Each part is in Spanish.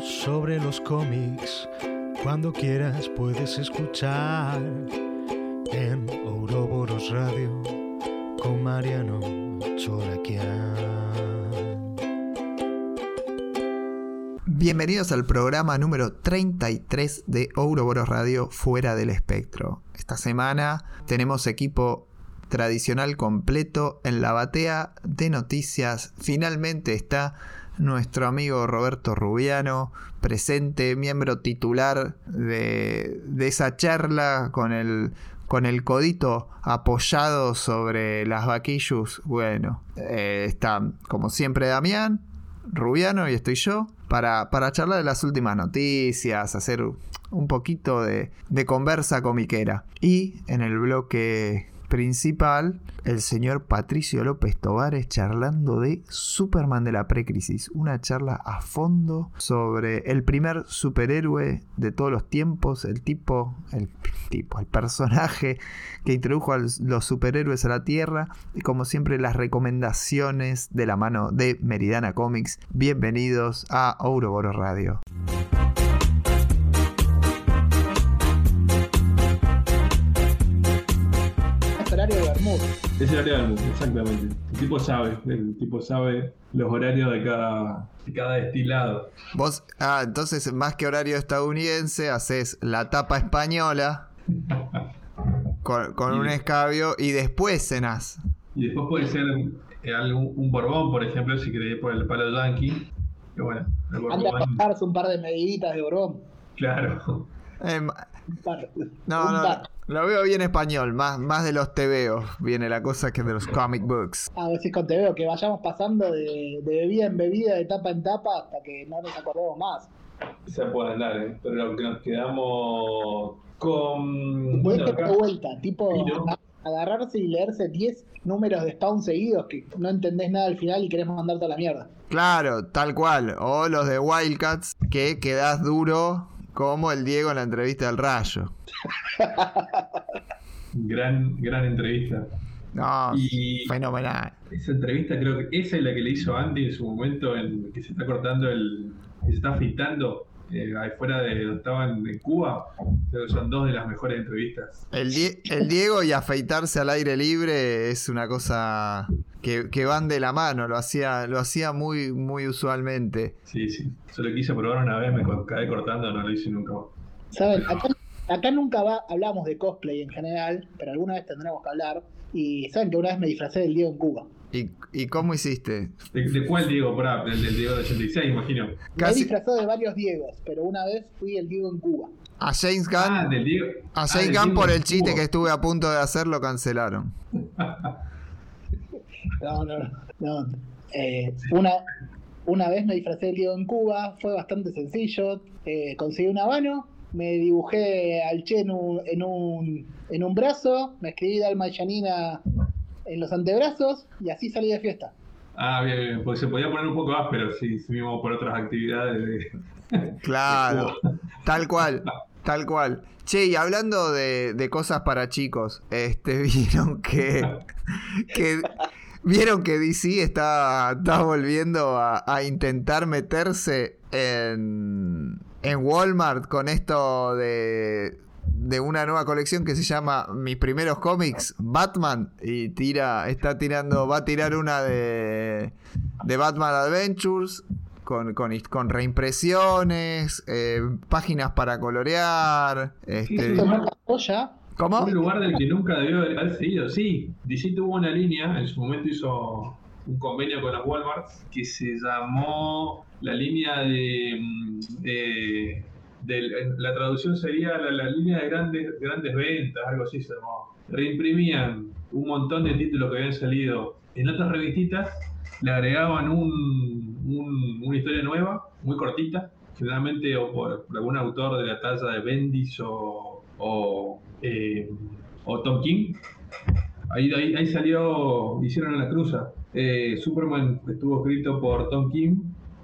Sobre los cómics. Cuando quieras puedes escuchar en Ouroboros Radio con Mariano Choraquian. Bienvenidos al programa número 33 de Ouroboros Radio Fuera del Espectro. Esta semana tenemos equipo tradicional completo en la batea de noticias. Finalmente está nuestro amigo Roberto Rubiano, presente, miembro titular de, de esa charla con el, con el codito apoyado sobre las vaquillos. Bueno, eh, está como siempre Damián, Rubiano y estoy yo para, para charlar de las últimas noticias, hacer un poquito de, de conversa comiquera. Y en el bloque principal, el señor Patricio López Tovares charlando de Superman de la precrisis. Una charla a fondo sobre el primer superhéroe de todos los tiempos, el tipo, el tipo, el personaje que introdujo a los superhéroes a la Tierra. Y como siempre, las recomendaciones de la mano de Meridana Comics. Bienvenidos a Ouroboros Radio. Es el área del mundo, exactamente. El tipo sabe, el tipo sabe los horarios de cada, de cada destilado. Vos, ah, entonces más que horario estadounidense, haces la tapa española con, con un escabio y después cenás. Y después puede ser eh, algún, un borbón, por ejemplo, si querés ir por el palo yankee. Que bueno, el Anda a borbón, un par de mediditas de broma. claro. Eh, No, Un no, par. lo veo bien español, más, más de los tebeos viene la cosa que de los comic books. A ver si con te veo que vayamos pasando de, de bebida en bebida, de tapa en tapa, hasta que no nos acordemos más. Se puede andar, ¿eh? Pero lo que nos quedamos con. Puedes bueno, que acá- vuelta, tipo agarrarse y leerse 10 números de spawn seguidos que no entendés nada al final y querés mandarte a la mierda. Claro, tal cual. O los de Wildcats, que quedás duro como el Diego en la entrevista del Rayo. Gran, gran entrevista. No, Y fenomenal. esa entrevista creo que esa es la que le hizo Andy en su momento en que se está cortando el. que se está afeitando eh, ahí fuera de donde estaban en Cuba. Creo que son dos de las mejores entrevistas. El, Die- el Diego y afeitarse al aire libre es una cosa que, que van de la mano, lo hacía, lo hacía muy, muy usualmente. Sí, sí. Solo quise probar una vez, me acabé cortando, no lo hice nunca más. ¿Saben? Acá, acá nunca va, hablamos de cosplay en general, pero alguna vez tendremos que hablar. Y saben que una vez me disfracé del Diego en Cuba. ¿Y, y cómo hiciste? ¿De, de cuál Diego? Pará, del, del Diego de 86, imagino. Me he Casi disfrazado de varios Diegos, pero una vez fui el Diego en Cuba. a James Gunn, Ah, del Diego. a ah, James del Gunn por el chiste Cuba. que estuve a punto de hacer lo cancelaron. No, no, no. Eh, una, una vez me disfracé del Diego en Cuba, fue bastante sencillo. Eh, conseguí un habano, me dibujé al Che en un, en un, en un brazo, me escribí Dalma y Janina en los antebrazos y así salí de fiesta. Ah, bien, bien, porque se podía poner un poco áspero si si íbamos por otras actividades. de- Claro, tal cual, tal cual. Che, y hablando de, de cosas para chicos, este, vieron que, que vieron que DC está, está volviendo a, a intentar meterse en, en Walmart con esto de, de una nueva colección que se llama Mis primeros cómics, Batman, y tira, está tirando, va a tirar una de, de Batman Adventures con, con, con reimpresiones, eh, páginas para colorear. Este, ¿Esto no pasó ya? ¿Cómo? Un lugar del que nunca debió haber seguido. Sí, DC tuvo una línea, en su momento hizo un convenio con los Walmart que se llamó la línea de. mm, la traducción sería la, línea de grandes, grandes ventas, algo así se llamaba. Reimprimían un montón de títulos que habían salido en otras revistitas, le agregaban un- un- una historia nueva, muy cortita, generalmente o por, algún autor de la talla de Bendis o, eh, o Tom King. Ahí, ahí, ahí salió, hicieron la cruza. Eh, Superman estuvo escrito por Tom King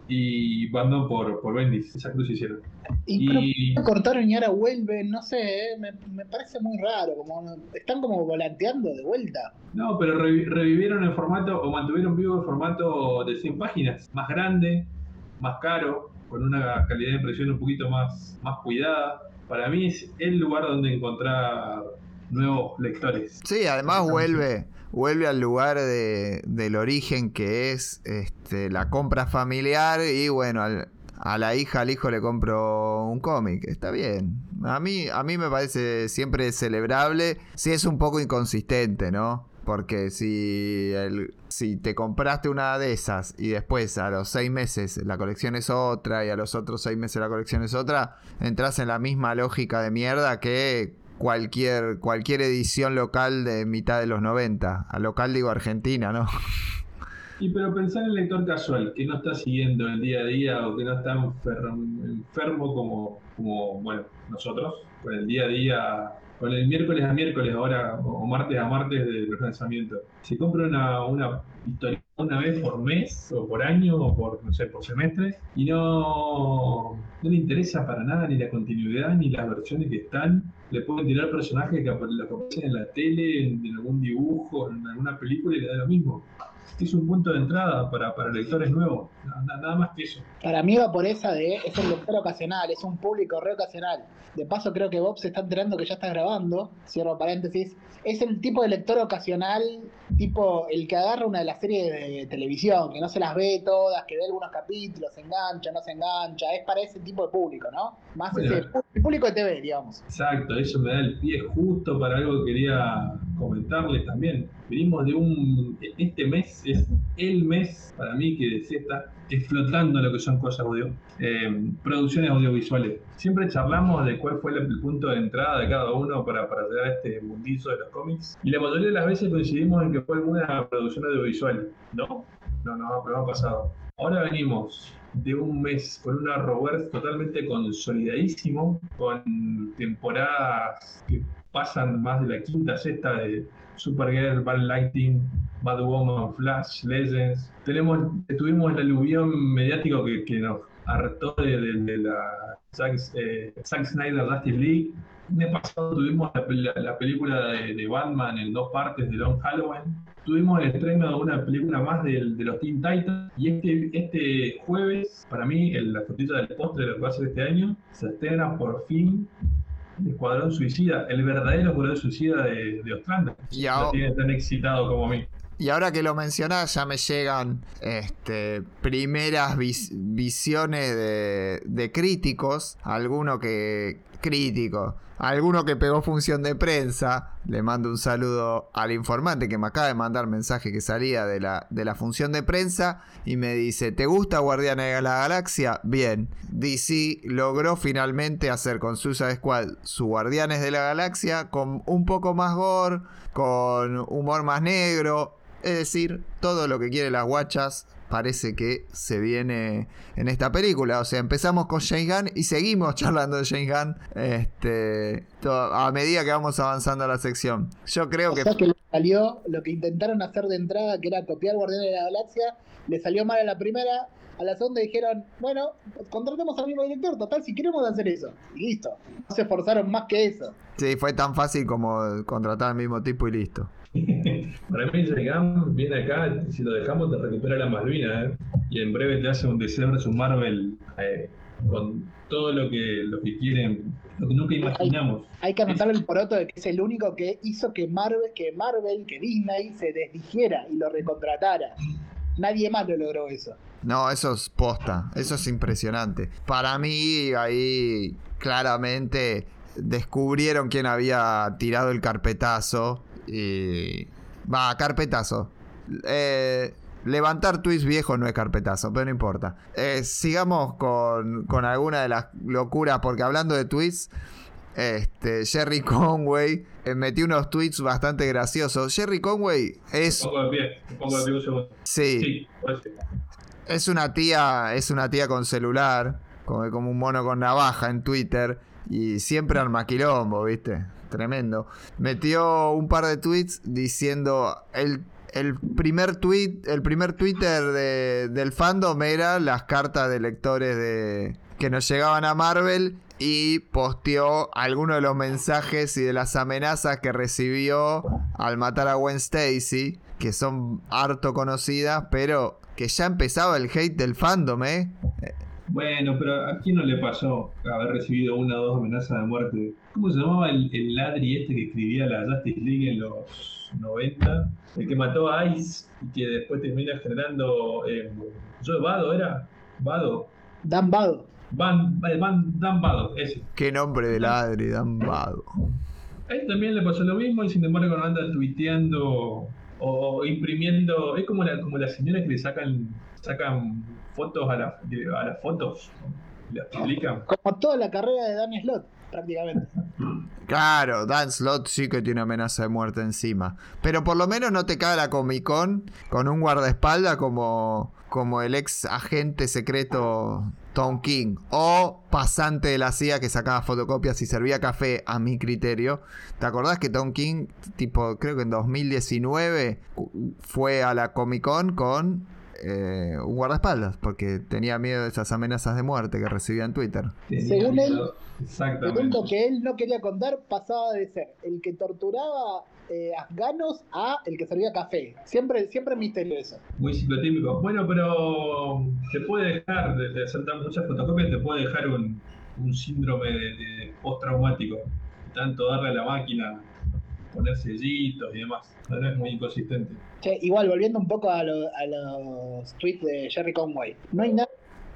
y Batman por, por Bendis. Esa cruz hicieron. Y, Y cortaron y ahora vuelven, no sé, eh, me, me parece muy raro, como están como volanteando de vuelta. no, pero revi- revivieron el formato o mantuvieron vivo el formato de 100 páginas, más grande, más caro, con una calidad de impresión un poquito más, más cuidada. Para mí es el lugar donde encontrar nuevos lectores. Sí, además vuelve, vuelve al lugar de, del origen que es este, la compra familiar y bueno, al, a la hija, al hijo le compro un cómic. Está bien. A mí, a mí me parece siempre celebrable. Si es un poco inconsistente, ¿no? Porque si, el, si te compraste una de esas y después a los seis meses la colección es otra y a los otros seis meses la colección es otra, entras en la misma lógica de mierda que cualquier, cualquier edición local de mitad de los 90. A local digo Argentina, ¿no? Y pero pensar en el lector casual, que no está siguiendo el día a día o que no está enfermo como, como bueno, nosotros, con el día a día, con el miércoles a miércoles ahora, o martes a martes de lanzamiento. Se compra una, una historia una vez por mes, o por año, o por, no sé, por semestre, y no, no le interesa para nada ni la continuidad, ni las versiones que están. Le pueden tirar personajes que aparecen en la tele, en, en algún dibujo, en alguna película, y le da lo mismo es un punto de entrada para, para lectores nuevos, nada, más que eso. Para mí va por esa de, es un lector ocasional, es un público re ocasional. De paso creo que Bob se está enterando que ya está grabando, cierro paréntesis, es el tipo de lector ocasional, tipo el que agarra una de las series de televisión, que no se las ve todas, que ve algunos capítulos, se engancha, no se engancha, es para ese tipo de público, ¿no? Más ese público de TV, digamos. Exacto, eso me da el pie justo para algo que quería comentarles también. Venimos de un. Este mes es el mes para mí que se está explotando lo que son cosas audio, eh, producciones audiovisuales. Siempre charlamos de cuál fue el, punto de entrada de cada uno para, para llegar a este mundizo de los cómics. Y la mayoría de las veces coincidimos en que fue alguna producción audiovisual. No, no, no, pero ha pasado. Ahora venimos de un mes con un Arrowverse totalmente consolidadísimo, con temporadas que pasan más de la quinta, sexta de Supergirl, Bad Lighting, Bad Woman, Flash, Legends. Tenemos, tuvimos el aluvión mediático que, que nos hartó de, de, la Zack, eh, Snyder Justice League. El pasado tuvimos la, película de, Batman en dos partes de Long Halloween. Tuvimos el estreno de una película más de, los Teen Titans. Y este, este jueves, para mí, la frutilla del postre de lo que va a ser este año, se estrena por fin el Escuadrón Suicida, el verdadero Escuadrón Suicida de, de Ostrander. Y ahora, tiene tan excitado como a mí. Y ahora que lo mencionás, ya me llegan este, primeras visiones de, de críticos. Alguno que. Crítico. Alguno que pegó función de prensa. Le mando un saludo al informante que me acaba de mandar mensaje que salía de la, de la función de prensa. Y me dice: ¿Te gusta Guardianes de la Galaxia? Bien. DC logró finalmente hacer con Suicide Squad su Guardianes de la Galaxia. Con un poco más gore. Con humor más negro es decir, todo lo que quieren las guachas parece que se viene en esta película. O sea, empezamos con Shane Gunn y seguimos charlando de Shane Gunn este, a medida que vamos avanzando a la sección. Yo creo o que... Sea que salió lo que intentaron hacer de entrada, que era copiar Guardianes de la Galaxia, le salió mal a la primera, a la segunda dijeron, bueno, contratemos al mismo director, total, si queremos hacer eso. Y listo. No se esforzaron más que eso. Sí, fue tan fácil como contratar al mismo tipo y listo. Para mí, Gunn viene acá, si lo dejamos, te recupera la Malvina, ¿eh? y en breve te hace un deseo su Marvel eh, con todo lo que, lo que quieren, lo que nunca imaginamos. Hay, que anotar el poroto de que es el único que hizo que Marvel, que Marvel, que Disney se desdijera y lo recontratara. Nadie más lo logró eso. No, eso es posta, eso es impresionante. Para mí, ahí claramente descubrieron quién había tirado el carpetazo y. Va, carpetazo. Eh, levantar tweets viejos no es carpetazo, pero no importa. Eh, sigamos con, con alguna de las locuras, porque hablando de tweets. Este, Jerry Conway eh, metió unos tweets bastante graciosos. Jerry Conway es. Un poco de pie, un poco de pie, Sí. sí es una tía, es una tía con celular, como, como un mono con navaja en Twitter. Y siempre al maquilombo, ¿viste? Tremendo. Metió un par de tweets diciendo el, el primer tweet, el primer Twitter de, del fandom era las cartas de lectores de que nos llegaban a Marvel y posteó algunos de los mensajes y de las amenazas que recibió al matar a Gwen Stacy, que son harto conocidas, pero que ya empezaba el hate del fandom, ¿eh? Bueno, pero ¿a quién no le pasó haber recibido una o dos amenazas de muerte? ¿Cómo se llamaba el, el ladri este que escribía la Justice League en los 90? El que mató a Ice y que después termina generando... Eh, ¿Yo Vado era? ¿Vado? Dan Vado. Van, Van, Dan Vado, ese. Qué nombre de ladri, Dan Vado. A él también le pasó lo mismo y sin embargo no anda tuiteando o imprimiendo. Es como la, como las señoras que le sacan, sacan fotos a, la- a las fotos las publican. Como toda la carrera de Dan Slot, prácticamente. Claro, Dan Slot sí que tiene amenaza de muerte encima. Pero por lo menos no te cae la Comic Con con un guardaespaldas como, como el ex agente secreto Tom King. O pasante de la CIA que sacaba fotocopias y servía café, a mi criterio. ¿Te acordás que Tom King, tipo, creo que en 2019, cu- fue a la Comic Con con eh, un guardaespaldas? Porque tenía miedo de esas amenazas de muerte que recibía en Twitter. Tenía Según él-. Según lo que él no quería contar, pasaba de ser el que torturaba eh, afganos a el que servía café. Siempre, siempre misterio eso. Muy ciclotímico. Bueno, pero te puede dejar, de, de hacer tan muchas fotocopias, te puede dejar un, un síndrome de, de postraumático. Tanto darle a la máquina, poner sellitos y demás. Verdad es muy inconsistente. Che, igual, volviendo un poco a, lo- a los tweets de Jerry Conway. No hay nada.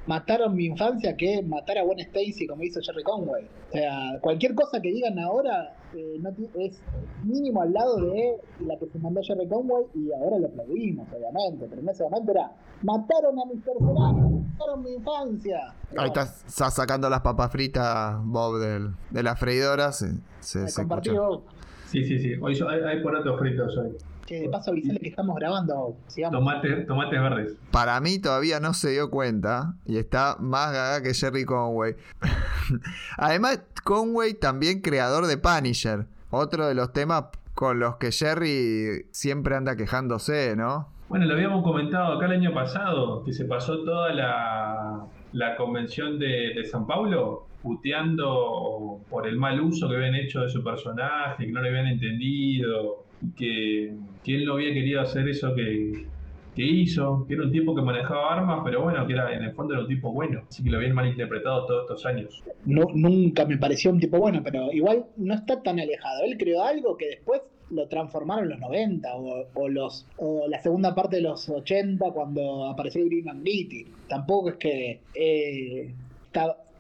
Mataron mi infancia que matar a Gwen Stacy como hizo Jerry Conway. O sea, cualquier cosa que digan ahora eh, no es mínimo al lado de la que se mandó Jerry Conway y ahora lo aplaudimos, obviamente. Pero en ese momento era: mataron a mis personajes, mataron mi infancia. Ahí está, está sacando las papas fritas Bob del- de la freidora. Se, se, vos. Sí, sí, sí. Hoy hay, hay porotos fritos hoy. Che, de paso avisale que estamos grabando. Sigamos. Tomate, tomates verdes. Para mí todavía no se dio cuenta y está más gaga que Jerry Conway. Además, Conway también creador de Punisher. Otro de los temas con los que Jerry siempre anda quejándose, ¿no? Bueno, lo habíamos comentado acá el año pasado, que se pasó toda la, la convención de, de San Paulo puteando por el mal uso que habían hecho de su personaje, que no le habían entendido, que, él no había querido hacer eso que, que hizo, que era un tipo que manejaba armas, pero bueno, que era en el fondo era un tipo bueno, así que lo habían malinterpretado todos estos años. No, nunca me pareció un tipo bueno, pero igual no está tan alejado. Él creó algo que después lo transformaron en los 90 o, los o la segunda parte de los 80 cuando apareció Green Magnity. Tampoco es que eh,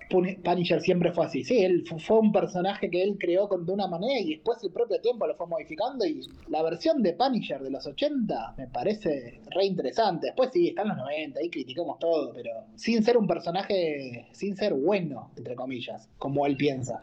Punisher siempre fue así. Sí, él fu- fue un personaje que él creó con- de una manera y después el propio tiempo lo fue modificando y la versión de Punisher de los 80 me parece re interesante. Después sí, está en los 90, ahí criticamos todo, pero sin ser un personaje, sin ser bueno, entre comillas, como él piensa.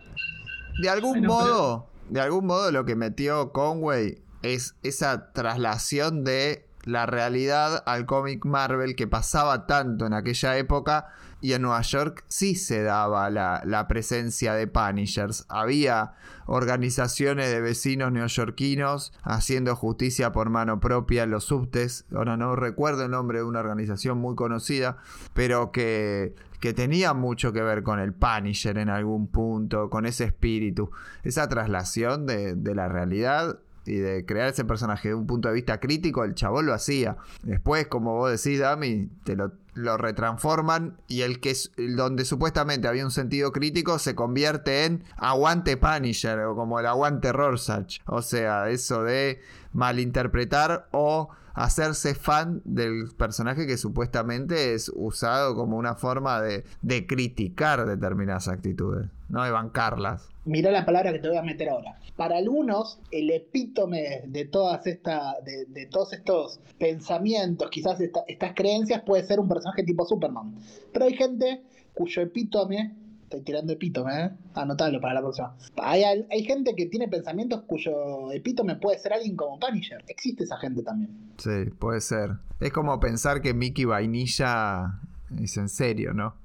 De algún Bueno, modo, de algún modo lo que metió Conway es esa traslación de la realidad al cómic Marvel que pasaba tanto en aquella época y en Nueva York sí se daba la, la presencia de Punishers. Había organizaciones de vecinos neoyorquinos haciendo justicia por mano propia en los subtes. Ahora no recuerdo el nombre de una organización muy conocida, pero que, que tenía mucho que ver con el Punisher en algún punto, con ese espíritu. Esa traslación de, de la realidad y de crear ese personaje de un punto de vista crítico, el chabón lo hacía. Después, como vos decís, Dami, te lo, lo retransforman y el que donde supuestamente había un sentido crítico se convierte en aguante Punisher o como el aguante Rorschach. O sea, eso de malinterpretar o hacerse fan del personaje que supuestamente es usado como una forma de, de criticar determinadas actitudes, no de bancarlas. Mirá la palabra que te voy a meter ahora. Para algunos, el epítome de todas esta, de, de todos estos pensamientos, quizás esta- estas creencias, puede ser un personaje tipo Superman. Pero hay gente cuyo epítome, estoy tirando epítome, ¿eh? anotalo para la próxima. Hay, hay gente que tiene pensamientos cuyo epítome puede ser alguien como Punisher. Existe esa gente también. Sí, puede ser. Es como pensar que Mickey Vainilla es en serio, ¿no?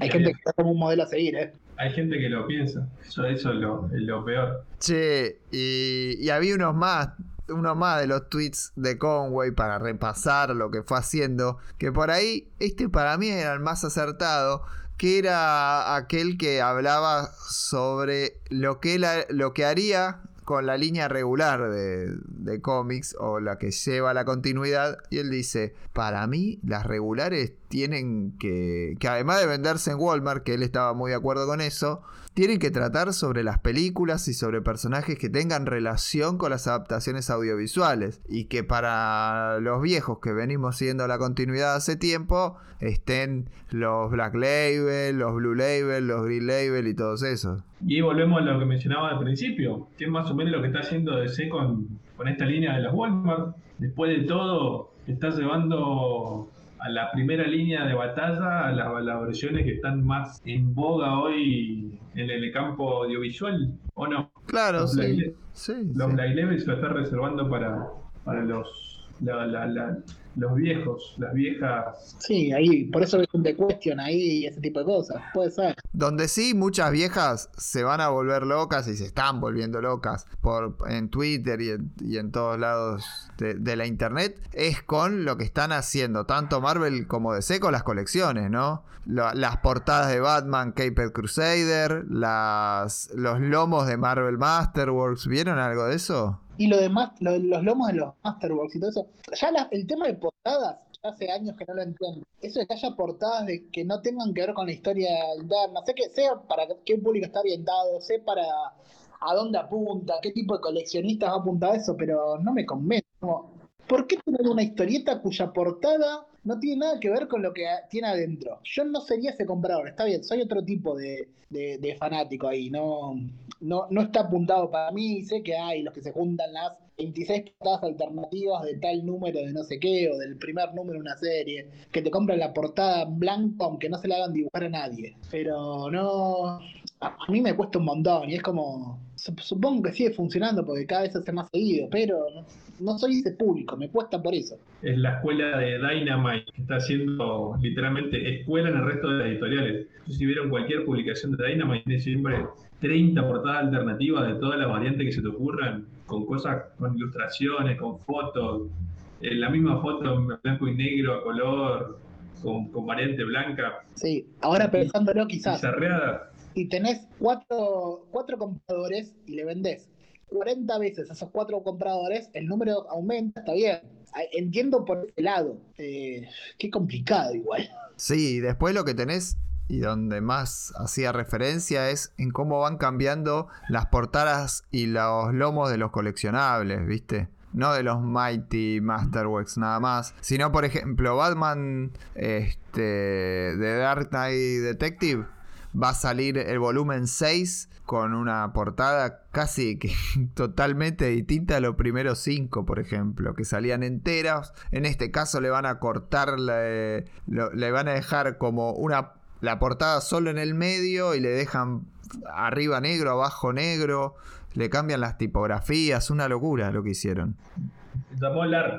Hay gente que está como un modelo a seguir, ¿eh? Hay gente que lo piensa, eso, es lo, peor. Che, y, había unos más, uno más de los tweets de Conway para repasar lo que fue haciendo, que por ahí, este para mí era el más acertado, que era aquel que hablaba sobre lo que, él lo que haría con la línea regular de, de cómics o la que lleva la continuidad. Y él dice, para mí las regulares tienen que, que además de venderse en Walmart, que él estaba muy de acuerdo con eso, tienen que tratar sobre las películas y sobre personajes que tengan relación con las adaptaciones audiovisuales y que para los viejos que venimos siguiendo la continuidad hace tiempo estén los Black Label, los Blue Label, los Green Label y todos esos. Y volvemos a lo que mencionaba al principio, que es más o menos lo que está haciendo DC con, esta línea de los Walmart. Después de todo, está llevando a la primera línea de batalla, a las, versiones que están más en boga hoy en el campo audiovisual, ¿o no? Claro, los sí. sí, los Black Label se lo está reservando para, para los, los viejos, las viejas. Sí, ahí, por eso es un The Question ahí y ese tipo de cosas, puede ser. Donde sí, muchas viejas se van a volver locas y se están volviendo locas por, en Twitter y en, y en todos lados de, la internet, es con lo que están haciendo tanto Marvel como DC con las colecciones, ¿no? las portadas de Batman, Caped Crusader, las, los lomos de Marvel Masterworks, ¿vieron algo de eso? Y lo demás, los lomos de los Masterworks y todo eso. Ya el tema de portadas, ya hace años que no lo entiendo. Eso de que haya portadas de que no tengan que ver con la historia interna, sé que sea para qué público está orientado, sé para a dónde apunta, qué tipo de coleccionistas va a eso, pero no me convence. ¿Por qué tener una historieta cuya portada no tiene nada que ver con lo que tiene adentro? Yo no sería ese comprador, está bien, soy otro tipo de, de, fanático ahí, no, no, no está apuntado para mí, sé que hay los que se juntan las 26 portadas alternativas de tal número de no sé qué, o del primer número de una serie, que te compran la portada en blanco aunque no se la hagan dibujar a nadie. Pero no, a, mí me cuesta un montón y es como, supongo que sigue funcionando porque cada vez hace más seguido, pero no, soy ese público, me cuesta por eso. Es la escuela de Dynamite que está haciendo literalmente escuela en el resto de las editoriales. Si vieron cualquier publicación de Dynamite, siempre 30 portadas alternativas de todas las variantes que se te ocurran, con cosas, con ilustraciones, con fotos, en eh, la misma foto en blanco y negro a color, con, con variante blanca. Sí, ahora pensándolo quizás. Si tenés cuatro, cuatro compradores y le vendés 40 veces a esos cuatro compradores, el número aumenta, está bien. Entiendo por ese lado. Eh, qué complicado igual. Sí, después lo que tenés y donde más hacía referencia es en cómo van cambiando las portadas y los lomos de los coleccionables, ¿viste? No de los Mighty Masterworks nada más, sino por ejemplo Batman este, de Dark Knight Detective va a salir el volumen 6 con una portada casi que totalmente distinta a los primeros 5, por ejemplo, que salían enteras. En este caso le van a cortar, le, le van a dejar como una la portada solo en el medio y le dejan arriba negro, abajo negro, le cambian las tipografías, una locura lo que hicieron.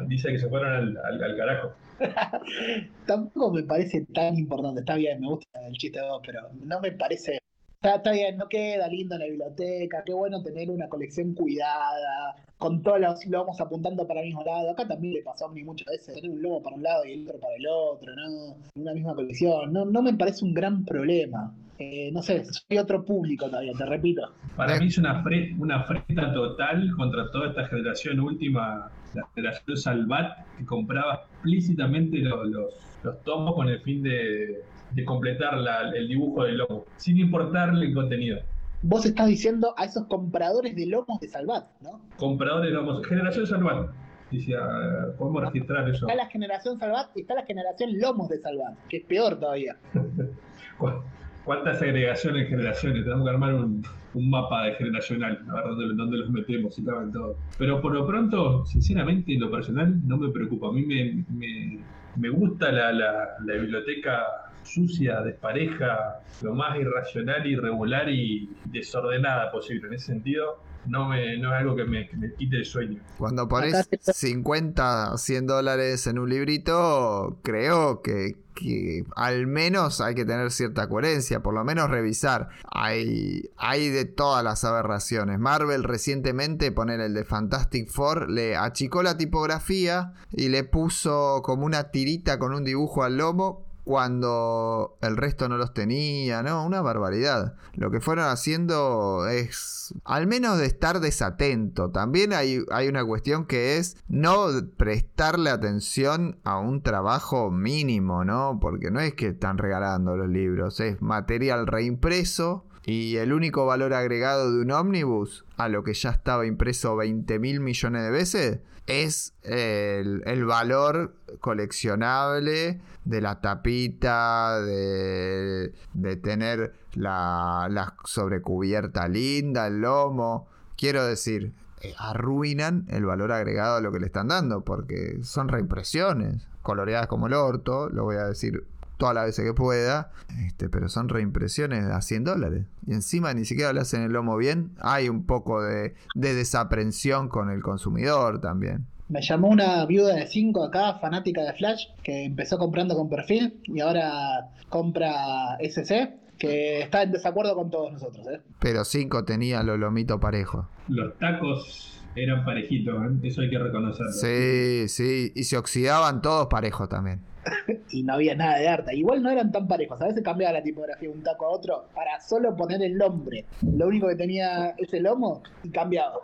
dice que se fueron al carajo. Tampoco me parece tan importante. Está bien, me gusta el chiste de vos, pero no me parece. Está, bien, no queda lindo en la biblioteca. Qué bueno tener una colección cuidada, con todos los lomos apuntando para el mismo lado. Acá también le pasó a mí muchas veces tener un lomo para un lado y el otro para el otro, ¿no? Una misma colección. No, no me parece un gran problema. Eh, no sé, soy otro público todavía, te repito. Para mí es una, una freta total contra toda esta generación última la Federación Salvat, que compraba explícitamente los, los, tomos con el fin de, completar el dibujo del lomo, sin importarle el contenido. Vos estás diciendo a esos compradores de lomos de Salvat, ¿no? Compradores de lomos, Generación Salvat. Dice, ah, podemos registrar eso. Está la generación Salvat y está la generación Lomos de Salvat, que es peor todavía. ¿Cuántas agregaciones, generaciones? Tenemos que armar un, un mapa de generacional, a ver dónde, dónde los metemos y caben todo. Pero por lo pronto, sinceramente, en lo personal, no me preocupa. A mí me, me, me gusta la, la, la, biblioteca sucia, despareja, lo más irracional, irregular y desordenada posible. En ese sentido, no, me, no es algo que me, me quite el sueño. Cuando pones 50, 100 dólares en un librito, creo que, que, al menos hay que tener cierta coherencia, por lo menos revisar. Hay, hay de todas las aberraciones. Marvel recientemente, poner el de Fantastic Four, le achicó la tipografía y le puso como una tirita con un dibujo al lomo cuando el resto no los tenía, ¿no? Una barbaridad. Lo que fueron haciendo es, al menos de estar desatento. También hay, hay una cuestión que es no prestarle atención a un trabajo mínimo, ¿no? Porque no es que están regalando los libros, es material reimpreso. Y el único valor agregado de un ómnibus a lo que ya estaba impreso 20 mil millones de veces es el, el, valor coleccionable de la tapita, de, de tener la, la, sobrecubierta linda, el lomo. Quiero decir, eh, arruinan el valor agregado a lo que le están dando, porque son reimpresiones, coloreadas como el orto, lo voy a decir todas las veces que pueda, este, pero son reimpresiones a 100 dólares. Y encima ni siquiera le hacen el lomo bien, hay un poco de, de desaprensión con el consumidor también. Me llamó una viuda de 5 acá, fanática de Flash, que empezó comprando con perfil y ahora compra SC, que está en desacuerdo con todos nosotros. ¿eh? Pero 5 tenía los lomitos parejos. Los tacos eran parejitos, ¿eh? eso hay que reconocerlo. Sí, sí, y se oxidaban todos parejos también. y no había nada de arte. Igual no eran tan parejos. A veces cambiaba la tipografía de un taco a otro para solo poner el nombre. Lo único que tenía es el lomo y cambiaba.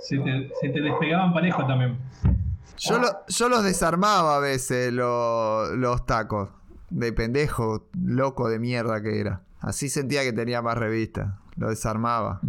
Se te, se te despegaban parejos también. Yo, lo, yo los desarmaba a veces lo, los tacos. De pendejo, loco de mierda que era. Así sentía que tenía más revistas. Lo desarmaba.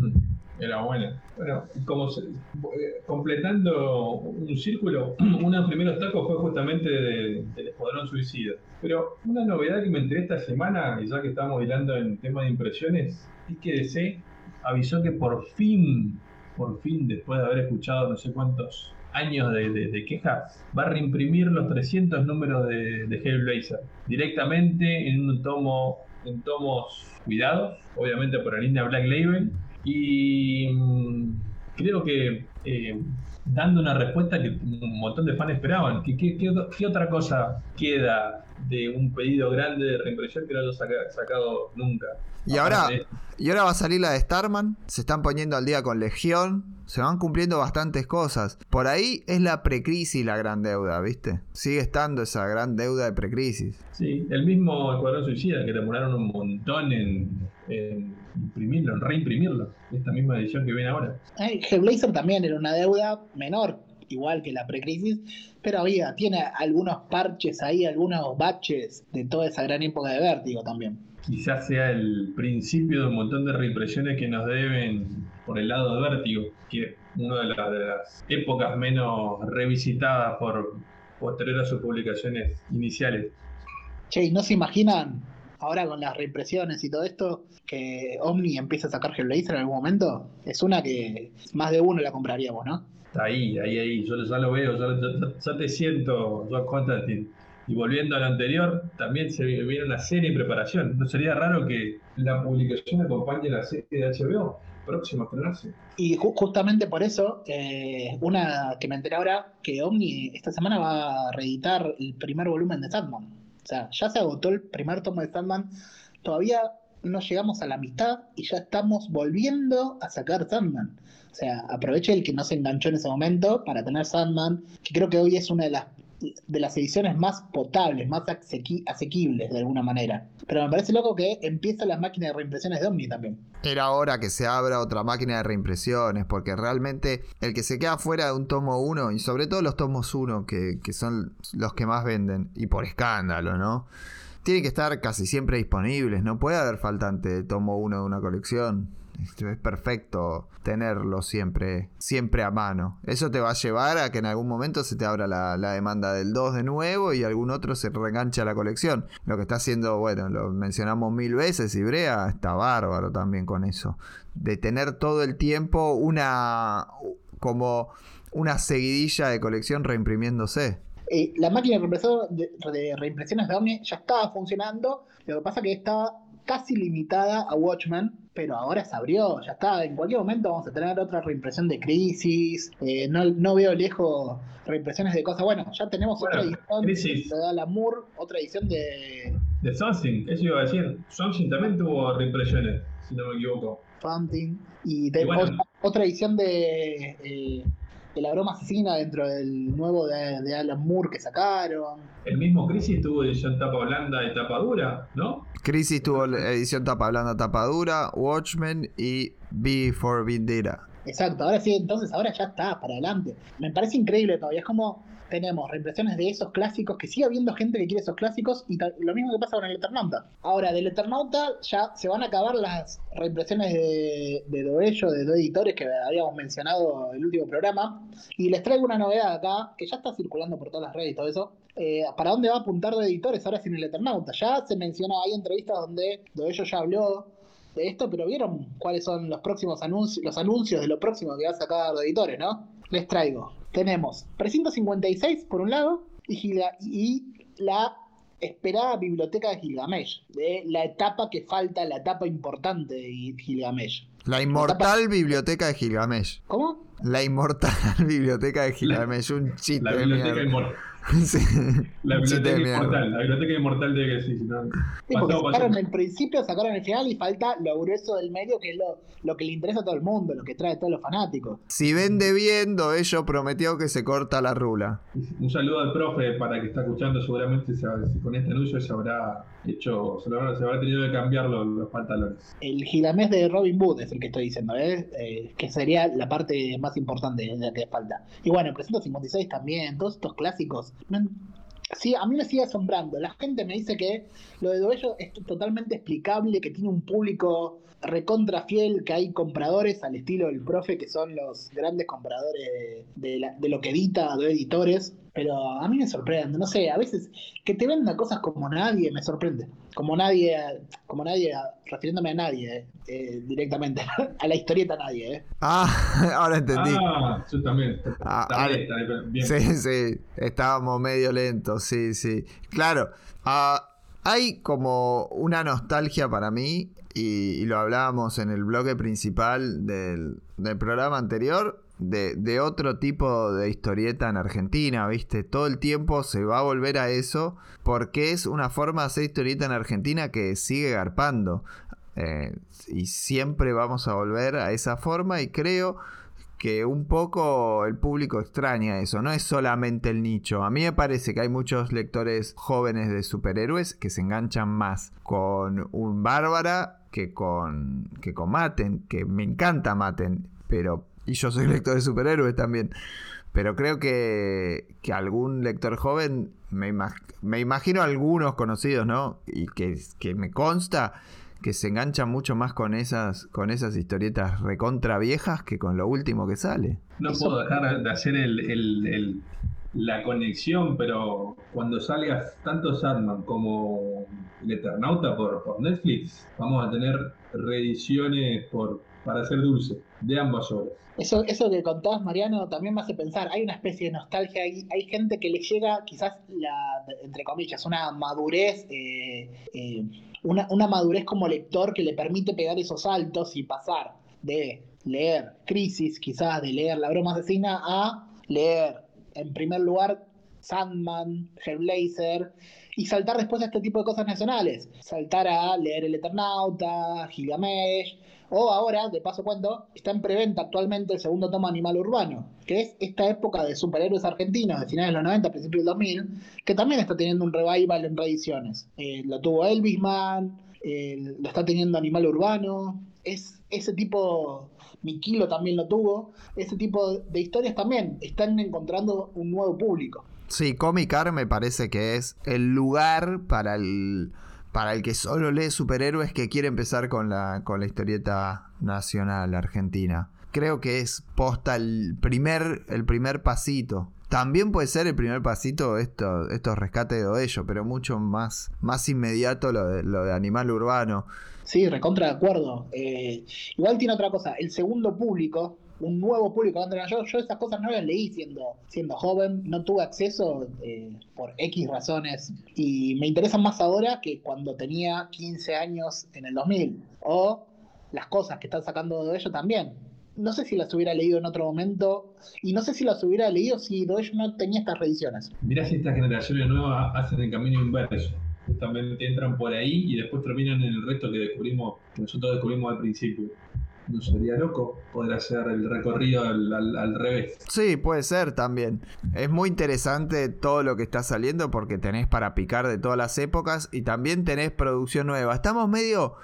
Era buena. Bueno, como se, eh, completando un círculo, uno de los primeros tacos fue justamente de, del Escuadrón Suicida. Pero una novedad que me enteré esta semana, y ya que estamos hilando en tema de impresiones, es que DC avisó que por fin, por fin, después de haber escuchado no sé cuántos años de, de, de quejas, va a reimprimir los 300 números de, de Hellblazer directamente en un tomo, en tomos cuidados, obviamente por la línea Black Label, y mmm, creo que eh, dando una respuesta que un montón de fans esperaban. ¿Qué, qué, qué, qué otra cosa queda de un pedido grande de reimpresión que no haya saca, sacado nunca? Y ahora, y ahora va a salir la de Starman, se están poniendo al día con Legión, se van cumpliendo bastantes cosas. Por ahí es la precrisis la gran deuda, ¿viste? Sigue estando esa gran deuda de precrisis. Sí, el mismo Escuadrón Suicida que demoraron un montón en, en imprimirlo, en reimprimirlo, esta misma edición que viene ahora. Hey, Hellblazer también era una deuda menor, igual que la precrisis, pero había, tiene algunos parches ahí, algunos baches de toda esa gran época de vértigo también quizás sea el principio de un montón de reimpresiones que nos deben por el lado de Vértigo, que es una de, la, de las épocas menos revisitadas por posterior a sus publicaciones iniciales. Che, ¿y no se imaginan ahora con las reimpresiones y todo esto que Omni empieza a sacar Hellblazer en algún momento? Es una que más de uno la compraríamos, ¿no? Ahí, ahí, ahí, yo ya lo veo, ya, ya, ya te siento, Josh Constantine. Y volviendo a lo anterior, también se viene una serie en preparación. ¿No sería raro que la publicación acompañe la serie de HBO próxima a estrenarse? Y ju justamente por eso, eh, una que me enteré ahora, que Omni esta semana va a reeditar el primer volumen de Sandman. O sea, ya se agotó el primer tomo de Sandman. Todavía no llegamos a la mitad y ya estamos volviendo a sacar Sandman. O sea, aproveche el que no se enganchó en ese momento para tener Sandman, que creo que hoy es una de las de las ediciones más potables, más asequi asequibles de alguna manera. Pero me parece loco que empiezan las máquinas de reimpresiones de Omni también. Era hora que se abra otra máquina de reimpresiones, porque realmente el que se queda fuera de un tomo 1, y sobre todo los tomos 1, que, que son los que más venden, y por escándalo, ¿no? Tienen que estar casi siempre disponibles, no puede haber faltante de tomo 1 de una colección es perfecto tenerlo siempre, siempre a mano. Eso te va a llevar a que en algún momento se te abra la, la demanda del 2 de nuevo y algún otro se reenganche a la colección. Lo que está haciendo, bueno, lo mencionamos mil veces y Brea está bárbaro también con eso. De tener todo el tiempo una como una seguidilla de colección reimprimiéndose. Eh, la máquina de, de reimpresiones de Omni ya estaba funcionando, lo que pasa que estaba casi limitada a Watchmen, pero ahora se abrió, ya está. En cualquier momento vamos a tener otra reimpresión de Crisis. Eh, no, no, veo lejos reimpresiones de cosas. Bueno, ya tenemos bueno, otra edición crisis. de Alamur, otra edición de. De Something, eso iba a decir. Something también tuvo reimpresiones, si no me equivoco. Something. Y, de, y bueno, otra, otra, edición de. Eh, de la broma asesina dentro del nuevo de, de Alan Moore que sacaron. El mismo Crisis tuvo edición tapa blanda y tapa dura, ¿no? Crisis tuvo edición tapa blanda, tapa dura, Watchmen y B for Vendetta. Exacto, ahora sí, entonces ahora ya está, para adelante. Me parece increíble todavía, es como tenemos reimpresiones de esos clásicos, que sigue habiendo gente que quiere esos clásicos, y lo mismo que pasa con el Eternauta. Ahora, del Eternauta ya se van a acabar las reimpresiones de, de Doello, de dos editores que habíamos mencionado en el último programa, y les traigo una novedad acá, que ya está circulando por todas las redes y todo eso. Eh, ¿Para dónde va a apuntar de editores ahora sin el Eternauta? Ya se mencionó, hay entrevistas donde Doello ya habló de esto, pero vieron cuáles son los próximos anuncios, los anuncios de lo próximo que va a sacar de editores, ¿no? Les traigo tenemos 356 por un lado y, y la esperada biblioteca de Gilgamesh, de la etapa que falta, la etapa importante de Gilgamesh. La inmortal biblioteca de Gilgamesh. ¿Cómo? La inmortal biblioteca de Gilgamesh, un chiste. La biblioteca inmortal. La biblioteca inmortal, la biblioteca inmortal de que sí, no. sí porque sacaron el principio, sacaron el final y falta lo grueso del medio que es lo, lo que le interesa a todo el mundo, lo que trae a todos los fanáticos. Si vende viendo, ello prometió que se corta la rula. Un saludo al profe para que está escuchando, seguramente con este anuncio se habrá hecho, se, habrá, se habrá tenido que cambiar los, pantalones. El gilamés de Robin Hood es el que estoy diciendo, ¿eh? ¿eh? que sería la parte más importante de la que falta. Y bueno, el 356 también, todos estos clásicos. Sí, a mí me sigue asombrando. La gente me dice que lo de Doello es totalmente explicable, que tiene un público recontra fiel, que hay compradores al estilo del profe, que son los grandes compradores de lo que edita, de editores. Pero a mí me sorprende, no sé, a veces que te venda cosas como nadie me sorprende. Como nadie, como nadie, refiriéndome a nadie, eh, eh, directamente, a la historieta nadie. Eh. Ah, ahora entendí. Ah, yo también. Ah, Sí, sí, estábamos medio lentos, sí, sí. Claro, ah, hay como una nostalgia para mí, y, lo hablábamos en el bloque principal del, del programa anterior, de, otro tipo de historieta en Argentina, ¿viste? Todo el tiempo se va a volver a eso porque es una forma de hacer historieta en Argentina que sigue garpando. Eh, y siempre vamos a volver a esa forma y creo que un poco el público extraña eso, no es solamente el nicho. A mí me parece que hay muchos lectores jóvenes de superhéroes que se enganchan más con un Bárbara que con, que con Maten, que me encanta Maten, pero y yo soy lector de superhéroes también. Pero creo que, que algún lector joven, me, me, imagino algunos conocidos, ¿no? Y que, que, me consta que se enganchan mucho más con esas, con esas historietas recontra viejas que con lo último que sale. No puedo dejar de hacer el, el, la conexión, pero cuando salga tanto Sandman como el Eternauta por, por Netflix, vamos a tener reediciones por, para hacer dulce de ambas obras. Eso, eso que contás, Mariano, también me hace pensar, hay una especie de nostalgia, hay, hay gente que le llega quizás, la, entre comillas, una madurez, eh, eh, una, una madurez como lector que le permite pegar esos saltos y pasar de leer Crisis, quizás de leer La broma asesina, a leer, en primer lugar, Sandman, Hellblazer, y saltar después a este tipo de cosas nacionales. Saltar a leer El Eternauta, Gilgamesh, o ahora, de paso cuento, está en preventa actualmente el segundo tomo Animal Urbano, que es esta época de superhéroes argentinos de finales de los 90, principios del 2000, que también está teniendo un revival en reediciones. Eh, lo tuvo Elvisman, eh, lo está teniendo Animal Urbano, es ese tipo, Miquilo también lo tuvo, ese tipo de historias también están encontrando un nuevo público. Sí, Comicar me parece que es el lugar para el para el que solo lee superhéroes que quiere empezar con la, con la historieta nacional argentina. Creo que es posta el primer, el primer pasito. También puede ser el primer pasito esto, estos rescates de ello, pero mucho más, más inmediato lo de, lo de Animal Urbano. Sí, recontra de acuerdo. Eh, igual tiene otra cosa, el segundo público, un nuevo público. Yo, yo esas cosas no las leí siendo, siendo joven, no tuve acceso eh, por X razones y me interesan más ahora que cuando tenía 15 años en el 2000. O las cosas que están sacando de ello también. No sé si las hubiera leído en otro momento y no sé si las hubiera leído si de no tenía estas reediciones. Mirá si estas generaciones nuevas hacen el camino inverso justamente entran por ahí y después terminan en el resto que descubrimos, que nosotros descubrimos al principio. No sería loco poder hacer el recorrido al, revés. Sí, puede ser también. Es muy interesante todo lo que está saliendo porque tenés para picar de todas las épocas y también tenés producción nueva. Estamos medio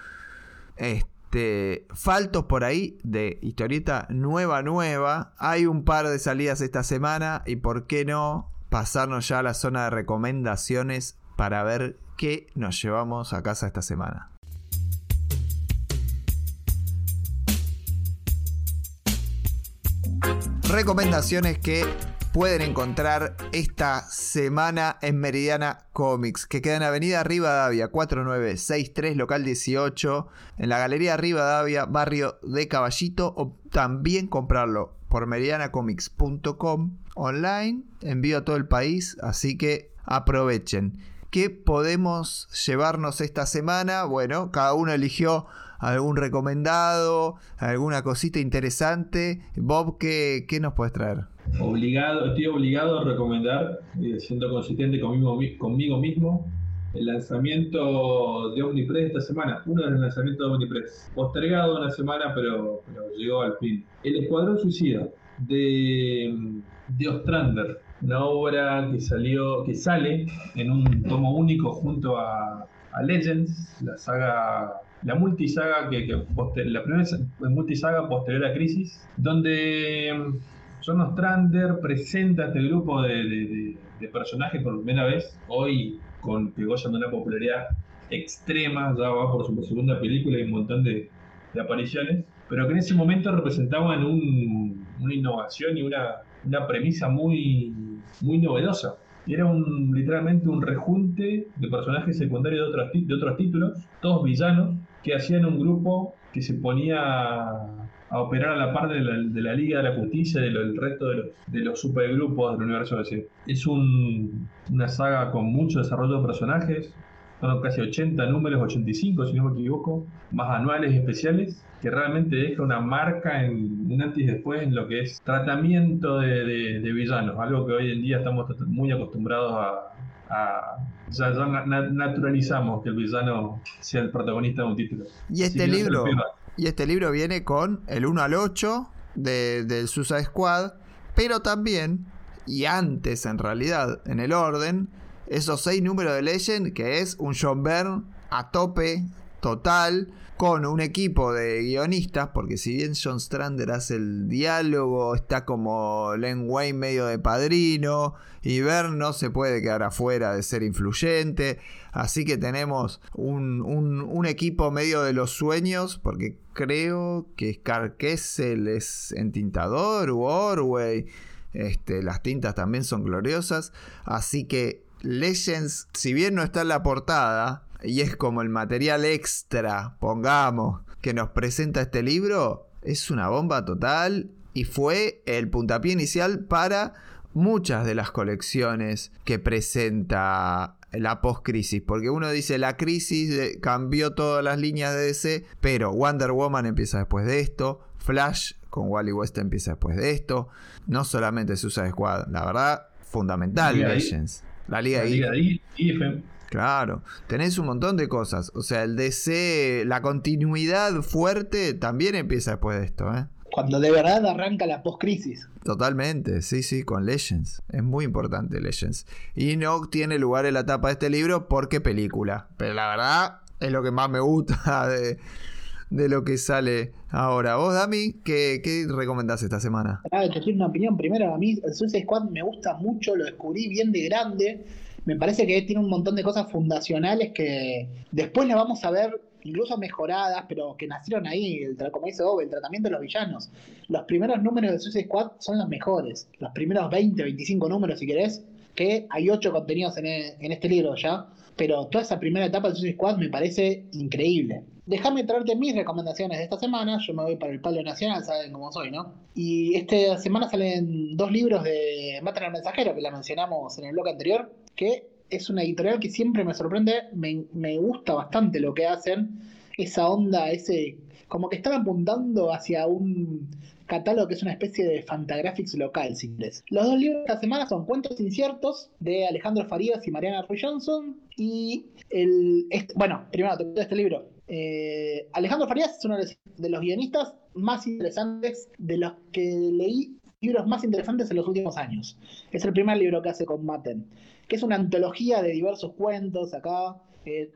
este, faltos por ahí de historieta nueva, nueva. Hay un par de salidas esta semana y por qué no pasarnos ya a la zona de recomendaciones para ver qué nos llevamos a casa esta semana. Recomendaciones que pueden encontrar esta semana en Meridiana Comics, que queda en Avenida Rivadavia 4963, local 18, en la Galería Rivadavia, barrio de Caballito, o también comprarlo por meridianacomics.com online, envío a todo el país, así que aprovechen. ¿Qué podemos llevarnos esta semana? Bueno, cada uno eligió algún recomendado, alguna cosita interesante. Bob, ¿qué, qué nos puedes traer? Obligado, estoy obligado a recomendar, eh, siendo consistente conmigo, conmigo mismo, el lanzamiento de Omnipress esta semana, uno de los lanzamientos de Omnipress, postergado una semana, pero, llegó al fin. El Escuadrón Suicida de, de Ostrander, una obra que salió, que sale en un tomo único junto a, a Legends, la saga la multisaga que, la primera multisaga posterior a Crisis, donde John mm, Ostrander presenta este grupo de, personajes por primera vez, hoy con que gozan de una popularidad extrema, ya va por su segunda película y un montón de, apariciones, pero que en ese momento representaban una innovación y una, una premisa muy, muy novedosa. Era un, literalmente un rejunte de personajes secundarios de otros, de otros títulos, todos villanos, que hacían un grupo que se ponía a operar a la par de la, Liga de la Justicia y del resto de los, de los supergrupos del universo DC. Es una saga con mucho desarrollo de personajes, son casi 80 números, 85 si no me equivoco, más anuales y especiales, que realmente deja una marca en un antes y después en lo que es tratamiento de, villanos, algo que hoy en día estamos muy acostumbrados a, ya, naturalizamos que el villano sea el protagonista de un título. Y este libro y este libro viene con el 1 al 8 de, del Suicide Squad, pero también, y antes en realidad, en el orden, esos seis números de Legend, que es un John Byrne a tope, total, con un equipo de guionistas, porque si bien John Strander hace el diálogo, está como Len Wayne medio de padrino, y Byrne no se puede quedar afuera de ser influyente, así que tenemos un, un, equipo medio de los sueños, porque creo que Scar Kessel es entintador, u Orway, este, las tintas también son gloriosas, así que Legends, si bien no está en la portada, y es como el material extra, pongamos, que nos presenta este libro, es una bomba total y fue el puntapié inicial para muchas de las colecciones que presenta la post-crisis, porque uno dice la crisis cambió todas las líneas de DC, pero Wonder Woman empieza después de esto, Flash con Wally West empieza después de esto, no solamente Suicide Squad, la verdad, fundamental Legends. La Liga, la Claro, tenés un montón de cosas. O sea, el DC, la continuidad fuerte también empieza después de esto, ¿eh? Cuando de verdad arranca la post-crisis. Totalmente, sí, sí, con Legends. Es muy importante Legends. Y no tiene lugar en la tapa de este libro porque película. Pero la verdad es lo que más me gusta de, de lo que sale ahora. Vos, Dami, ¿qué, qué recomendás esta semana? Ah, te una opinión. Primero, a mí el Suicide Squad me gusta mucho, lo descubrí bien de grande. Me parece que tiene un montón de cosas fundacionales que después las vamos a ver incluso mejoradas, pero que nacieron ahí, el, como dice Bob, el tratamiento de los villanos. Los primeros números de Suicide Squad son los mejores. Los primeros 20, 25 números, si querés, que hay 8 contenidos en, en este libro ya. Pero toda esa primera etapa de Suicide Squad me parece increíble. Déjame traerte mis recomendaciones de esta semana. Yo me voy para el Palo Nacional, saben cómo soy, ¿no? Y esta semana salen dos libros de Matan al Mensajero, que la mencionamos en el blog anterior, que es una editorial que siempre me sorprende. Me, gusta bastante lo que hacen. Esa onda, ese. Como que están apuntando hacia un catálogo que es una especie de Fantagraphics local, si Los dos libros de esta semana son Cuentos Inciertos de Alejandro Farías y Mariana Ruy Johnson. Y el. Este, bueno, primero te este libro. Eh, Alejandro Farías es uno de los guionistas más interesantes de los que leí, libros más interesantes en los últimos años. Es el primer libro que hace con Matten, que es una antología de diversos cuentos acá.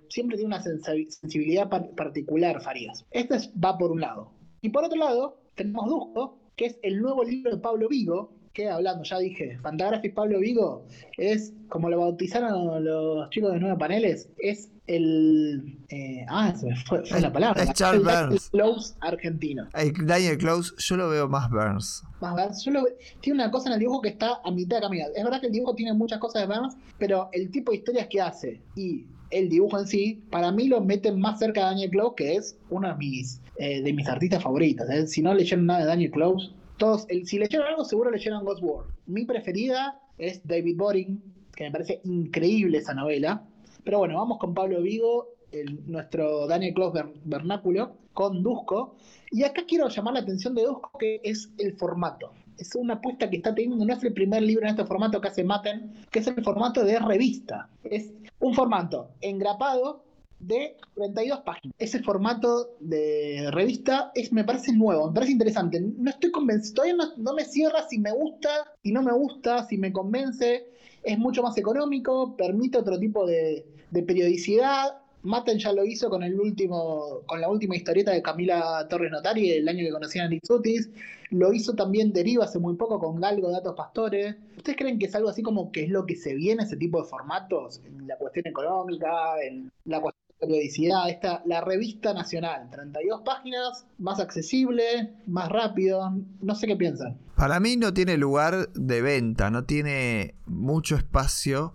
siempre tiene una sensi- sensibilidad par- particular, Farías. Este es- va por un lado. Y por otro lado, tenemos Dusko, que es el nuevo libro de Pablo Vigo, que hablando, ya dije, Fantagraphics Pablo Vigo, es, como lo bautizaron los chicos de Nueve Paneles, es el... eh, ah, se me fue, fue Es- la palabra. es Charles el Burns. Close argentino. El Daniel Close, yo lo veo más Burns. Más Burns, yo lo- tiene una cosa en el dibujo que está a mitad de camino. Es verdad que el dibujo tiene muchas cosas de Burns, pero el tipo de historias que hace y el dibujo en sí, para mí lo meten más cerca de Daniel Close, que es uno de mis, eh, de mis artistas favoritos. ¿eh? Si no leyeron nada de Daniel Close, todos, el- si leyeron algo, seguro leyeron Ghost War. Mi preferida es David Boring, que me parece increíble esa novela. Pero bueno, vamos con Pablo Vigo, el- nuestro Daniel ver- vernáculo, con Dusko. Y acá quiero llamar la atención de Dusko, que es el formato. Es una apuesta que está teniendo, no es el primer libro en este formato que hace Maten, que es el formato de revista. Es un formato engrapado de 32 páginas. Ese formato de revista es, me parece nuevo, me parece interesante. No estoy convencido, todavía no, no me cierra si me gusta, si no me gusta, si me convence. Es mucho más económico, permite otro tipo de, periodicidad. Maten ya lo hizo con el último, con la última historieta de Camila Torres Notari, el año que conocían a Nick Sutis. Lo hizo también Deriva hace muy poco con Galgo Datos Pastores. ¿Ustedes creen que es algo así como que es lo que se viene ese tipo de formatos? En la cuestión económica, en la cuestión periodicidad, esta, la revista nacional, 32 páginas, más accesible, más rápido. No sé qué piensan. Para mí no tiene lugar de venta, no tiene mucho espacio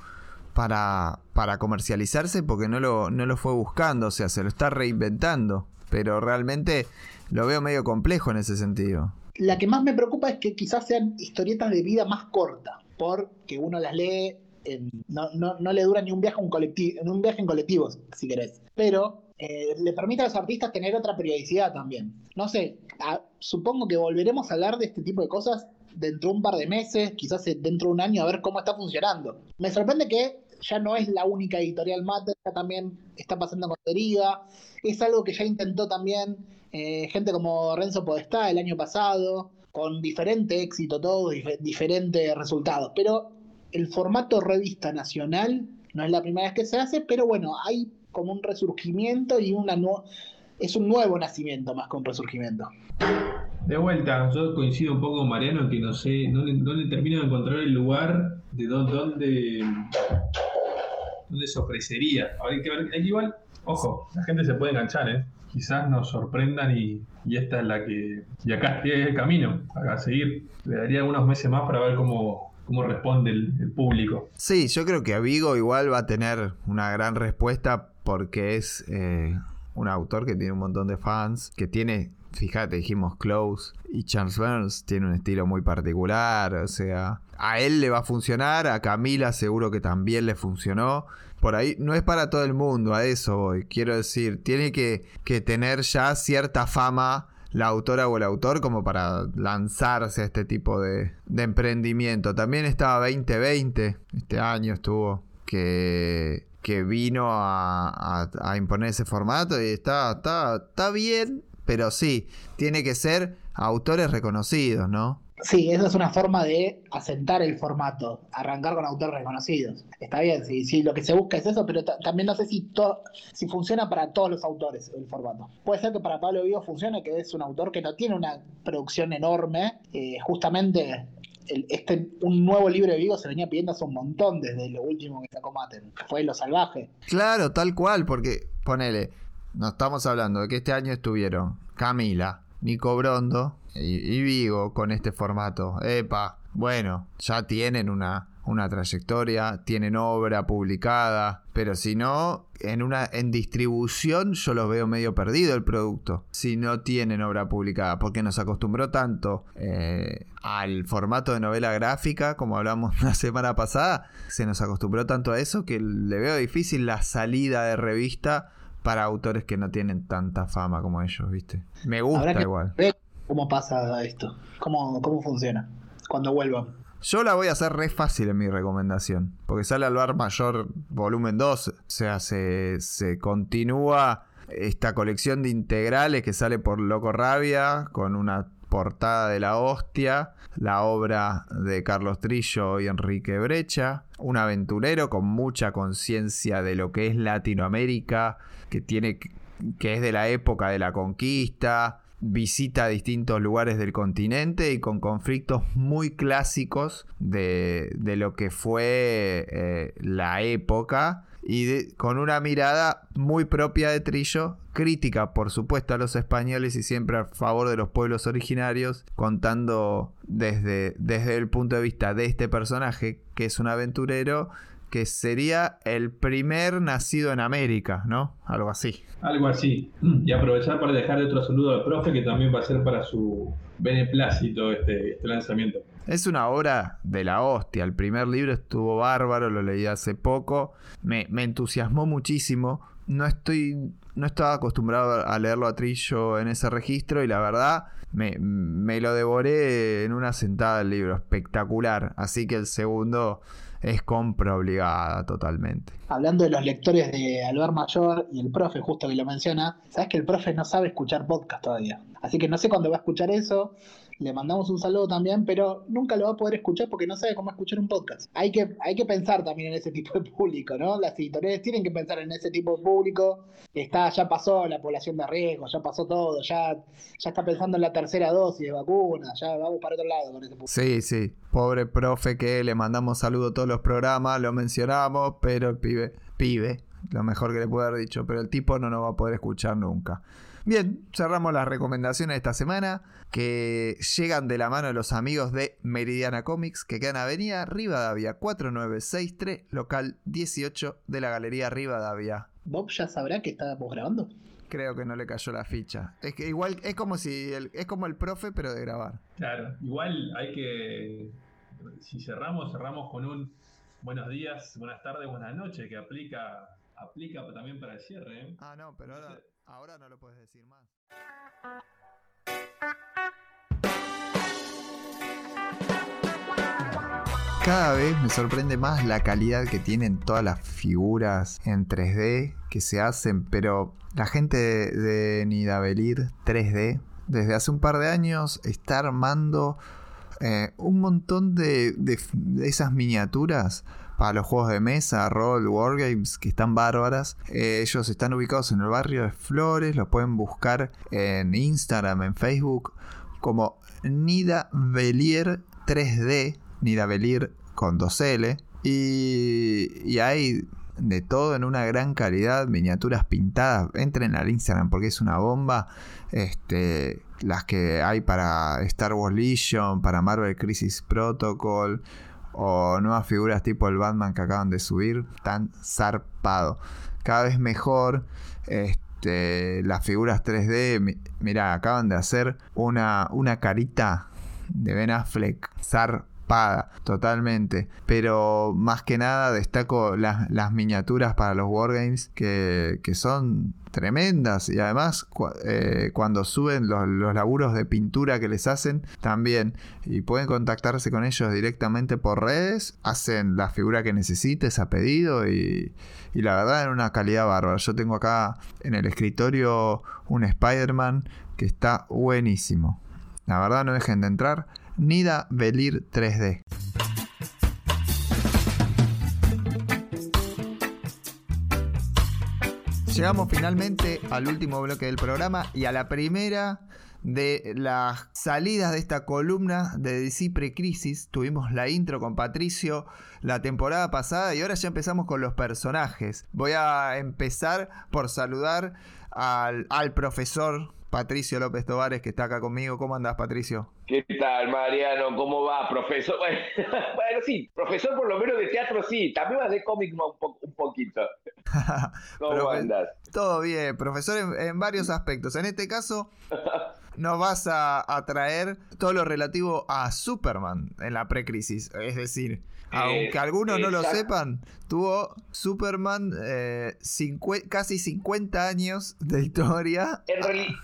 para, para comercializarse porque no lo, no lo fue buscando, o sea, se lo está reinventando. Pero realmente lo veo medio complejo en ese sentido. La que más me preocupa es que quizás sean historietas de vida más corta, porque uno las lee, no, no, no le dura ni un viaje, un colectivo, en un viaje en colectivo, si querés. Pero eh, le permite a los artistas tener otra periodicidad también. No sé, supongo que volveremos a hablar de este tipo de cosas dentro de un par de meses, quizás dentro de un año, a ver cómo está funcionando. Me sorprende que ya no es la única editorial Mate, también está pasando con Deriva. Es algo que ya intentó también eh, gente como Renzo Podestá el año pasado, con diferente éxito, todos dif- diferentes resultados. Pero el formato revista nacional no es la primera vez que se hace, pero bueno, hay como un resurgimiento y una nu- es un nuevo nacimiento más que un resurgimiento. De vuelta, yo coincido un poco con Mariano que no sé, no le, no termino de encontrar el lugar de dó- dónde, dónde se ofrecería. Hay que ver, igual, ojo, la gente se puede enganchar, ¿eh? Quizás nos sorprendan y, y esta es la que. Y acá es el camino, a seguir. Le daría unos meses más para ver cómo, cómo responde el, público. Sí, yo creo que a Vigo igual va a tener una gran respuesta porque es eh, un autor que tiene un montón de fans, que tiene, fíjate, dijimos Close y Charles Burns tiene un estilo muy particular, o sea, a él le va a funcionar, a Camila seguro que también le funcionó. Por ahí no es para todo el mundo, a eso voy. Quiero decir, tiene que, que tener ya cierta fama la autora o el autor como para lanzarse a este tipo de, de emprendimiento. También estaba 2020, este año estuvo, que, que vino a, a- imponer ese formato y está, está, está bien, pero sí, tiene que ser autores reconocidos, ¿no? Sí, esa es una forma de asentar el formato, arrancar con autores reconocidos. Está bien, sí, sí, lo que se busca es eso, pero ta- también no sé si, si funciona para todos los autores el formato. Puede ser que para Pablo Vigo funcione, que es un autor que no tiene una producción enorme. eh, justamente este, un nuevo libro de Vigo se venía pidiendo hace un montón desde lo último que sacó Maten, que fue Lo Salvaje. Claro, tal cual, porque ponele, nos estamos hablando de que este año estuvieron Camila, Nico Brondo y, Vigo con este formato. Epa, bueno, ya tienen una, una trayectoria, tienen obra publicada, pero si no, en una en distribución yo los veo medio perdido el producto. Si no tienen obra publicada, porque nos acostumbró tanto eh, al formato de novela gráfica, como hablamos la semana pasada, se nos acostumbró tanto a eso que le veo difícil la salida de revista para autores que no tienen tanta fama como ellos, ¿viste? Me gusta que igual. ver cómo pasa esto, cómo, cómo funciona cuando vuelvan. Yo la voy a hacer re fácil en mi recomendación. Porque sale al bar mayor volumen 2. O sea, se, se continúa esta colección de integrales que sale por Loco Rabia con una portada de la hostia, la obra de Carlos Trillo y Enrique Brecha, un aventurero con mucha conciencia de lo que es Latinoamérica, que tiene que es de la época de la conquista, visita distintos lugares del continente y con conflictos muy clásicos de, lo que fue eh, la época y con una mirada muy propia de Trillo, crítica por supuesto a los españoles y siempre a favor de los pueblos originarios, contando desde, desde el punto de vista de este personaje que es un aventurero que sería el primer nacido en América, ¿no? Algo así. Algo así. Y aprovechar para dejar otro saludo al profe que también va a ser para su beneplácito este, este lanzamiento. Es una obra de la hostia. El primer libro estuvo bárbaro, lo leí hace poco. Me, entusiasmó muchísimo. No estoy. No estaba acostumbrado a leerlo a Trillo en ese registro. Y la verdad. Me, me lo devoré en una sentada el libro. Espectacular. Así que el segundo es compra obligada totalmente. Hablando de los lectores de Albert Mayor y el profe, justo que lo menciona, sabes que el profe no sabe escuchar podcast todavía. Así que no sé cuándo va a escuchar eso le mandamos un saludo también, pero nunca lo va a poder escuchar porque no sabe cómo escuchar un podcast. Hay que, hay que pensar también en ese tipo de público, ¿no? Las editoriales tienen que pensar en ese tipo de público. Está, ya pasó la población de riesgo, ya pasó todo, ya, ya está pensando en la tercera dosis de vacuna, ya vamos para otro lado con ese público. Sí, sí. Pobre profe que le mandamos saludo a todos los programas, lo mencionamos, pero el pibe, pibe, lo mejor que le puedo haber dicho, pero el tipo no nos va a poder escuchar nunca. Bien, cerramos las recomendaciones de esta semana que llegan de la mano de los amigos de Meridiana Comics que quedan Avenida Rivadavia 4963, local 18 de la Galería Rivadavia. ¿Bob ya sabrá que estábamos grabando? Creo que no le cayó la ficha. Es que igual es como si es como el profe pero de grabar. Claro, igual hay que si cerramos cerramos con un buenos días, buenas tardes, buenas noches que aplica aplica también para el cierre. ¿eh? Ah, no, pero ahora Ahora no lo puedes decir más. Cada vez me sorprende más la calidad que tienen todas las figuras en 3D que se hacen, pero la gente de, Nidavellir 3D desde hace un par de años está armando eh, un montón de, de, esas miniaturas para los juegos de mesa, rol, wargames, que están bárbaras. Eh, ellos están ubicados en el barrio de Flores, los pueden buscar en Instagram, en Facebook, como Nida Belier 3D, Nida Belier con 2L. Y, y hay de todo en una gran calidad, miniaturas pintadas. Entren al Instagram porque es una bomba. Este, las que hay para Star Wars Legion, para Marvel Crisis Protocol, o nuevas figuras tipo el Batman que acaban de subir, tan zarpado. Cada vez mejor. Este, las figuras 3D, mira, acaban de hacer una, una carita de Ben Affleck zarpada totalmente. Pero más que nada destaco las, miniaturas para los Wargames que, que son tremendas y además eh, cuando suben los, laburos de pintura que les hacen también y pueden contactarse con ellos directamente por redes, hacen la figura que necesites a pedido y, y la verdad en una calidad bárbara. Yo tengo acá en el escritorio un Spider-Man que está buenísimo. La verdad no dejen de entrar. Nida Belir 3D. Llegamos finalmente al último bloque del programa y a la primera de las salidas de esta columna de DC Precrisis. Tuvimos la intro con Patricio la temporada pasada y ahora ya empezamos con los personajes. Voy a empezar por saludar al, al profesor Patricio López Tovares, que está acá conmigo. ¿Cómo andás, Patricio? ¿Qué tal, Mariano? ¿Cómo va, profesor? Bueno, sí, profesor por lo menos de teatro sí, también vas de cómic un, poquito. ¿Cómo andas? Todo bien, profesor, en, varios aspectos. En este caso, nos vas a, traer todo lo relativo a Superman en la precrisis. Es decir, aunque algunos no lo sepan, tuvo Superman eh, casi 50 años de historia. En realidad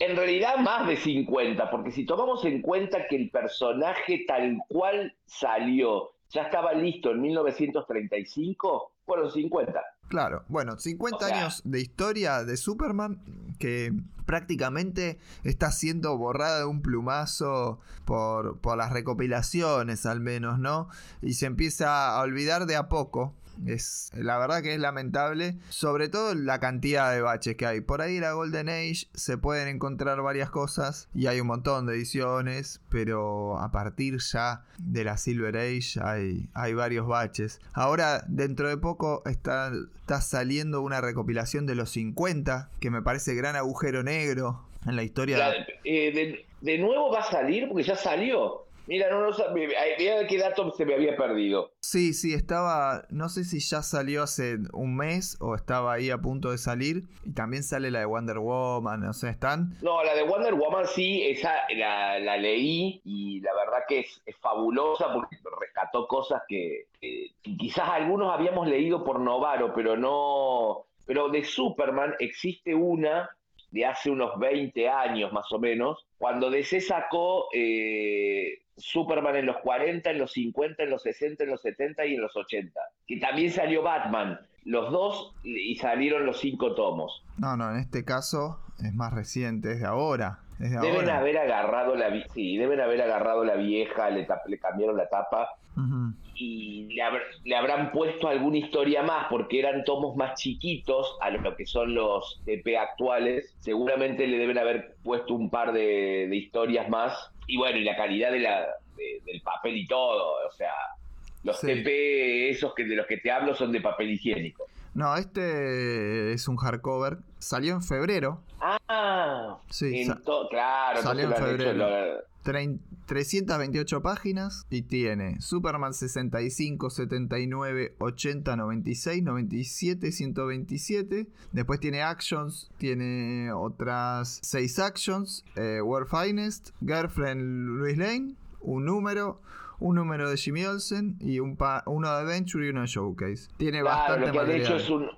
en realidad más de 50, porque si tomamos en cuenta que el personaje tal cual salió, ya estaba listo en 1935, fueron 50. Claro, bueno, 50 años de historia de Superman que prácticamente está siendo borrada de un plumazo por, por las recopilaciones al menos, ¿no? Y se empieza a olvidar de a poco es, la verdad que es lamentable, sobre todo la cantidad de baches que hay. Por ahí la Golden Age se pueden encontrar varias cosas y hay un montón de ediciones, pero a partir ya de la Silver Age hay, hay varios baches. Ahora, dentro de poco está, está saliendo una recopilación de los 50, que me parece gran agujero negro en la historia. Eh, de, de nuevo va a salir porque ya salió. Mira, no, no mira qué dato se me había perdido. Sí, sí, estaba, no sé si ya salió hace un mes o estaba ahí a punto de salir. Y también sale la de Wonder Woman, no sé, ¿están? No, la de Wonder Woman sí, esa la, leí y la verdad que es, fabulosa porque rescató cosas que, que quizás algunos habíamos leído por Novaro, pero no... Pero de Superman existe una de hace unos 20 años más o menos, cuando DC sacó eh, Superman en los 40, en los 50, en los 60, en los 70 y en los 80. Y también salió Batman, los dos y salieron los cinco tomos. No, no, en este caso es más reciente, es de ahora. deben haber agarrado la sí, deben haber agarrado la vieja, le, le cambiaron la tapa y le, le, habrán puesto alguna historia más porque eran tomos más chiquitos a lo que son los TP actuales. Seguramente le deben haber puesto un par de, de historias más y bueno, y la calidad de la, del papel y todo, o sea, los TP, esos que de los que te hablo son de papel higiénico. No, este es un hardcover. Salió en febrero. Ah, sí, claro. Salió en febrero. 328 páginas y tiene Superman 65, 79, 80, 96, 97, 127. Después tiene Actions, tiene otras 6 Actions, eh, World Finest, Girlfriend Louis Lane, un número, un número de Jimmy Olsen y un uno de Adventure y uno de Showcase. Tiene bastante lo que material. hecho es un,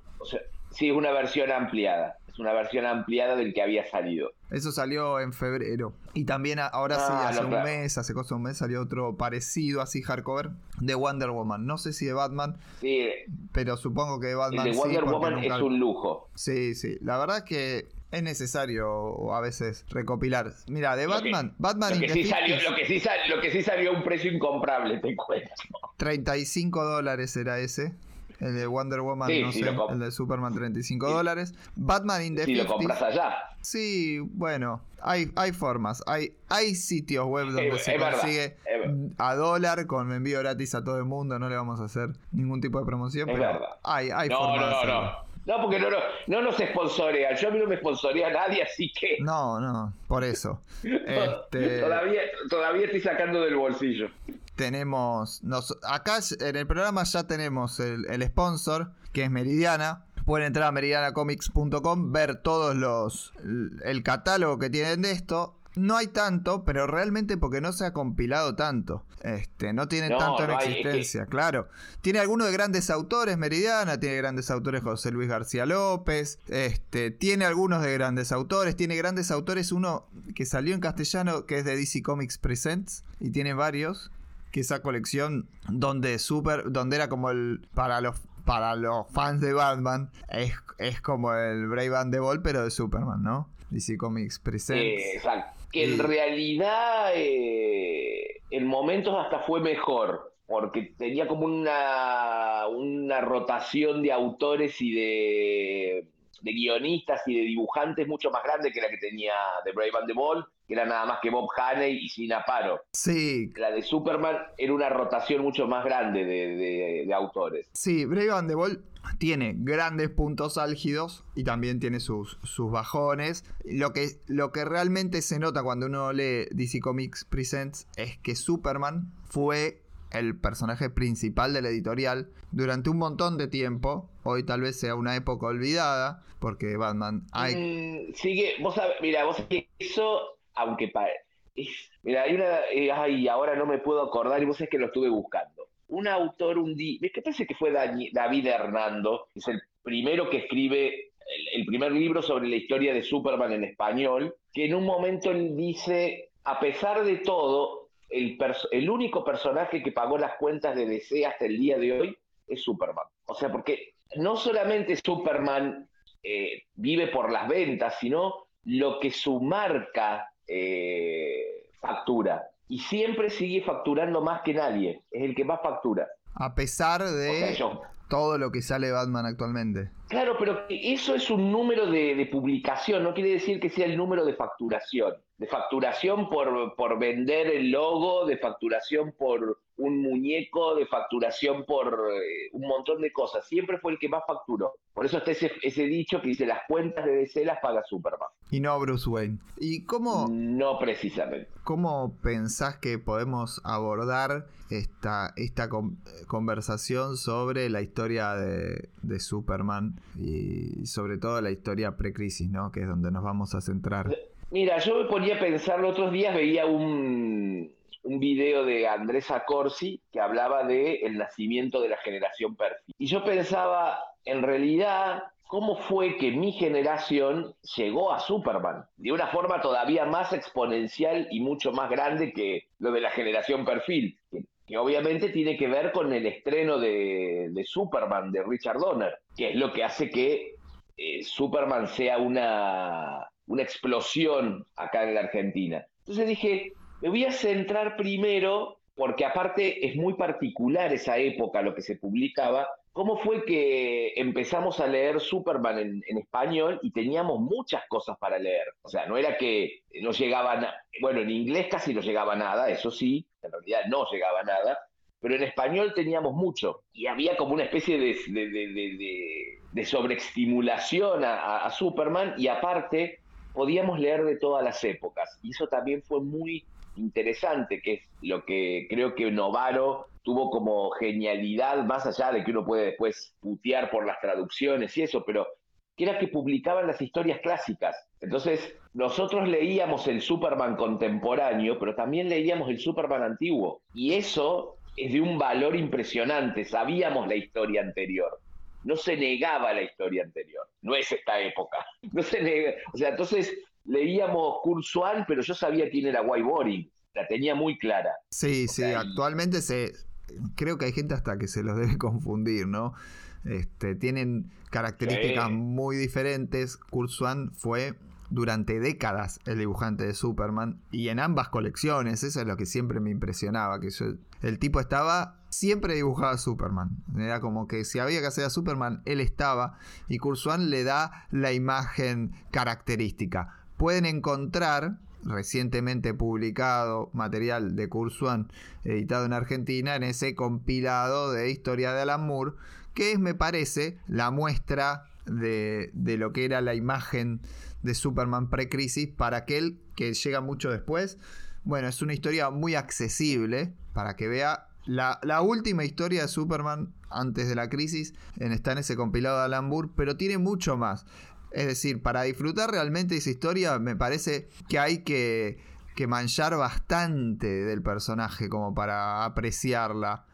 sí, una versión ampliada. Es una versión ampliada del que había salido. Eso salió en febrero. Y también ahora sí, ah, hace un mes, hace cosa un mes, salió otro parecido, así hardcover, de Wonder Woman. No sé si de Batman. Sí. Pero supongo que de Batman. El de Wonder Woman es un lujo. Sí, sí. La verdad que es necesario a veces recopilar. Mira, de Batman, Batman lo que, sí salió, lo, que sí lo que sí salió a un precio incomparable, te cuento. 35 dólares era ese. El de Wonder Woman, no sé, el de Superman 35 dólares. Batman in the Si lo compras allá. Sí, bueno, hay, hay formas. Hay, hay sitios web donde se consigue a dólar con envío gratis a todo el mundo. No le vamos a hacer ningún tipo de promoción. Es pero verdad. Hay, hay no, formas. No, no, no. No, porque no, no, no nos sponsorea. Yo a mí no me sponsorea nadie, así que. No, no, por eso. este... todavía, todavía estoy sacando del bolsillo tenemos. Nos, acá en el programa ya tenemos el, sponsor, que es Meridiana. Pueden entrar a meridianacomics.com, ver todos los. el catálogo que tienen de esto. No hay tanto, pero realmente porque no se ha compilado tanto. Este, no tiene tanto en existencia, claro. Tiene algunos de grandes autores, Meridiana, tiene grandes autores José Luis García López, este, tiene algunos de grandes autores, tiene grandes autores, uno que salió en castellano que es de DC Comics Presents y tiene varios que esa colección donde super donde era como el para los para los fans de Batman es, es como el Brave and the Ball pero de Superman, ¿no? DC Comics Presents. Eh, exacto. Que en realidad eh, en momentos hasta fue mejor porque tenía como una una rotación de autores y de de guionistas y de dibujantes mucho más grande que la que tenía The Brave and the Ball, que era nada más que Bob Haney y Sina Paro. Sí. La de Superman era una rotación mucho más grande de, autores. Sí, Brave and the Ball tiene grandes puntos álgidos y también tiene sus, sus bajones. Lo que, lo que realmente se nota cuando uno lee DC Comics Presents es que Superman fue el personaje principal de la editorial durante un montón de tiempo. Hoy tal vez sea una época olvidada, porque Batman hay... Mm, sigue, vos sabés, mira, vos sabés que eso, aunque pare, mira, hay una, ay, ahora no me puedo acordar y vos sabés que lo estuve buscando. Un autor un día, que parece que fue David Hernando, es el primero que escribe el, primer libro sobre la historia de Superman en español, que en un momento él dice, a pesar de todo, el, el único personaje que pagó las cuentas de DC hasta el día de hoy es Superman. O sea, porque no solamente Superman eh, vive por las ventas, sino lo que su marca eh, factura. Y siempre sigue facturando más que nadie. Es el que más factura. A pesar de todo lo que sale Batman actualmente. Claro, pero eso es un número de, publicación, no quiere decir que sea el número de facturación. De facturación por, por vender el logo, de facturación por un muñeco, de facturación por eh, un montón de cosas. Siempre fue el que más facturó. Por eso está ese, ese dicho que dice las cuentas de DC las paga Superman. Y no Bruce Wayne. ¿Y cómo? No precisamente. ¿Cómo pensás que podemos abordar esta, esta conversación sobre la historia de, de Superman? y sobre todo la historia precrisis, ¿no? Que es donde nos vamos a centrar. Mira, yo me ponía a pensar, los otros días veía un, un video de Andrés Acorsi que hablaba de el nacimiento de la generación perfil. Y yo pensaba, en realidad, cómo fue que mi generación llegó a Superman de una forma todavía más exponencial y mucho más grande que lo de la generación perfil que obviamente tiene que ver con el estreno de, Superman de Richard Donner, que es lo que hace que eh, Superman sea una, una explosión acá en la Argentina. Entonces dije, me voy a centrar primero, porque aparte es muy particular esa época, lo que se publicaba, cómo fue que empezamos a leer Superman en, español y teníamos muchas cosas para leer. O sea, no era que no llegaban, bueno, en inglés casi no llegaba nada, eso sí, en realidad no llegaba nada, pero en español teníamos mucho. Y había como una especie de, de, sobreestimulación a, Superman y aparte podíamos leer de todas las épocas. Y eso también fue muy interesante, que es lo que creo que Novaro tuvo como genialidad, más allá de que uno puede después putear por las traducciones y eso, pero que era que publicaban las historias clásicas. Entonces, nosotros leíamos el Superman contemporáneo, pero también leíamos el Superman antiguo. Y eso es de un valor impresionante. Sabíamos la historia anterior. No se negaba la historia anterior. No es esta época. No se nega. O sea, entonces leíamos Kurzweil, pero yo sabía quién era White Boring. La tenía muy clara. Sí, sí, actualmente se, creo que hay gente hasta que se los debe confundir, ¿no? Este, tienen características muy diferentes. Kurzwan fue durante décadas el dibujante de Superman y en ambas colecciones, eso es lo que siempre me impresionaba, que el tipo estaba siempre dibujaba a Superman. Era como que si había que hacer a Superman, él estaba y Kurzwan le da la imagen característica. Pueden encontrar recientemente publicado material de Kurzwan editado en Argentina en ese compilado de historia de Alan Moore que es, me parece, la muestra de, de lo que era la imagen de Superman pre-crisis para aquel que llega mucho después. Bueno, es una historia muy accesible para que vea la, la, última historia de Superman antes de la crisis en, está en ese compilado de Alan Moore, pero tiene mucho más. Es decir, para disfrutar realmente esa historia, me parece que hay que, manchar bastante del personaje como para apreciarla.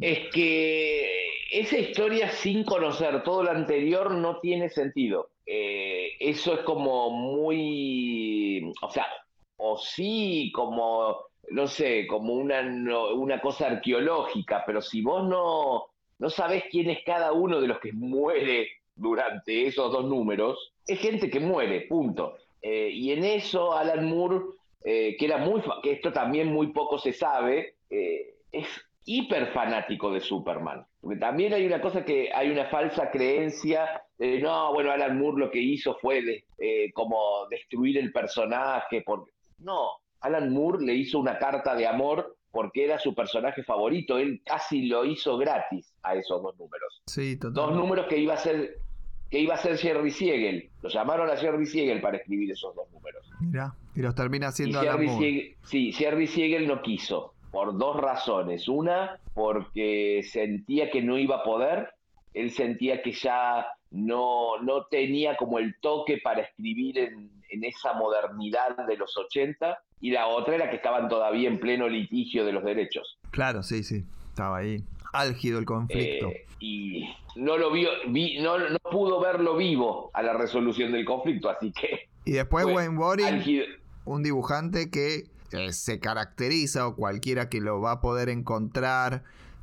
Es que esa historia sin conocer todo lo anterior no tiene sentido. Eh, eso es como muy, o sea, o sí, como, no sé, como una, una cosa arqueológica, pero si vos no, no sabés quién es cada uno de los que muere durante esos dos números, es gente que muere, punto. Eh, y en eso Alan Moore, eh, que era muy, que esto también muy poco se sabe, es hiper fanático de Superman. Porque también hay una cosa que hay una falsa creencia de, no, bueno, Alan Moore lo que hizo fue de, eh, como destruir el personaje. Porque... No, Alan Moore le hizo una carta de amor porque era su personaje favorito. Él casi lo hizo gratis a esos dos números. Sí, Dos números que iba a ser que iba a ser Jerry Siegel. Lo llamaron a Jerry Siegel para escribir esos dos números. Mira, y los termina haciendo Moore. sí, Jerry Siegel no quiso por dos razones. Una, porque sentía que no iba a poder, él sentía que ya no, no tenía como el toque para escribir en, esa modernidad de los 80, y la otra era que estaban todavía en pleno litigio de los derechos. Claro, sí, sí, estaba ahí. Álgido el conflicto. Eh, y no lo vio, no, no, pudo verlo vivo a la resolución del conflicto, así que. Y después Wayne Boring, un dibujante que se caracteriza o cualquiera que lo va a poder encontrar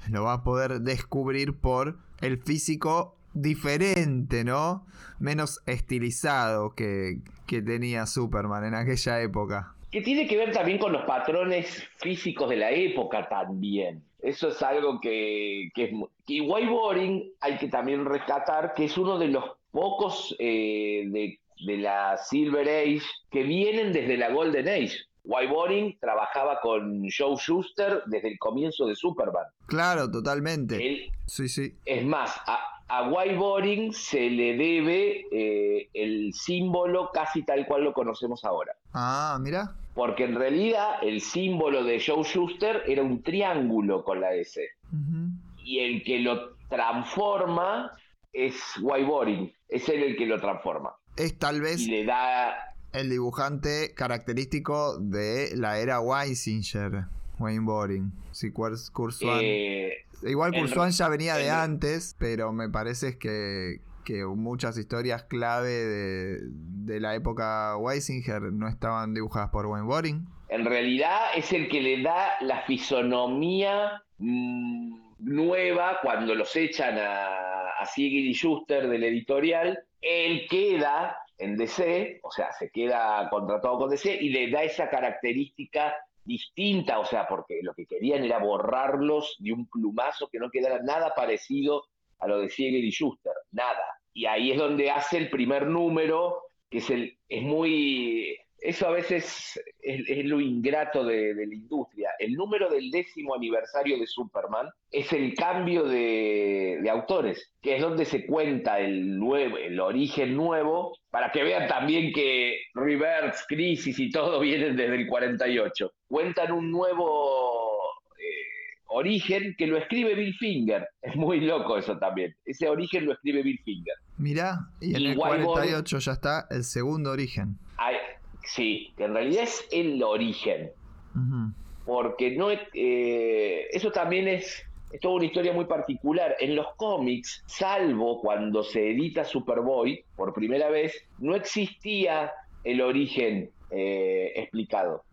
lo va a poder descubrir por el físico diferente, ¿no? Menos estilizado que, que tenía Superman en aquella época. Que tiene que ver también con los patrones físicos de la época también. Eso es algo que, que es... Y White Boring hay que también rescatar que es uno de los pocos eh, de, de la Silver Age que vienen desde la Golden Age. White Boring trabajaba con Joe Schuster desde el comienzo de Superman. Claro, totalmente. Él, Sí, sí. es más, a, a White Boring se le debe eh, el símbolo casi tal cual lo conocemos ahora. Ah, mira. Porque en realidad el símbolo de Joe Schuster era un triángulo con la S. Y el que lo transforma es White Boring. Es él el que lo transforma. Es tal vez Y le da. el dibujante característico de la era Weisinger, Wayne Boring. Sí, eh, Igual Kurzweil ya venía de antes, pero me parece que, que muchas historias clave de, de la época Weisinger no estaban dibujadas por Wayne Boring. en realidad es el que le da la fisonomía mm, nueva cuando los echan a, a Siegel y Schuster del editorial. Él queda en DC, o sea, se queda contratado con DC y le da esa característica distinta, o sea, porque lo que querían era borrarlos de un plumazo que no quedara nada parecido a lo de Siegel y Schuster, nada. Y ahí es donde hace el primer número, que es el es muy eso a veces es, es lo ingrato de, la industria. El número del décimo aniversario de Superman es el cambio de, autores, que es donde se cuenta el nuevo, el origen nuevo, para que vean también que Reverse, Crisis y todo vienen desde el 48. Cuentan un nuevo origen que lo escribe Bill Finger. Es muy loco eso también. Ese origen lo escribe Bill Finger. Mirá, y en Y el White 48 ya está el segundo origen. Ay, sí, que en realidad es el origen. Porque no eh, eso también es, es toda una historia muy particular. En los cómics, salvo cuando se edita Superboy por primera vez, no existía el origen eh, explicado,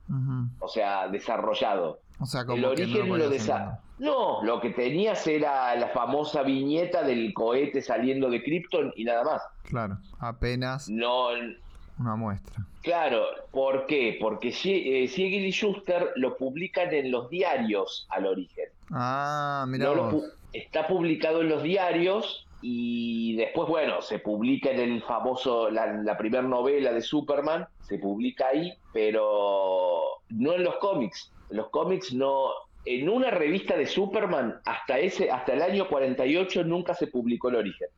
o sea, desarrollado. O sea, como El origen no lo encontrar. No, lo que tenías era la famosa viñeta del cohete saliendo de Krypton y nada más. Claro, apenas No, una muestra. Claro, ¿por qué? Porque eh, Siegel y Schuster lo publican en los diarios al origen. Ah, mira No lo pu- está publicado en los diarios y después, bueno, se publica en el famoso, la, la primera novela de Superman, se publica ahí, pero no en los cómics. Los cómics no. En una revista de Superman, hasta ese, hasta el año 48 nunca se publicó el origen.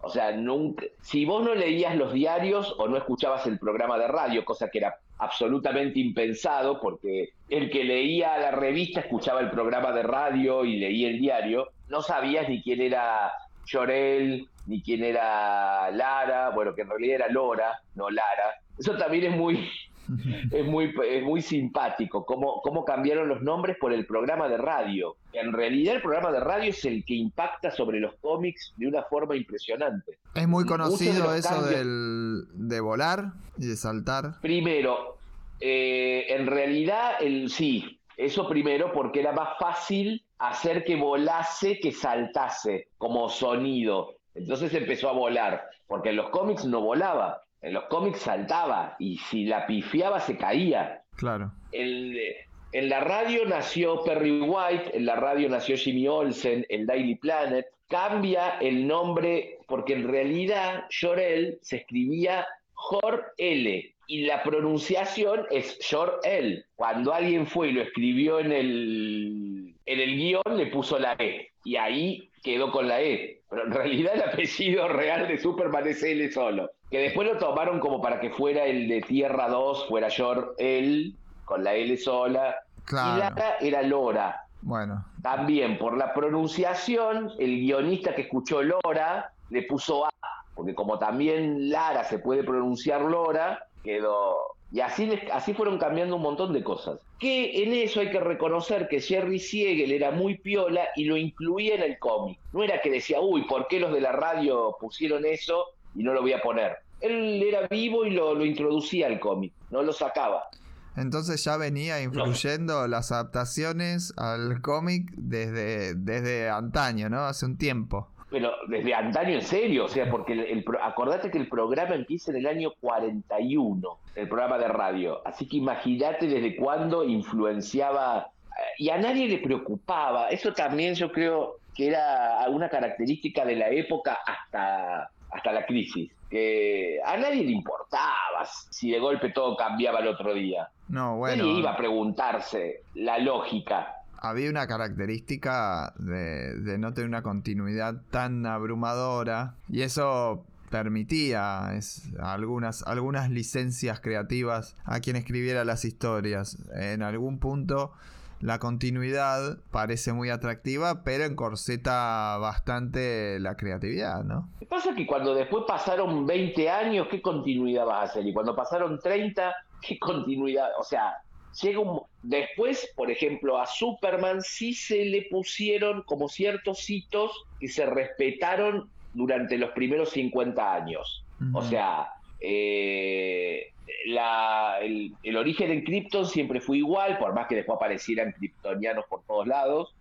O sea, nunca. Si vos no leías los diarios o no escuchabas el programa de radio, cosa que era absolutamente impensado, porque el que leía la revista escuchaba el programa de radio y leía el diario, no sabías ni quién era Llorel, ni quién era Lara, bueno, que en realidad era Lora, no Lara. Eso también es muy, es muy, es muy simpático, cómo, cómo cambiaron los nombres por el programa de radio. En realidad el programa de radio es el que impacta sobre los cómics de una forma impresionante. Es muy de conocido los eso cambios- del, de volar y de saltar. Primero, eh, en realidad el sí, eso primero porque era más fácil hacer que volase que saltase como sonido. Entonces empezó a volar, porque en los cómics no volaba, en los cómics saltaba y si la pifiaba se caía. Claro. El- en la radio nació Perry White, en la radio nació Jimmy Olsen, el Daily Planet. Cambia el nombre porque en realidad Jor-El se escribía Jor-L y la pronunciación es Jor-El. Cuando alguien fue y lo escribió en el, en el guion, le puso la E y ahí quedó con la E. Pero en realidad el apellido real de Superman es L solo. Que después lo tomaron como para que fuera el de Tierra 2, fuera Jor-El con la L sola. Y Claro. Lara era Lora. Bueno. También por la pronunciación, el guionista que escuchó Lora le puso A, porque como también Lara se puede pronunciar Lora, quedó. Y así, les- así fueron cambiando un montón de cosas. Que en eso hay que reconocer que Jerry Siegel era muy piola y lo incluía en el cómic. No era que decía, uy, ¿por qué los de la radio pusieron eso y no lo voy a poner? Él era vivo y lo, lo introducía al cómic, no lo sacaba. Entonces ya venía influyendo las adaptaciones al cómic desde, desde antaño, ¿no? Hace un tiempo. Pero desde antaño en serio, o sea, porque el, acordate que el programa empieza en el año 41, el programa de radio. Así que imagínate desde cuándo influenciaba eh, y a nadie le preocupaba. Eso también yo creo que era una característica de la época hasta, hasta la crisis. Que a nadie le importaba si de golpe todo cambiaba el otro día. No, bueno. Nadie iba a preguntarse la lógica había una característica de, no tener una continuidad tan abrumadora y eso permitía algunas, algunas licencias creativas a quien escribiera las historias. En algún punto la continuidad parece muy atractiva, pero encorseta bastante la creatividad, ¿no? Lo pasa que cuando después pasaron 20 años, ¿qué continuidad vas a hacer? Y cuando pasaron 30, ¿qué continuidad? O sea, llega un, después, por ejemplo, a Superman sí se le pusieron como ciertos hitos que se respetaron durante los primeros 50 años. O sea, eh, el, origen en Krypton siempre fue igual, por más que después aparecieran kryptonianos por todos lados.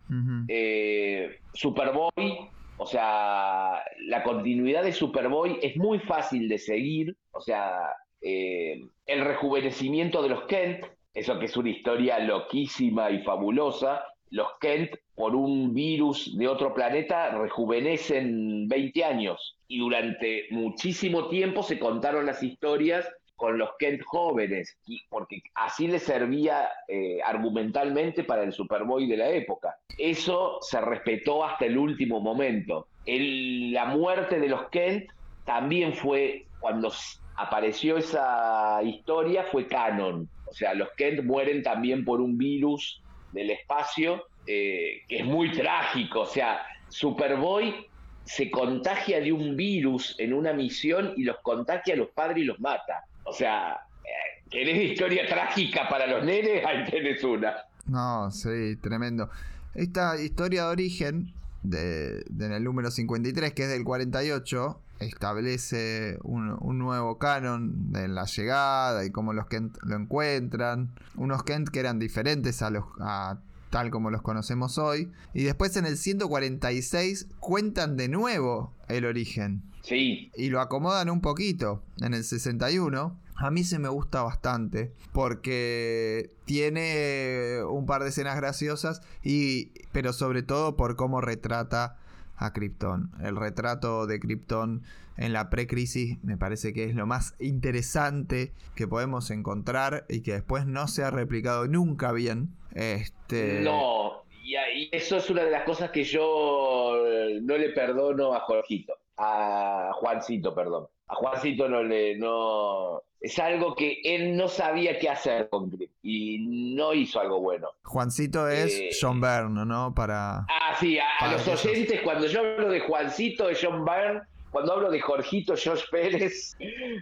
Eh, Superboy, o sea, la continuidad de Superboy es muy fácil de seguir. O sea, eh, el rejuvenecimiento de los Kent, eso que es una historia loquísima y fabulosa. Los Kent, por un virus de otro planeta, rejuvenecen 20 años. Y durante muchísimo tiempo se contaron las historias con los Kent jóvenes, porque así les servía eh, argumentalmente para el Superboy de la época. Eso se respetó hasta el último momento. la muerte de los Kent también fue, cuando apareció esa historia, fue canon. O sea, los Kent mueren también por un virus del espacio, eh, que es muy trágico. O sea, Superboy se contagia de un virus en una misión y los contagia a los padres y los mata. O sea, eh, ¿querés historia trágica para los nenes? Ahí tenés una. No, sí, tremendo. Esta historia de origen, de, en el número 53, que es del 48, establece un, nuevo canon de la llegada y cómo los Kent lo encuentran. Unos Kent que eran diferentes a los a tal como los conocemos hoy. Y después en el 146 cuentan de nuevo el origen. Sí. Y lo acomodan un poquito. En el 61 a mí se me gusta bastante porque tiene un par de escenas graciosas y pero sobre todo por cómo retrata a Krypton. El retrato de Krypton en la precrisis me parece que es lo más interesante que podemos encontrar y que después no se ha replicado nunca bien. Este... No, y, eso es una de las cosas que yo eh, no le perdono a Jorgito, a Juancito, perdón. A Juancito no le no es algo que él no sabía qué hacer con Grip y no hizo algo bueno. Juancito es eh, John Byrne, ¿no? Para. Ah, sí, a, los oyentes, cuando yo hablo de Juancito es John Byrne, cuando hablo de Jorgito, Josh Pérez,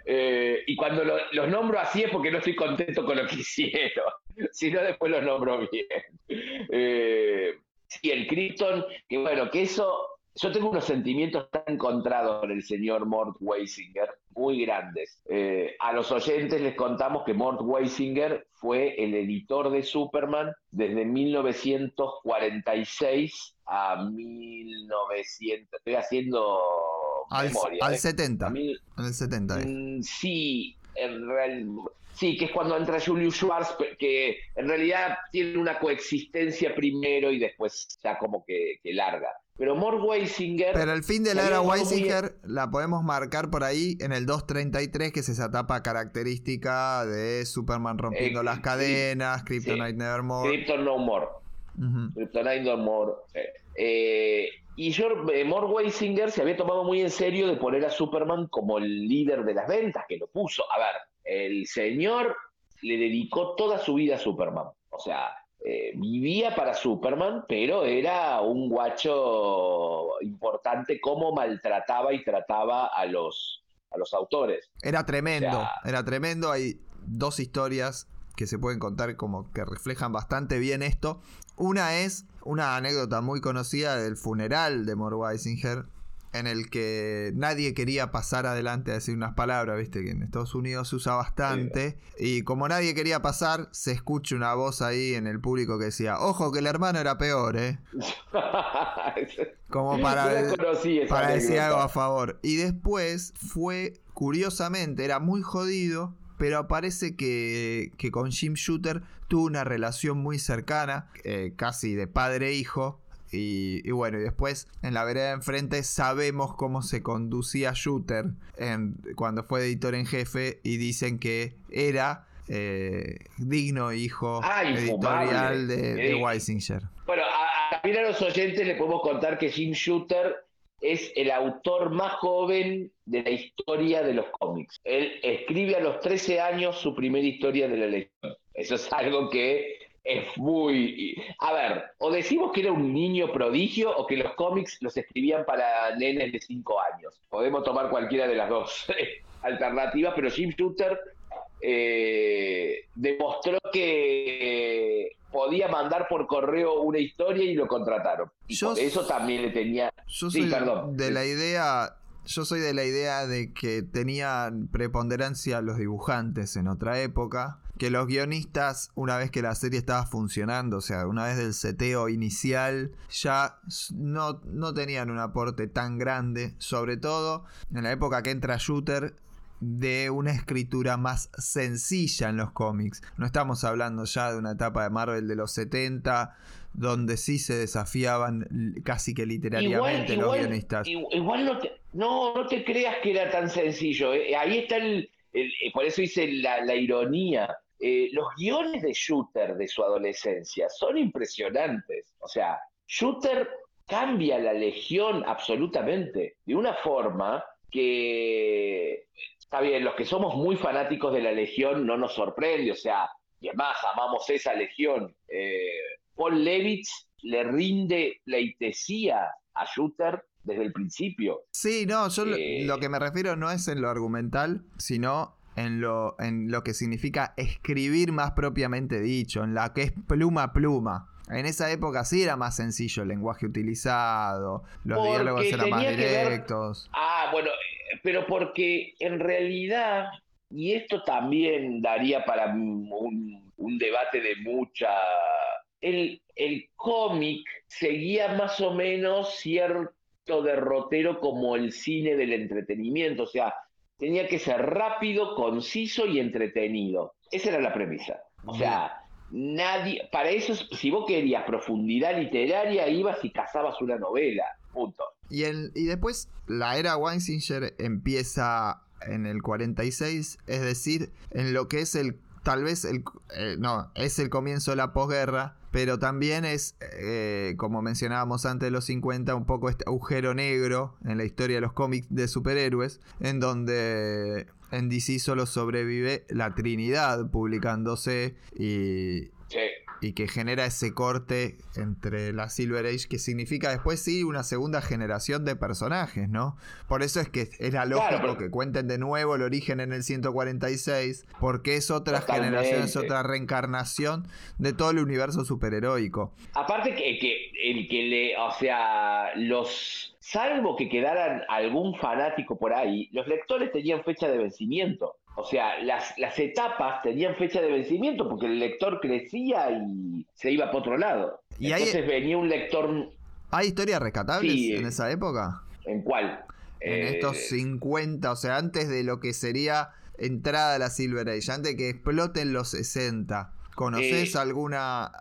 eh, y cuando los nombro así es porque no estoy contento con lo que hicieron, si no después los nombro bien. Eh, sí, el Krypton, que bueno, que eso yo tengo unos sentimientos tan encontrados con el señor Mort Weisinger, muy grandes. Eh, a los oyentes les contamos que Mort Weisinger fue el editor de Superman desde 1946 a 1900. Estoy haciendo al, memoria. Al 70. ¿eh? al 70. Mm, sí, en realidad Sí, que es cuando entra Julius Schwartz, que en realidad tiene una coexistencia primero y después ya como que, larga. Pero Mort Weisinger. Pero el fin de la era Weisinger la podemos marcar por ahí en el 233, que es esa etapa característica de Superman rompiendo las cadenas, Kryptonite Nevermore. Krypton No More. Kryptonite No More. Eh, y yo, eh, Mort Weisinger se había tomado muy en serio de poner a Superman como el líder de las ventas, que lo puso. A ver, el señor le dedicó toda su vida a Superman. O sea, eh, vivía para Superman, pero era un guacho importante cómo maltrataba y trataba a los, a los autores. Era tremendo, era tremendo. Hay dos historias que se pueden contar como que reflejan bastante bien esto. Una es una anécdota muy conocida del funeral de Mort Weisinger, en el que nadie quería pasar adelante a decir unas palabras, viste que en Estados Unidos se usa bastante, y como nadie quería pasar, se escucha una voz ahí en el público que decía, ojo que el hermano era peor, ¿eh? Como para, para decir algo a favor. Y después fue, curiosamente, era muy jodido, pero parece que, que con Jim Shooter tuvo una relación muy cercana, eh, casi de padre y, bueno, y después en la vereda de enfrente sabemos cómo se conducía Shooter en, cuando fue editor en jefe y dicen que era eh, digno hijo ah, editorial de, de Weisinger. Bueno, a, a los oyentes le podemos contar que Jim Shooter es el autor más joven de la historia de los cómics. Él escribe a los 13 años su primera historia de la lección. Eso es algo que es muy... A ver, o decimos que era un niño prodigio o que los cómics los escribían para nenes de 5 años. Podemos tomar cualquiera de las dos alternativas, pero Jim Shooter eh, demostró que podía mandar por correo una historia y lo contrataron. Y eso también le tenía... Yo soy de la idea... Yo soy de la idea de que tenían preponderancia los dibujantes en otra época que los guionistas, una vez que la serie estaba funcionando, o sea, una vez del seteo inicial, ya no, no tenían un aporte tan grande, sobre todo en la época que entra Shooter, de una escritura más sencilla en los cómics. No estamos hablando ya de una etapa de Marvel de los 70, donde sí se desafiaban casi que literariamente los guionistas. Igual no te, no, te creas que era tan sencillo. ¿eh? Ahí está el, eh, por eso hice la, ironía. Eh, los guiones de Shooter de su adolescencia son impresionantes. O sea, Shooter cambia la legión absolutamente de una forma que, está bien, los que somos muy fanáticos de la legión no nos sorprende, o sea, y además amamos esa legión. Eh, Paul Levitz le rinde pleitesía a Shooter desde el principio. Sí, no, yo lo eh, que me refiero no es en lo argumental, sino en lo, en lo que significa escribir más propiamente dicho, en la que es pluma pluma. En esa época sí era más sencillo el lenguaje utilizado, los diálogos eran más directos. Ah, bueno, eh, pero porque en realidad, y esto también daría para un, debate de mucha... El, el cómic seguía más o menos cierto derrotero como el cine del entretenimiento, o sea, tenía que ser rápido, conciso y entretenido. Esa era la premisa. O sea, nadie, para eso, si vos querías profundidad literaria, ibas y cazabas una novela. Punto. Y, y después la era Weinsinger empieza en el 46, es decir, en lo que es el tal vez el eh, no, es el comienzo de la posguerra, pero también es, eh, como mencionábamos antes de los 50, un poco este agujero negro en la historia de los cómics de superhéroes, en donde en DC solo sobrevive la Trinidad publicándose y, y que genera ese corte entre la Silver Age, que significa después sí una segunda generación de personajes, ¿no? Por eso es que era lógico que cuenten de nuevo el origen en el 146, porque es otra generación, es otra reencarnación de todo el universo superheroico. Aparte que, que el que le, o sea, los salvo que quedaran algún fanático por ahí, los lectores tenían fecha de vencimiento. O sea, las, las etapas tenían fecha de vencimiento porque el lector crecía y se iba para otro lado. ¿Y Entonces venía un lector... ¿Hay historias rescatables en esa época? ¿En cuál? En estos 50, eh, o sea, antes de lo que sería entrada a la Silver Age, antes que exploten los 60. ¿Conoces eh, alguna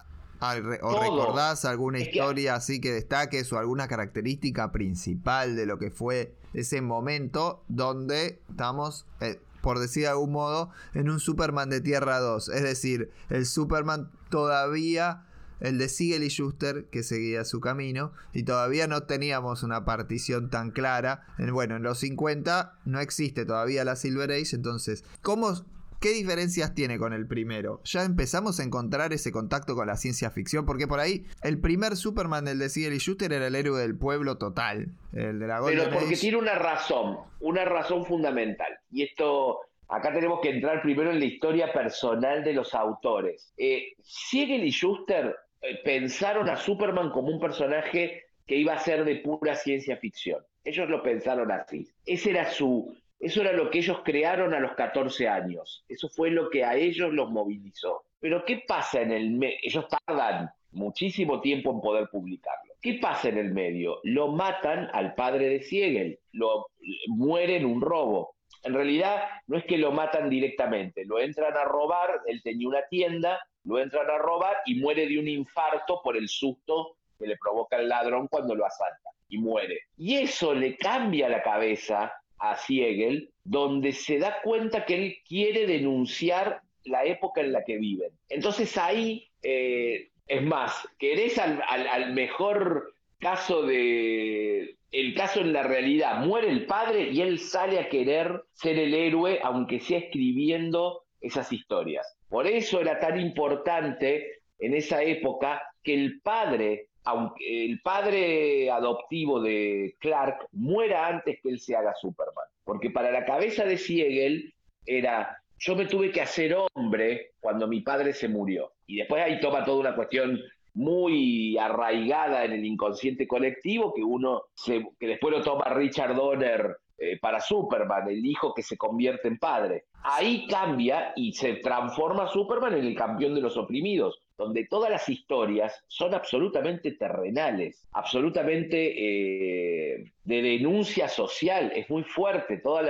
o recordás alguna historia así que destaques o alguna característica principal de lo que fue ese momento donde estamos eh, por decir de algún modo, en un Superman de Tierra 2. Es decir, el Superman todavía, el de Siegel y Schuster, que seguía su camino, y todavía no teníamos una partición tan clara. Bueno, en los 50 no existe todavía la Silver Age, entonces, ¿cómo ¿Qué diferencias tiene con el primero? Ya empezamos a encontrar ese contacto con la ciencia ficción, porque por ahí el primer Superman del de Siegel y Schuster era el héroe del pueblo total, el de la Pero porque tiene una razón, una razón fundamental. Y esto, acá tenemos que entrar primero en la historia personal de los autores. Eh, Siegel y Schuster eh, pensaron a Superman como un personaje que iba a ser de pura ciencia ficción. Ellos lo pensaron así. Ese era su, eso era lo que ellos crearon a los 14 años. Eso fue lo que a ellos los movilizó. Pero ¿qué pasa en el medio? Ellos tardan muchísimo tiempo en poder publicarlo. ¿Qué pasa en el medio? Lo matan al padre de Siegel, lo muere en un robo. En realidad no es que lo matan directamente, lo entran a robar, él tenía una tienda, lo entran a robar y muere de un infarto por el susto que le provoca el ladrón cuando lo asalta y muere. Y eso le cambia la cabeza a Siegel, donde se da cuenta que él quiere denunciar la época en la que viven. Entonces ahí, eh, es más, querés al, al, mejor caso de... El caso en la realidad, muere el padre y él sale a querer ser el héroe, aunque sea escribiendo esas historias. Por eso era tan importante en esa época que el padre, aunque el padre adoptivo de Clark muera antes que él se haga Superman. Porque para la cabeza de Siegel era yo me tuve que hacer hombre cuando mi padre se murió. Y después ahí toma toda una cuestión muy arraigada en el inconsciente colectivo que uno se, que después lo toma Richard Donner eh, para Superman, el hijo que se convierte en padre. Ahí cambia y se transforma Superman en el campeón de los oprimidos, donde todas las historias son absolutamente terrenales, absolutamente eh, de denuncia social, es muy fuerte, toda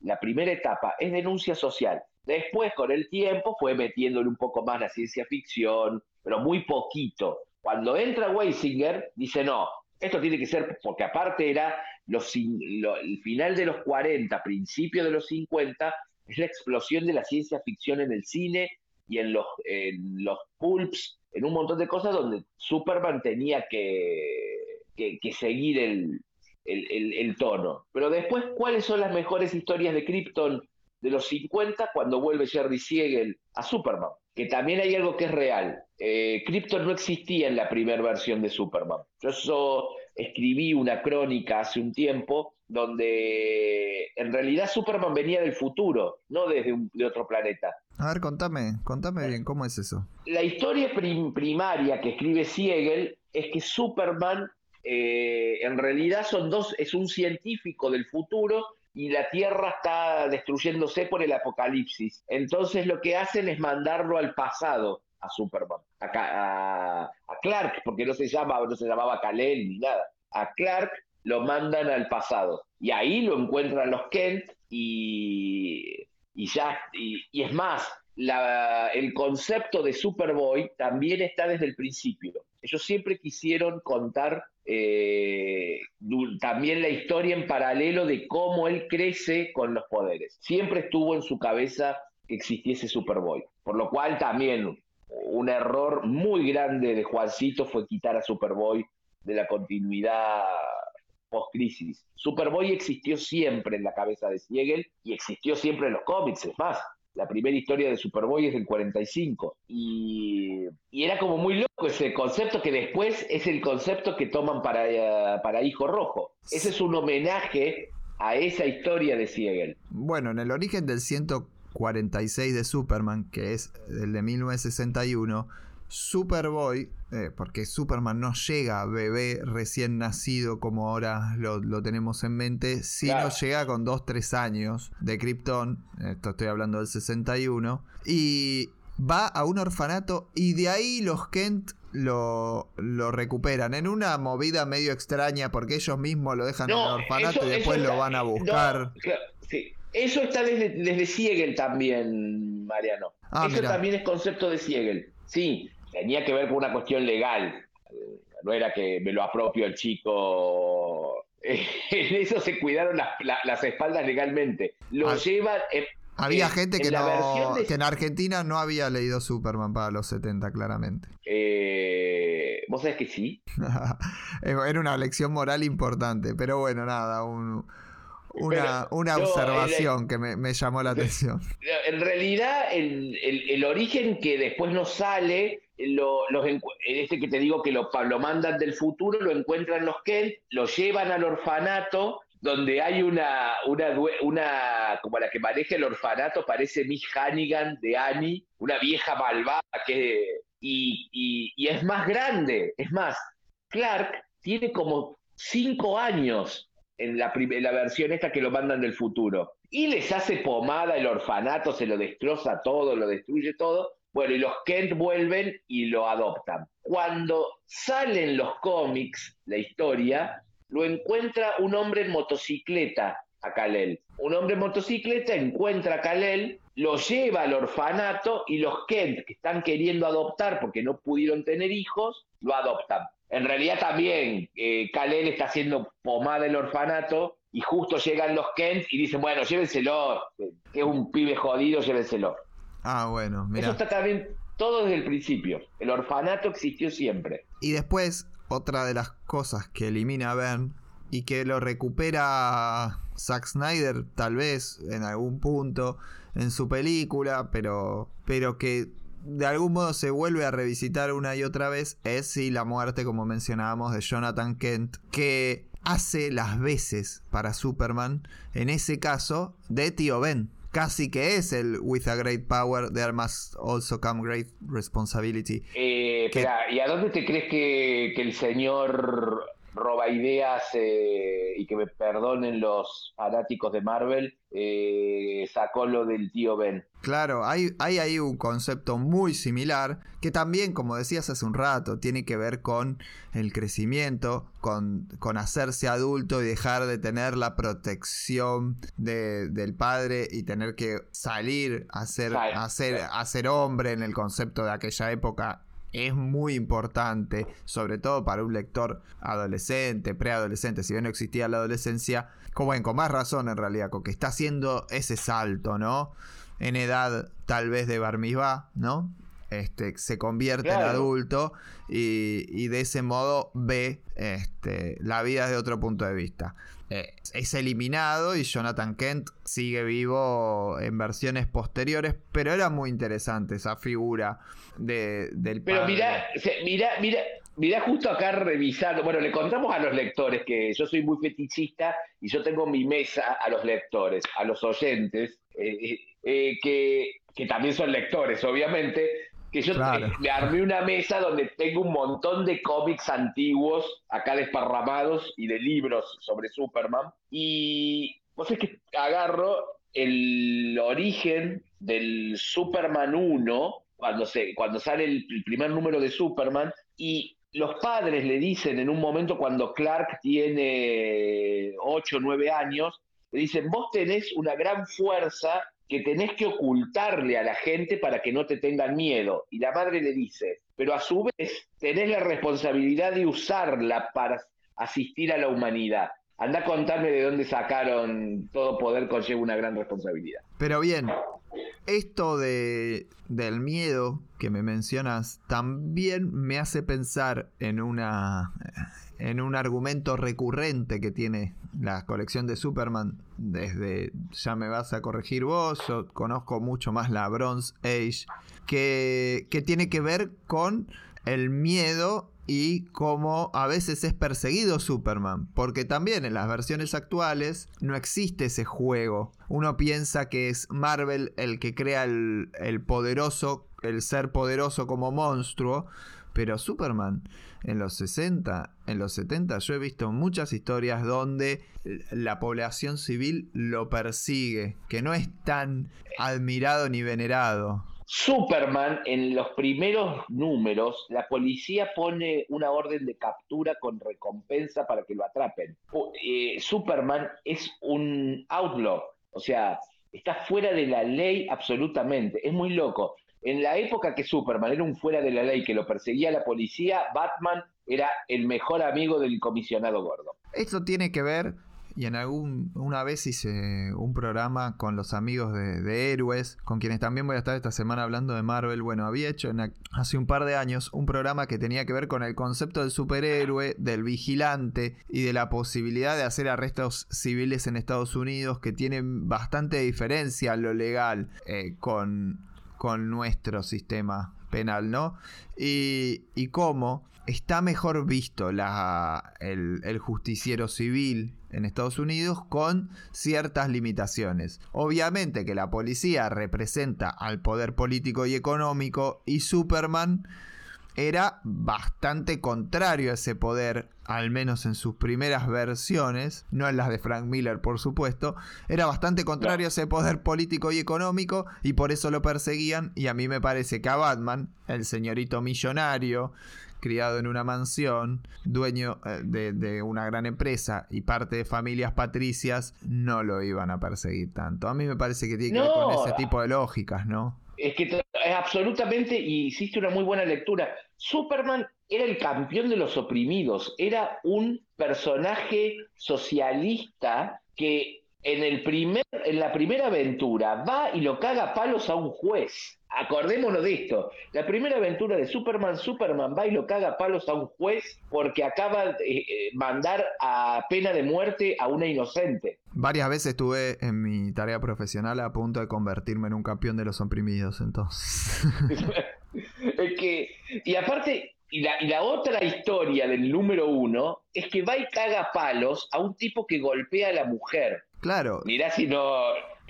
la, primera etapa es denuncia social. Después, con el tiempo, fue metiéndole un poco más la ciencia ficción, pero muy poquito. Cuando entra Weisinger, dice, no, esto tiene que ser, porque aparte era los, el final de los 40, principio de los 50, es la explosión de la ciencia ficción en el cine y en los, en los pulps, en un montón de cosas donde Superman tenía que, que, seguir el, el, el, tono. Pero después, ¿cuáles son las mejores historias de Krypton de los 50 cuando vuelve Jerry Siegel a Superman. Que también hay algo que es real. Eh, Krypton no existía en la primera versión de Superman. Yo escribí una crónica hace un tiempo donde en realidad Superman venía del futuro, no desde de otro planeta. A ver, contame, contame bien, ¿cómo es eso? La historia primaria que escribe Siegel es que Superman eh, en realidad son dos, es un científico del futuro y la Tierra está destruyéndose por el apocalipsis. Entonces lo que hacen es mandarlo al pasado a Superman, a, a, Clark, porque no se llama, no se llamaba Kal-El ni nada. A Clark lo mandan al pasado y ahí lo encuentran los Kent y, y ya y, es más el concepto de Superboy también está desde el principio. Ellos siempre quisieron contar eh, también la historia en paralelo de cómo él crece con los poderes. Siempre estuvo en su cabeza que existiese Superboy, por lo cual también un error muy grande de Juancito fue quitar a Superboy de la continuidad post-crisis. Superboy existió siempre en la cabeza de Siegel y existió siempre en los cómics, es más, la primera historia de Superboy es del 45. Y, era como muy loco ese concepto que después es el concepto que toman para, para Hijo Rojo. Ese es un homenaje a esa historia de Siegel. Bueno, en el origen del 146 de Superman, que es el de 1961, Superboy, eh, porque Superman no llega bebé recién nacido como ahora lo, tenemos en mente, sino llega con 2-3 años de Krypton, esto estoy hablando del 61, y va a un orfanato y de ahí los Kent lo, lo recuperan en una movida medio extraña porque ellos mismos lo dejan en el orfanato y después lo van a buscar. sí. Eso está desde, desde Siegel también, Mariano. Ah, eso también es concepto de Siegel. Sí, tenía que ver con una cuestión legal. No era que me lo apropio el chico. En eso se cuidaron las, espaldas legalmente. Lo ah, lleva. había gente que, no, que en Argentina no había leído Superman para los 70, claramente. Eh, ¿Vos sabés que sí? Era una lección moral importante, pero bueno, nada, un, una, una observación que me, llamó la atención. En realidad, el, el, origen que después nos sale, lo, los, este que te digo que lo, lo mandan del futuro, lo encuentran los Kent, lo llevan al orfanato, donde hay una, una, una, como la que maneja el orfanato, parece Miss Hannigan de Annie, una vieja malvada que, y, y, es más grande, es más, Clark tiene como cinco años en la, la versión esta que lo mandan del futuro. Y les hace pomada el orfanato, se lo destroza todo, lo destruye todo. Bueno, y los Kent vuelven y lo adoptan. Cuando salen los cómics, la historia, lo encuentra un hombre en motocicleta a Kalel. Un hombre en motocicleta encuentra a Kalel, lo lleva al orfanato y los Kent, que están queriendo adoptar porque no pudieron tener hijos, lo adoptan. En realidad también eh, Kalel está haciendo pomada el orfanato y justo llegan los Kent y dicen, bueno, llévenselo, que es un pibe jodido, llévenselo. Ah, bueno, mira. Eso está también todo desde el principio. El orfanato existió siempre. Y después, otra de las cosas que elimina Ben y que lo recupera Zack Snyder tal vez en algún punto en su película, pero, pero que de algún modo se vuelve a revisitar una y otra vez es si la muerte, como mencionábamos, de Jonathan Kent, que hace las veces para Superman, en ese caso, de tío Ben. Casi que es el With a Great Power, there must also come great responsibility. Eh, ¿y a dónde te crees que, que el señor roba ideas eh, y que me perdonen los fanáticos de Marvel, eh, sacó lo del tío Ben. Claro, hay, hay ahí un concepto muy similar que también, como decías hace un rato, tiene que ver con el crecimiento, con, con hacerse adulto y dejar de tener la protección del padre y tener que salir a ser, a ser, a ser hombre en el concepto de aquella época es muy importante, sobre todo para un lector adolescente, preadolescente, si bien no existía la adolescencia, como con más razón en realidad, con que está haciendo ese salto, ¿no? En edad tal vez de Barmibá, ¿no? Este, se convierte en adulto y, de ese modo ve este, la vida desde otro punto de vista. Eh, es eliminado y Jonathan Kent sigue vivo en versiones posteriores, pero era muy interesante esa figura de, del Pero mira, mira, mira, mira justo acá revisando, bueno, le contamos a los lectores que yo soy muy fetichista y yo tengo mi mesa a los lectores, a los oyentes, eh, eh, que, que también son lectores, obviamente, que yo me armé una mesa donde tengo un montón de cómics antiguos acá desparramados y de libros sobre Superman. Y vos es que agarro el origen del Superman 1, cuando, se, cuando sale el, primer número de Superman, y los padres le dicen en un momento cuando Clark tiene 8 o 9 años, le dicen, vos tenés una gran fuerza que tenés que ocultarle a la gente para que no te tengan miedo. Y la madre le dice, pero a su vez tenés la responsabilidad de usarla para asistir a la humanidad. Anda a contarme de dónde sacaron todo poder conlleva una gran responsabilidad. Pero bien, esto de, del miedo que me mencionas también me hace pensar en una en un argumento recurrente que tiene la colección de Superman desde ya me vas a corregir vos, yo conozco mucho más la Bronze Age, que, que tiene que ver con el miedo y cómo a veces es perseguido Superman, porque también en las versiones actuales no existe ese juego. Uno piensa que es Marvel el que crea el, el poderoso, el ser poderoso como monstruo, pero Superman en los 60, en los 70, yo he visto muchas historias donde la población civil lo persigue, que no es tan admirado ni venerado. Superman, en los primeros números, la policía pone una orden de captura con recompensa para que lo atrapen. Eh, Superman es un outlaw, o sea, está fuera de la ley absolutamente. Es muy loco. En la época que Superman era un fuera de la ley que lo perseguía la policía, Batman era el mejor amigo del comisionado gordo. Esto tiene que ver, y en algún una vez hice un programa con los amigos de, héroes, con quienes también voy a estar esta semana hablando de Marvel. Bueno, había hecho hace un par de años un programa que tenía que ver con el concepto del superhéroe, del vigilante y de la posibilidad de hacer arrestos civiles en Estados Unidos que tienen bastante diferencia lo legal eh, con con nuestro sistema penal, ¿no? Y, y cómo está mejor visto el, justiciero civil en Estados Unidos con ciertas limitaciones. Obviamente que la policía representa al poder político y económico y Superman era bastante contrario a ese poder, al menos en sus primeras versiones, no en las de Frank Miller, por supuesto, era bastante contrario a ese poder político y económico y por eso lo perseguían y a mí me parece que a Batman, el señorito millonario, criado en una mansión, dueño eh, de, de, una gran empresa y parte de familias patricias, no lo iban a perseguir tanto. A mí me parece que tiene que ver con ese tipo de lógicas, ¿no? Es que es absolutamente, y hiciste una muy buena lectura, Superman era el campeón de los oprimidos, era un personaje socialista que en, el primer, en la primera aventura va y lo caga a palos a un juez. Acordémonos de esto. La primera aventura de Superman, Superman va y lo caga a palos a un juez porque acaba de eh, mandar a pena de muerte a una inocente. Varias veces estuve en mi tarea profesional a punto de convertirme en un campeón de los oprimidos, entonces. es que, y aparte, y la, y la, otra historia del número uno es que va y caga palos a un tipo que golpea a la mujer. Claro. Mirá si no,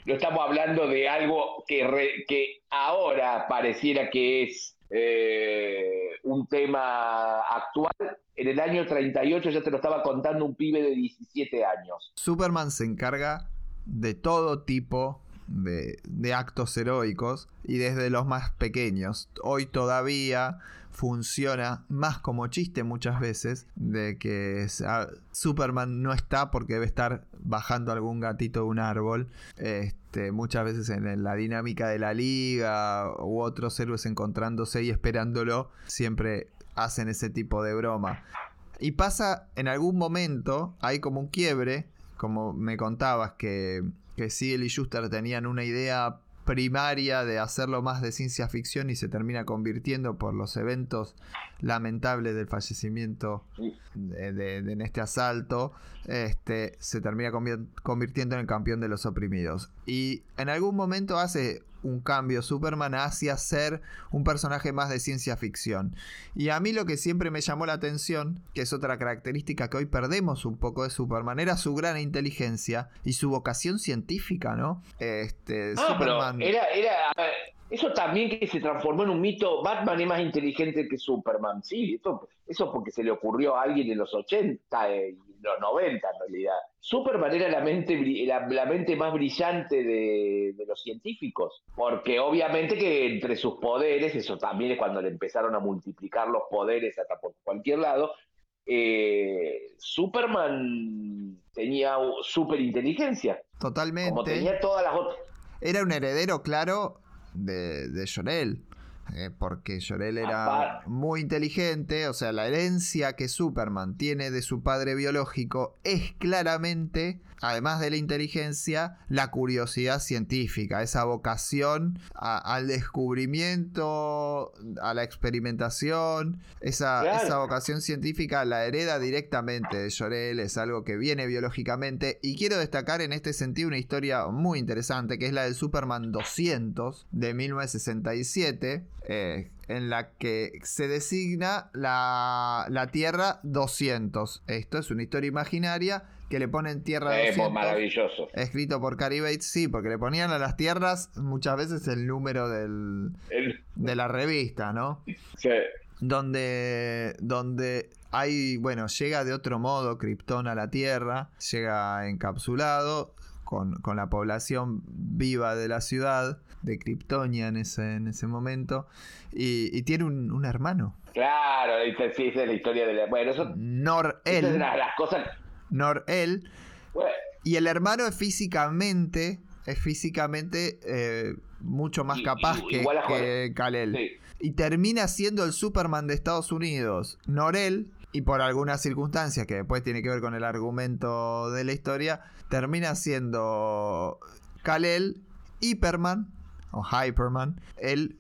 no estamos hablando de algo que, re, que ahora pareciera que es eh, un tema actual. En el año 38 ya te lo estaba contando un pibe de 17 años. Superman se encarga de todo tipo de, de, actos heroicos y desde los más pequeños. Hoy todavía funciona más como chiste muchas veces de que Superman no está porque debe estar bajando algún gatito de un árbol. Este, muchas veces en la dinámica de la liga u otros héroes encontrándose y esperándolo, siempre hacen ese tipo de broma. Y pasa en algún momento, hay como un quiebre, como me contabas que, que y Schuster tenían una idea primaria de hacerlo más de ciencia ficción y se termina convirtiendo por los eventos lamentables del fallecimiento de, de, de, en este asalto, este, se termina convirtiendo en el campeón de los oprimidos. Y en algún momento hace un cambio Superman hacia ser un personaje más de ciencia ficción. Y a mí lo que siempre me llamó la atención, que es otra característica que hoy perdemos un poco de Superman, era su gran inteligencia y su vocación científica, ¿no? Este, Superman... pero era, era, eso también que se transformó en un mito, Batman es más inteligente que Superman, sí, esto, eso porque se le ocurrió a alguien en los 80 y los 90 en realidad. Superman era la mente, la, la mente más brillante de, de, los científicos, porque obviamente que entre sus poderes, eso también es cuando le empezaron a multiplicar los poderes hasta por cualquier lado, eh, Superman tenía super inteligencia. Totalmente. Como tenía todas las otras. Era un heredero, claro, de, de Jorel. Eh, porque Jorel era muy inteligente, o sea, la herencia que Superman tiene de su padre biológico es claramente, además de la inteligencia, la curiosidad científica, esa vocación a, al descubrimiento, a la experimentación, esa, claro. esa, vocación científica la hereda directamente de Jorel, es algo que viene biológicamente, y quiero destacar en este sentido una historia muy interesante, que es la del Superman 200 de 1967, eh, en la que se designa la, la, Tierra 200. Esto es una historia imaginaria que le ponen Tierra eh, 200. maravilloso. Escrito por Cary Bates, sí, porque le ponían a las tierras muchas veces el número del, el... de la revista, ¿no? Sí. Donde, donde hay, bueno, llega de otro modo Krypton a la Tierra, llega encapsulado, con, con, la población viva de la ciudad, de Kryptonia en ese, en ese momento, y, y tiene un, un, hermano. Claro, sí, esa es la historia de la... Bueno, eso... Nor-El. Es las, las cosas... Nor-El. Bueno. Y el hermano es físicamente, es físicamente eh, mucho más capaz y, que, que Kal-El. Sí. Y termina siendo el Superman de Estados Unidos. Nor-El, y por algunas circunstancias que después tiene que ver con el argumento de la historia, termina siendo Kal-El Hyperman, o Hyperman, el,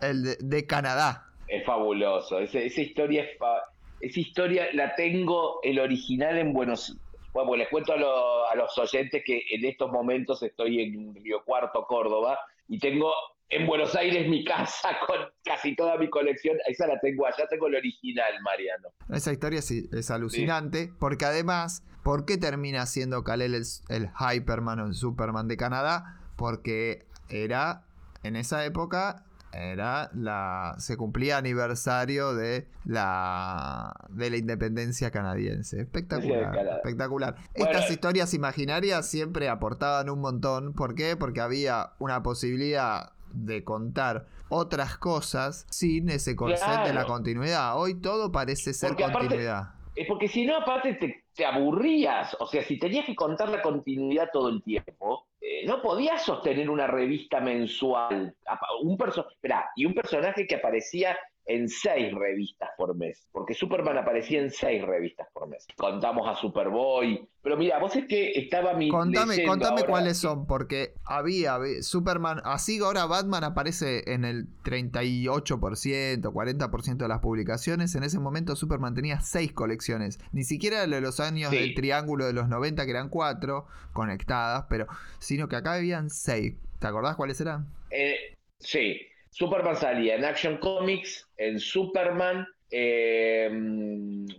el de, de, Canadá. Es fabuloso, esa, esa historia es fa esa historia la tengo el original en Buenos bueno, pues les cuento a, lo, a, los oyentes que en estos momentos estoy en Río Cuarto, Córdoba, y tengo en Buenos Aires mi casa con casi toda mi colección. Esa la tengo allá, tengo el original, Mariano. Esa historia sí, es alucinante, sí. porque además, ¿por qué termina siendo Kal-El el, el Hyperman o el Superman de Canadá? Porque era, en esa época, era la se cumplía aniversario de la de la independencia canadiense. Espectacular, espectacular. Bueno, Estas historias imaginarias siempre aportaban un montón, ¿por qué? Porque había una posibilidad de contar otras cosas sin ese corset de la continuidad. Hoy todo parece ser Porque aparte- continuidad. Es porque si no, aparte te, te aburrías. O sea, si tenías que contar la continuidad todo el tiempo, eh, no podías sostener una revista mensual. Un perso Esperá, y un personaje que aparecía en seis revistas por mes. Porque Superman aparecía en seis revistas por mes. Contamos a Superboy. Pero mira, vos es que estaba mi. Contame, contame ahora- cuáles son, porque había Superman, así ahora Batman aparece en el 38%, 40% de las publicaciones. En ese momento Superman tenía seis colecciones. Ni siquiera de los años Sí. del triángulo de los 90, que eran cuatro conectadas, pero sino que acá habían seis. ¿Te acordás cuáles eran? Eh, sí, Superman salía en Action Comics, en Superman, eh,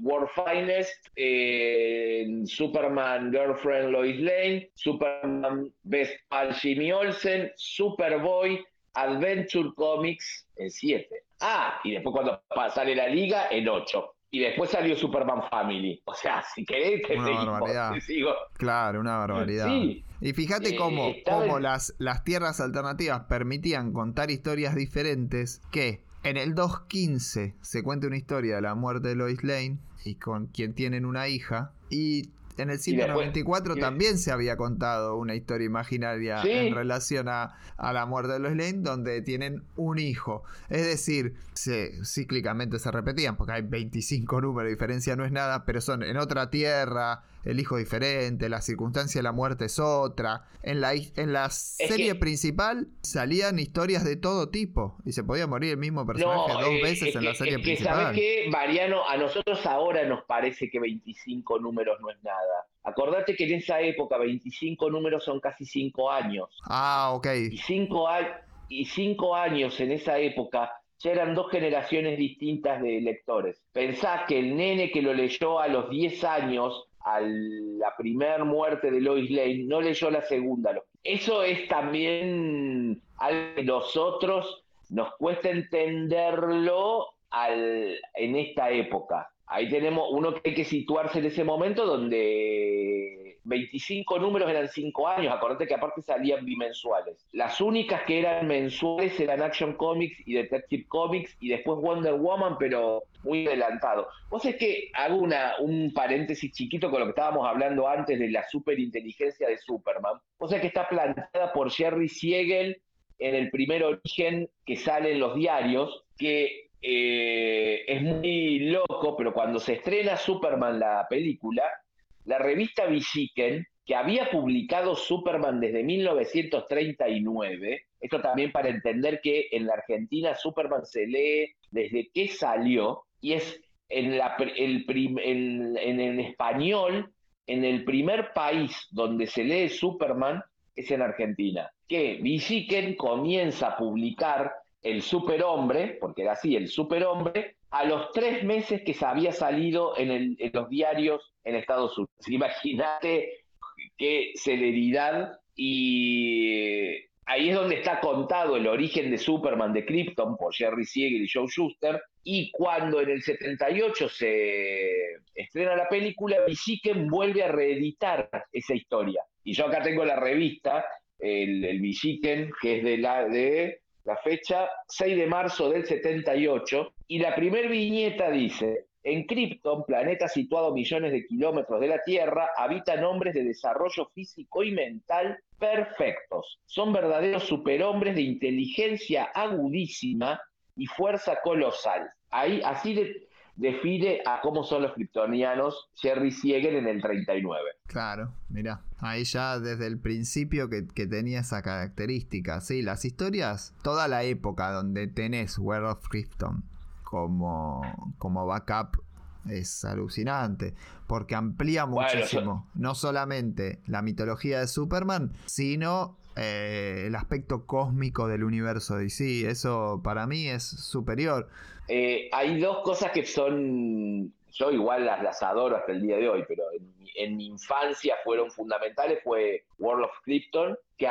World Finest, eh, en Superman Girlfriend Lois Lane, Superman Best Pal Jimmy Olsen, Superboy, Adventure Comics en 7. Ah, y después cuando sale la liga en 8. Y después salió Superman Family. O sea, si querés te Una seguimos, te sigo. Claro, una barbaridad. Sí. Y fíjate Eh, cómo, en- las, las tierras alternativas permitían contar historias diferentes que en el 2.15 se cuenta una historia de la muerte de Lois Lane y con quien tienen una hija y en el después- 194 y de- también se había contado una historia imaginaria Sí. en relación a, a la muerte de Lois Lane donde tienen un hijo. Es decir, se, cíclicamente se repetían porque hay 25 números, diferencia no es nada, pero son en otra tierra, el hijo diferente, la circunstancia de la muerte es otra. En la, en la serie que- principal salían historias de todo tipo y se podía morir el mismo personaje dos eh, veces es en la serie es que, principal. ¿sabes qué, Mariano? A nosotros ahora nos parece que 25 números no es nada. Acordate que en esa época 25 números son casi 5 años. Ah, ok. Y 5 y cinco años en esa época ya eran dos generaciones distintas de lectores. Pensá que el nene que lo leyó a los 10 años, a la primer muerte de Lois Lane, no leyó la segunda. Eso es también algo que nosotros nos cuesta entenderlo al, en esta época. Ahí tenemos uno que hay que situarse en ese momento donde 25 números eran 5 años, acordate que aparte salían bimensuales. Las únicas que eran mensuales eran Action Comics y Detective Comics y después Wonder Woman, pero muy adelantado. Vos es que hago una, un paréntesis chiquito con lo que estábamos hablando antes de la superinteligencia de Superman. Vos es que está planteada por Jerry Siegel en el primer origen que sale en los diarios, que eh, es muy loco, pero cuando se estrena Superman la película, la revista Visiken, que había publicado Superman desde 1939, esto también para entender que en la Argentina Superman se lee desde que salió, y es en, el español, en el primer país donde se lee Superman es en Argentina, que Visiken comienza a publicar el superhombre, porque era así, el superhombre, a los tres meses que se había salido en, los diarios en Estados Unidos. Imagínate qué celeridad y ahí es donde está contado el origen de Superman de Krypton por Jerry Siegel y Joe Shuster. Y cuando en el 78 se estrena la película, Visiken vuelve a reeditar esa historia. Y yo acá tengo la revista, el, el que es de la, de la fecha 6 de marzo del 78, y la primer viñeta dice, en Krypton, planeta situado a millones de kilómetros de la Tierra, habitan hombres de desarrollo físico y mental perfectos. Son verdaderos superhombres de inteligencia agudísima y fuerza colosal. Ahí, así de, define a cómo son los kryptonianos Jerry Siegel en el 39. Claro, mira, ahí ya desde el principio que, que, tenía esa característica. Sí, las historias, toda la época donde tenés World of Krypton como, como backup es alucinante, porque amplía muchísimo, bueno, no solamente la mitología de Superman, sino eh, el aspecto cósmico del universo DC. Eso para mí es superior. Eh, hay dos cosas que son, yo igual las, las adoro hasta el día de hoy, pero en mi, infancia fueron fundamentales fue World of Krypton, que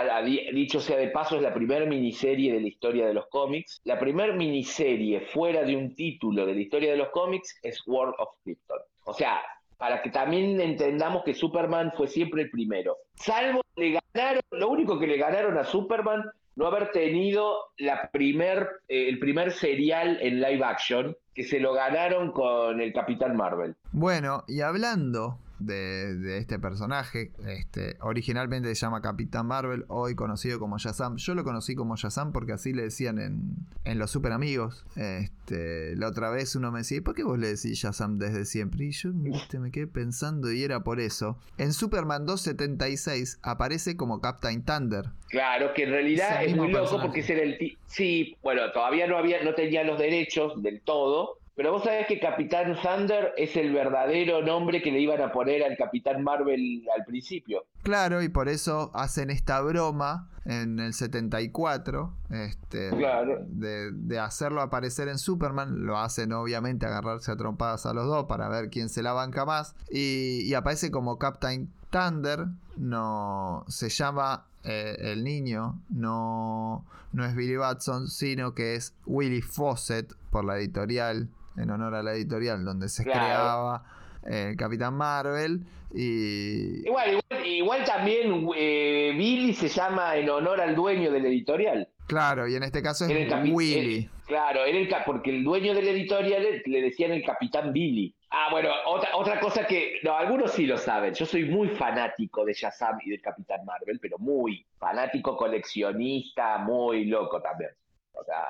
dicho sea de paso es la primera miniserie de la historia de los cómics. La primera miniserie fuera de un título de la historia de los cómics es World of Krypton. O sea, para que también entendamos que Superman fue siempre el primero. Salvo le ganaron, lo único que le ganaron a Superman no haber tenido eh, el primer serial en live action que se lo ganaron con el Capitán Marvel. Bueno, y hablando de, este personaje. Este, originalmente se llama Capitán Marvel, hoy conocido como Shazam. Yo lo conocí como Shazam porque así le decían en, en Los Super Amigos. Este, la otra vez uno me decía, ¿por qué vos le decís Shazam desde siempre? Y yo me quedé pensando y era por eso. En Superman 276 aparece como Captain Thunder. Claro, que en realidad es muy loco porque ese era el... Sí, bueno, todavía no, había, no tenía los derechos del todo pero vos sabés que Capitán Thunder es el verdadero nombre que le iban a poner al Capitán Marvel al principio. Claro, y por eso hacen esta broma en el 74, este, de, hacerlo aparecer en Superman. Lo hacen obviamente agarrarse a trompadas a los dos para ver quién se la banca más. Y, aparece como Captain Thunder, no se llama eh, el niño, no, no es Billy Batson, sino que es Willy Fawcett por la editorial en honor a la editorial donde se creaba el eh, Capitán Marvel. Y... Igual, igual, también eh, Billy se llama en honor al dueño de la editorial. Claro, y en este caso es Willy. claro, el, porque el dueño de la editorial le decían el Capitán Billy. Ah, bueno, otra, otra cosa que, no, algunos sí lo saben, yo soy muy fanático de Shazam y del Capitán Marvel, pero muy fanático, coleccionista, muy loco también. O sea,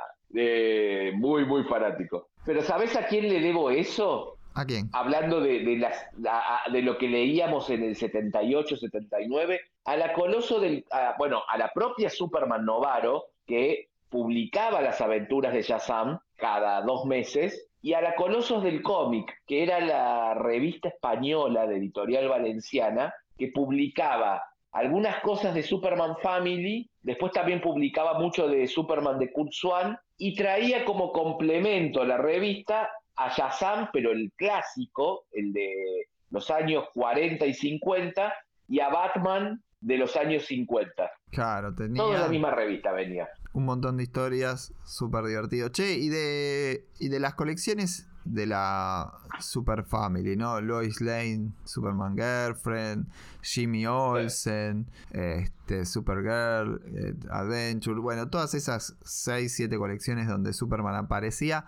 muy, muy fanático. Pero ¿sabes a quién le debo eso? ¿A quién? Hablando de, las, de lo que leíamos en el 78, 79, a la coloso del, bueno, a la propia Superman Novaro, que publicaba las aventuras de Shazam cada dos meses, y a la Colosos del cómic, que era la revista española de editorial valenciana, que publicaba algunas cosas de Superman Family, después también publicaba mucho de Superman de Kurt Swan y traía como complemento la revista a Shazam, pero el clásico, el de los años 40 y 50, y a Batman de los años 50. Claro, tenía... Toda la misma revista venía. Un montón de historias, súper divertido. Che, y de, y de las colecciones de la Super Family, ¿no? Lois Lane, Superman Girlfriend, Jimmy Olsen, este, Supergirl, eh, Adventure, bueno, todas esas 6, 7 colecciones donde Superman aparecía.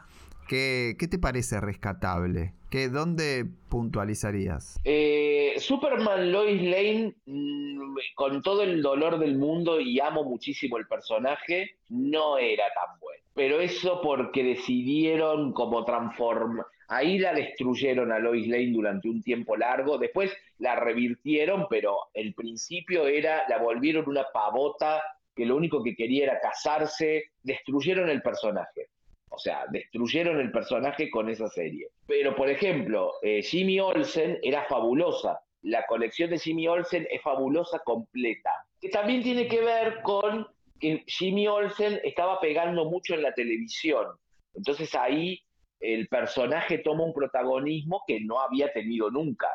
¿Qué, ¿Qué, te parece rescatable? ¿Qué, ¿Dónde puntualizarías? Eh, Superman Lois Lane, mm, con todo el dolor del mundo y amo muchísimo el personaje, no era tan bueno. Pero eso porque decidieron como transformar. Ahí la destruyeron a Lois Lane durante un tiempo largo, después la revirtieron, pero el principio era, la volvieron una pavota que lo único que quería era casarse, destruyeron el personaje. O sea, destruyeron el personaje con esa serie. Pero, por ejemplo, eh, Jimmy Olsen era fabulosa. La colección de Jimmy Olsen es fabulosa completa. Que también tiene que ver con que Jimmy Olsen estaba pegando mucho en la televisión. Entonces ahí el personaje toma un protagonismo que no había tenido nunca.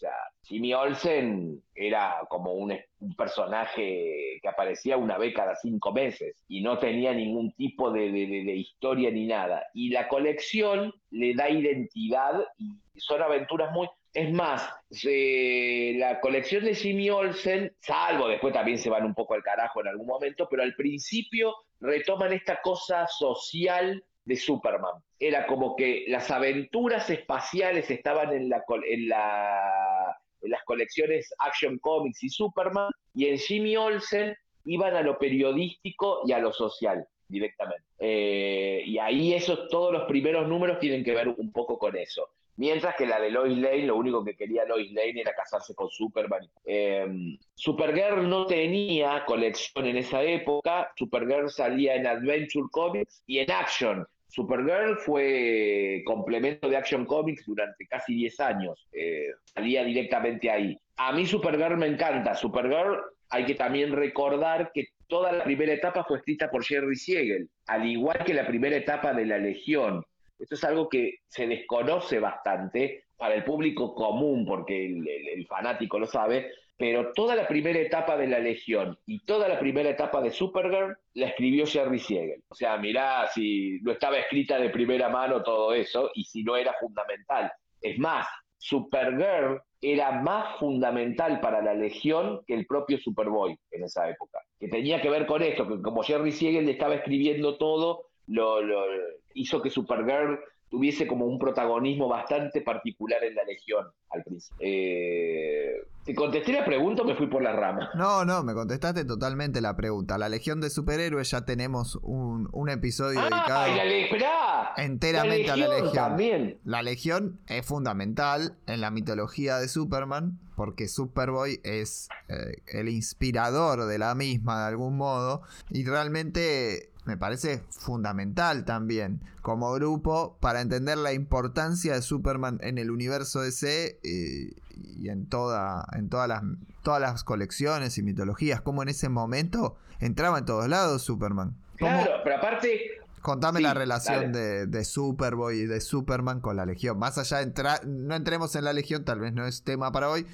Sea, Jimmy Olsen era como un, personaje que aparecía una vez cada cinco meses y no tenía ningún tipo de, historia ni nada. Y la colección le da identidad y son aventuras muy... Es más, la colección de Jimmy Olsen, salvo después también se van un poco al carajo en algún momento, pero al principio retoman esta cosa social de Superman. Era como que las aventuras espaciales estaban en, en, la, en las colecciones Action Comics y Superman, y en Jimmy Olsen iban a lo periodístico y a lo social directamente. Eh, y ahí esos, todos los primeros números tienen que ver un poco con eso. Mientras que la de Lois Lane, lo único que quería Lois Lane era casarse con Superman. Eh, Supergirl no tenía colección en esa época. Supergirl salía en Adventure Comics y en Action. Supergirl fue complemento de Action Comics durante casi 10 años. Eh, salía directamente ahí. A mí Supergirl me encanta. Supergirl hay que también recordar que toda la primera etapa fue escrita por Jerry Siegel, al igual que la primera etapa de La Legión. Esto es algo que se desconoce bastante para el público común, porque el, fanático lo sabe, pero toda la primera etapa de la Legión y toda la primera etapa de Supergirl la escribió Jerry Siegel. O sea, mirá si no estaba escrita de primera mano todo eso y si no era fundamental. Es más, Supergirl era más fundamental para la Legión que el propio Superboy en esa época. Que tenía que ver con esto, que como Jerry Siegel le estaba escribiendo todo, lo, lo hizo que Supergirl tuviese como un protagonismo bastante particular en la Legión al principio. Eh, ¿Te contesté la pregunta o me fui por la rama? No, no, me contestaste totalmente la pregunta. La Legión de Superhéroes ya tenemos un, episodio ah, dedicado enteramente a la Legión. También. La Legión es fundamental en la mitología de Superman porque Superboy es eh, el inspirador de la misma de algún modo y realmente me parece fundamental también como grupo para entender la importancia de Superman en el universo DC y, y en, toda, en todas, las, todas las colecciones y mitologías, como en ese momento entraba en todos lados Superman. Claro, pero aparte... Contame la relación de, de, Superboy y de Superman con la Legión. Más allá de entrar, no entremos en la Legión, tal vez no es tema para hoy,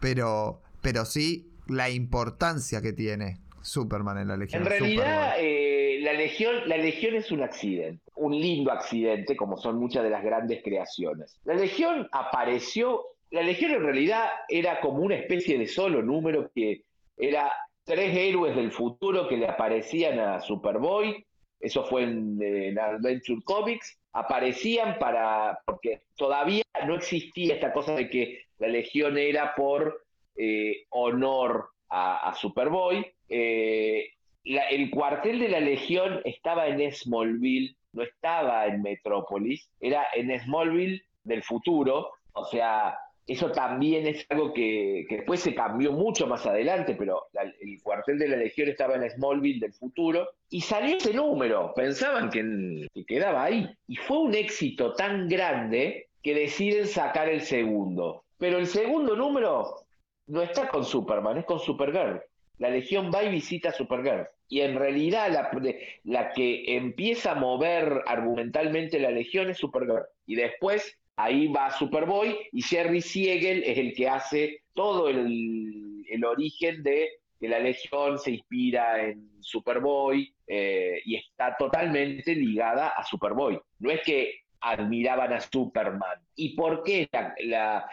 pero, pero sí la importancia que tiene Superman en la Legión. En realidad, eh, la, Legión, la Legión es un accidente, un lindo accidente, como son muchas de las grandes creaciones. La Legión apareció, la Legión en realidad era como una especie de solo número que era tres héroes del futuro que le aparecían a Superboy, eso fue en, en, Adventure Comics, aparecían para, porque todavía no existía esta cosa de que la Legión era por eh, honor a, Superboy. Eh, el cuartel de la Legión estaba en Smallville, no estaba en Metrópolis, era en Smallville del futuro, o sea, eso también es algo que, después se cambió mucho más adelante, pero el cuartel de la Legión estaba en Smallville del futuro y salió ese número, pensaban que, que quedaba ahí. Y fue un éxito tan grande que deciden sacar el segundo. Pero el segundo número no está con Superman, es con Supergirl. La Legión va y visita a Supergirl. Y en realidad la, que empieza a mover argumentalmente la Legión es Supergirl. Y después ahí va Superboy y Jerry Siegel es el que hace todo el, origen de que la Legión se inspira en Superboy eh, y está totalmente ligada a Superboy. No es que admiraban a Superman. ¿Y por qué la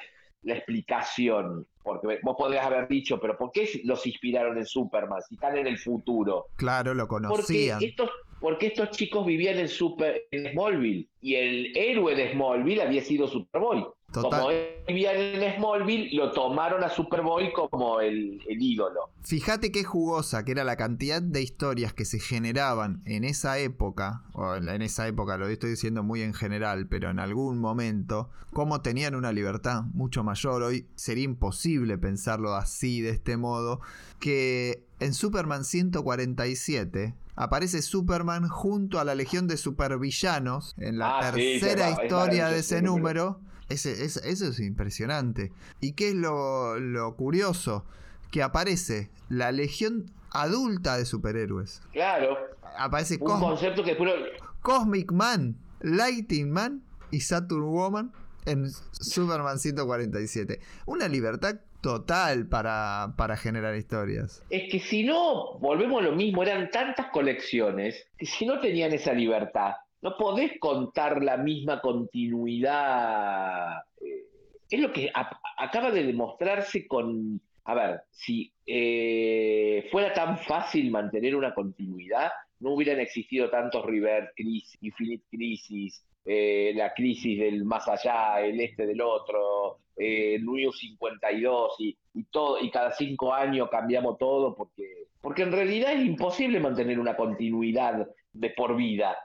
explicación. Porque vos podrías haber dicho, pero ¿por qué los inspiraron en Superman? Si están en el futuro. Claro, lo conocían. Porque estos, porque estos chicos vivían en, Super, en Smallville. Y el héroe de Smallville había sido Superboy. Como vivían en Smallville, lo tomaron a Superboy como el, ídolo. Fíjate qué jugosa que era la cantidad de historias que se generaban en esa época, o en esa época lo estoy diciendo muy en general, pero en algún momento, cómo tenían una libertad mucho mayor. Hoy sería imposible pensarlo así, de este modo, que en Superman 147 aparece Superman junto a la Legión de Supervillanos en la ah, tercera historia de ese número eso es impresionante. ¿Y qué es lo, curioso? Que aparece la legión adulta de superhéroes. Claro. Aparece un concepto que Cosmic Man, Lighting Man y Saturn Woman en Superman 147. Una libertad total para, para, generar historias. Es que si no, volvemos a lo mismo, eran tantas colecciones que si no tenían esa libertad, no podés contar la misma continuidad. Eh, es lo que acaba de demostrarse con... A ver, si eh, fuera tan fácil mantener una continuidad, no hubieran existido tantos River Crisis, Infinite Crisis, eh, la crisis del más allá, el este del otro, el New 52 y, y, todo, y cada cinco años cambiamos todo porque, porque en realidad es imposible mantener una continuidad de por vida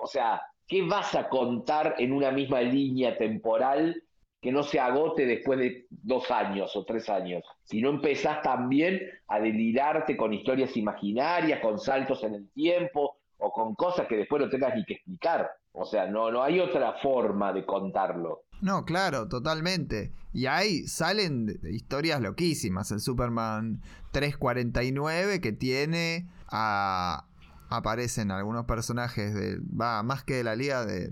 o sea, ¿qué vas a contar en una misma línea temporal que no se agote después de dos años o tres años? Si no empezás también a delirarte con historias imaginarias, con saltos en el tiempo o con cosas que después no tengas ni que explicar. O sea, no, no hay otra forma de contarlo. No, claro, totalmente. Y ahí salen historias loquísimas. El Superman 349 que tiene a, aparecen algunos personajes de. Va, más que de la liga de.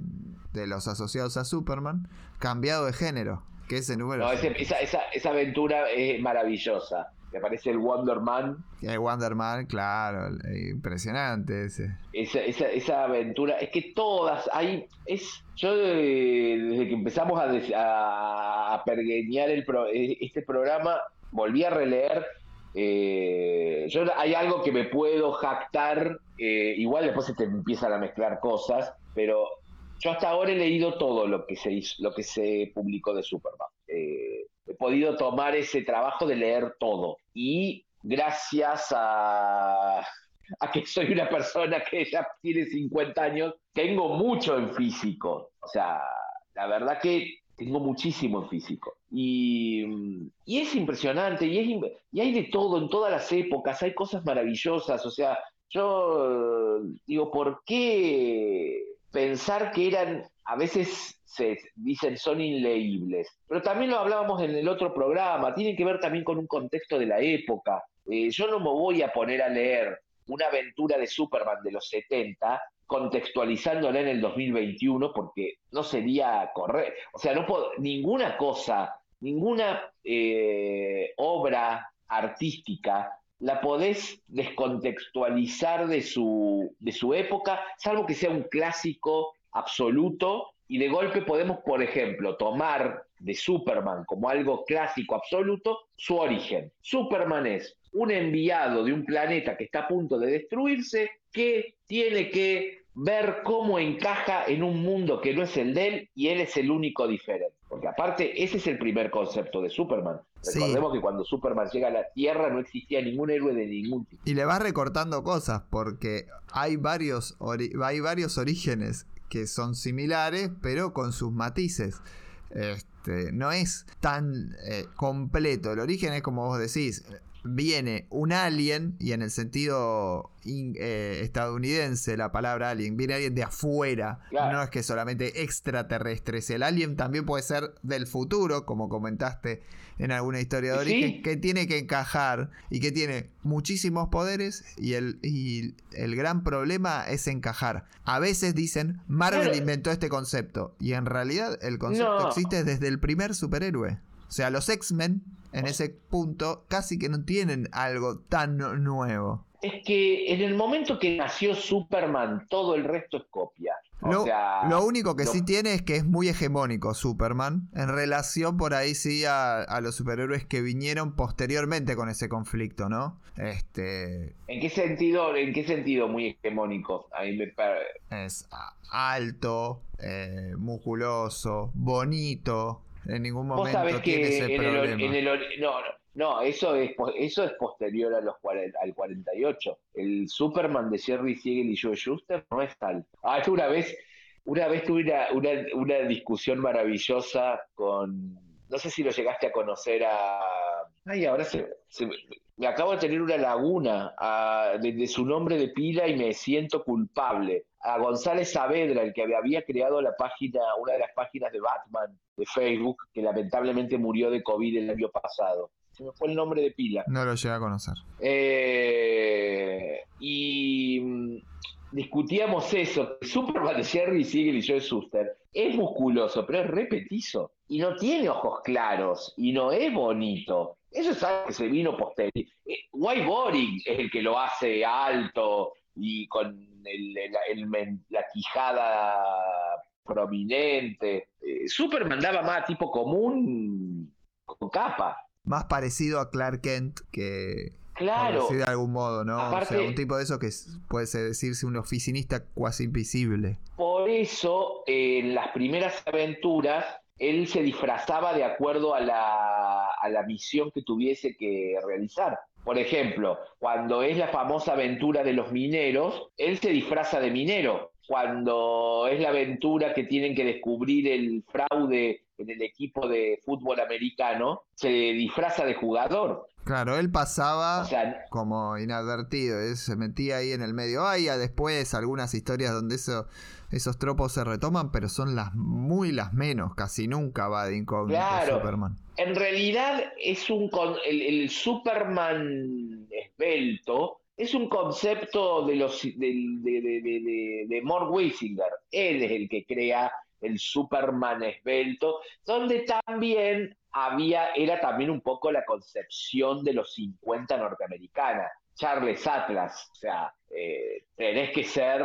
de los asociados a Superman, cambiado de género. Que ese número. No, esa, esa, esa aventura es maravillosa. Me parece el Wonder Man. El Wonder Man, claro, impresionante ese. Esa, esa, esa aventura, es que todas, hay, es, yo desde que empezamos a, a, pergueñar el este programa, volví a releer eh, yo hay algo que me puedo jactar, eh, igual después se te empiezan a mezclar cosas, pero yo hasta ahora he leído todo lo que se lo que se publicó de Superman. Eh, he podido tomar ese trabajo de leer todo y gracias a, a que soy una persona que ya tiene 50 años, tengo mucho en físico. O sea, la verdad que tengo muchísimo en físico. Y, y es impresionante, y, es, y hay de todo en todas las épocas, hay cosas maravillosas. O sea, yo digo, ¿por qué pensar que eran, a veces se dicen son inleíbles? Pero también lo hablábamos en el otro programa, tienen que ver también con un contexto de la época. Eh, yo no me voy a poner a leer una aventura de Superman de los 70 contextualizándola en el 2021 porque no sería correcto. O sea, no puedo, ninguna cosa, ninguna eh, obra artística la podés descontextualizar de su, de su época, salvo que sea un clásico absoluto, y de golpe podemos, por ejemplo, tomar de Superman como algo clásico absoluto su origen. Superman es un enviado de un planeta que está a punto de destruirse que tiene que ver cómo encaja en un mundo que no es el de él y él es el único diferente. Porque aparte, ese es el primer concepto de Superman. Recordemos que cuando Superman llega a la Tierra no existía ningún héroe de ningún tipo. Y le vas recortando cosas porque hay varios, hay varios orígenes que son similares, pero con sus matices. Este, no es tan eh, completo. El origen es como vos decís, viene un alien, y en el sentido eh, estadounidense la palabra alien, viene alguien de afuera, no es que solamente extraterrestres, el alien también puede ser del futuro, como comentaste en alguna historia de origen, que tiene que encajar y que tiene muchísimos poderes y el, y el gran problema es encajar. A veces dicen, Marvel inventó este concepto, y en realidad el concepto existe desde el primer superhéroe. O sea, los X-Men en ese punto casi que no tienen algo tan nuevo. Es que en el momento que nació Superman, todo el resto es copia. lo, único que sí tiene es que es muy hegemónico Superman en relación por ahí sí a, los superhéroes que vinieron posteriormente con ese conflicto, ¿no? Este. ¿En qué sentido, en qué sentido muy hegemónico? Ahí me es alto, eh, musculoso, bonito, en ningún momento tiene ese problema. no, no, eso es, eso es posterior a los al 48. El Superman de Jerry Siegel y Joe Schuster no es tal. Ah, una vez, una vez tuve una, una, discusión maravillosa con. No sé si lo llegaste a conocer a. Ay, ahora se, me acabo de tener una laguna de, su nombre de pila y me siento culpable. A González Saavedra, el que había creado la página, una de las páginas de Batman de Facebook, que lamentablemente murió de COVID el año pasado. Se me fue el nombre de pila. No lo llegué a conocer. Eh, y mm, discutíamos eso. Superman de Jerry Siegel y Joe Suster es musculoso, pero es repetizo. Y no tiene ojos claros. Y no es bonito. Eso es algo que se vino posterior. Eh, White Boring es el que lo hace alto y con la quijada prominente. Eh, Superman daba más tipo común con capa. Más parecido a Clark Kent que. Claro. de algún modo, ¿no? o sea, un tipo de eso que puede decirse un oficinista cuasi invisible. Por eso, en las primeras aventuras, él se disfrazaba de acuerdo a la, a la misión que tuviese que realizar. Por ejemplo, cuando es la famosa aventura de los mineros, él se disfraza de minero cuando es la aventura que tienen que descubrir el fraude en el equipo de fútbol americano, se disfraza de jugador. Claro, él pasaba como inadvertido, se metía ahí en el medio. Hay después algunas historias donde eso, esos tropos se retoman, pero son las muy las menos, casi nunca va de incógnito claro. Superman. En realidad es un el, el Superman esbelto es un concepto de los de, de, de, de Mort. Él es el que crea el Superman esbelto, donde también había, era también un poco la concepción de los 50 norteamericana. Charles Atlas, o sea, eh, tenés que ser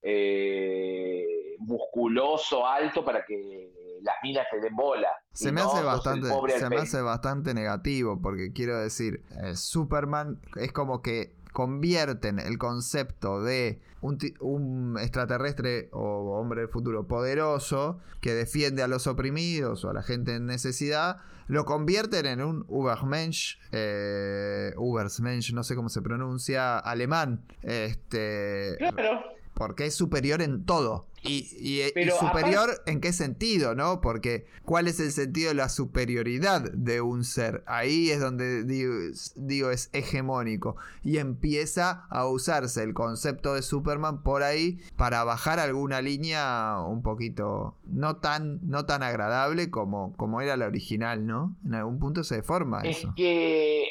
eh, musculoso, alto para que las minas te den bola. Se me, hace bastante, se me hace bastante negativo porque quiero decir, eh, Superman es como que convierten el concepto de un, extraterrestre o hombre del futuro poderoso que defiende a los oprimidos o a la gente en necesidad, lo convierten en un Ubermensch, eh, Ubersmensch, no sé cómo se pronuncia, alemán. Este, claro porque es superior en todo. Y, superior en qué sentido, ¿no? Porque ¿cuál es el sentido de la superioridad de un ser? Ahí es donde digo, es hegemónico. Y empieza a usarse el concepto de Superman por ahí para bajar alguna línea un poquito no tan, no tan agradable como, como era la original, ¿no? En algún punto se deforma es eso. Que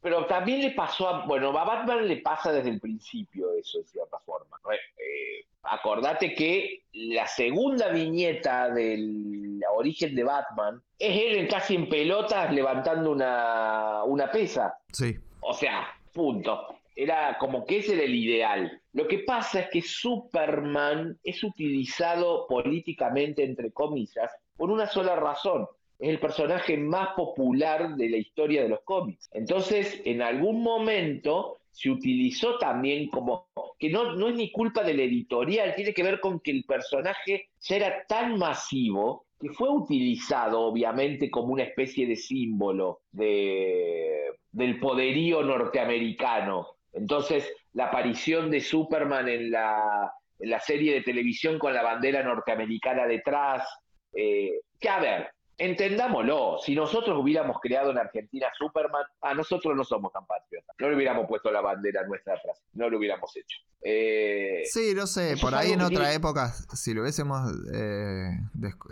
pero también le pasó a, bueno, a Batman le pasa desde el principio eso, de cierta forma. Eh, acordate que la segunda viñeta del origen de Batman es él casi en pelotas levantando una, una pesa. Sí. O sea, punto. Era como que ese era el ideal. Lo que pasa es que Superman es utilizado políticamente, entre comillas, por una sola razón es el personaje más popular de la historia de los cómics. Entonces, en algún momento se utilizó también como que no, no es ni culpa del editorial, tiene que ver con que el personaje ya era tan masivo que fue utilizado obviamente como una especie de símbolo de, del poderío norteamericano. Entonces, la aparición de Superman en la, en la serie de televisión con la bandera norteamericana detrás, eh, que a ver, entendámoslo, si nosotros hubiéramos creado en Argentina Superman, a nosotros no somos tan patriotas. No le hubiéramos puesto la bandera nuestra atrás, no lo hubiéramos hecho. Eh, sí, no sé, por ahí en otra época, si lo hubiésemos eh,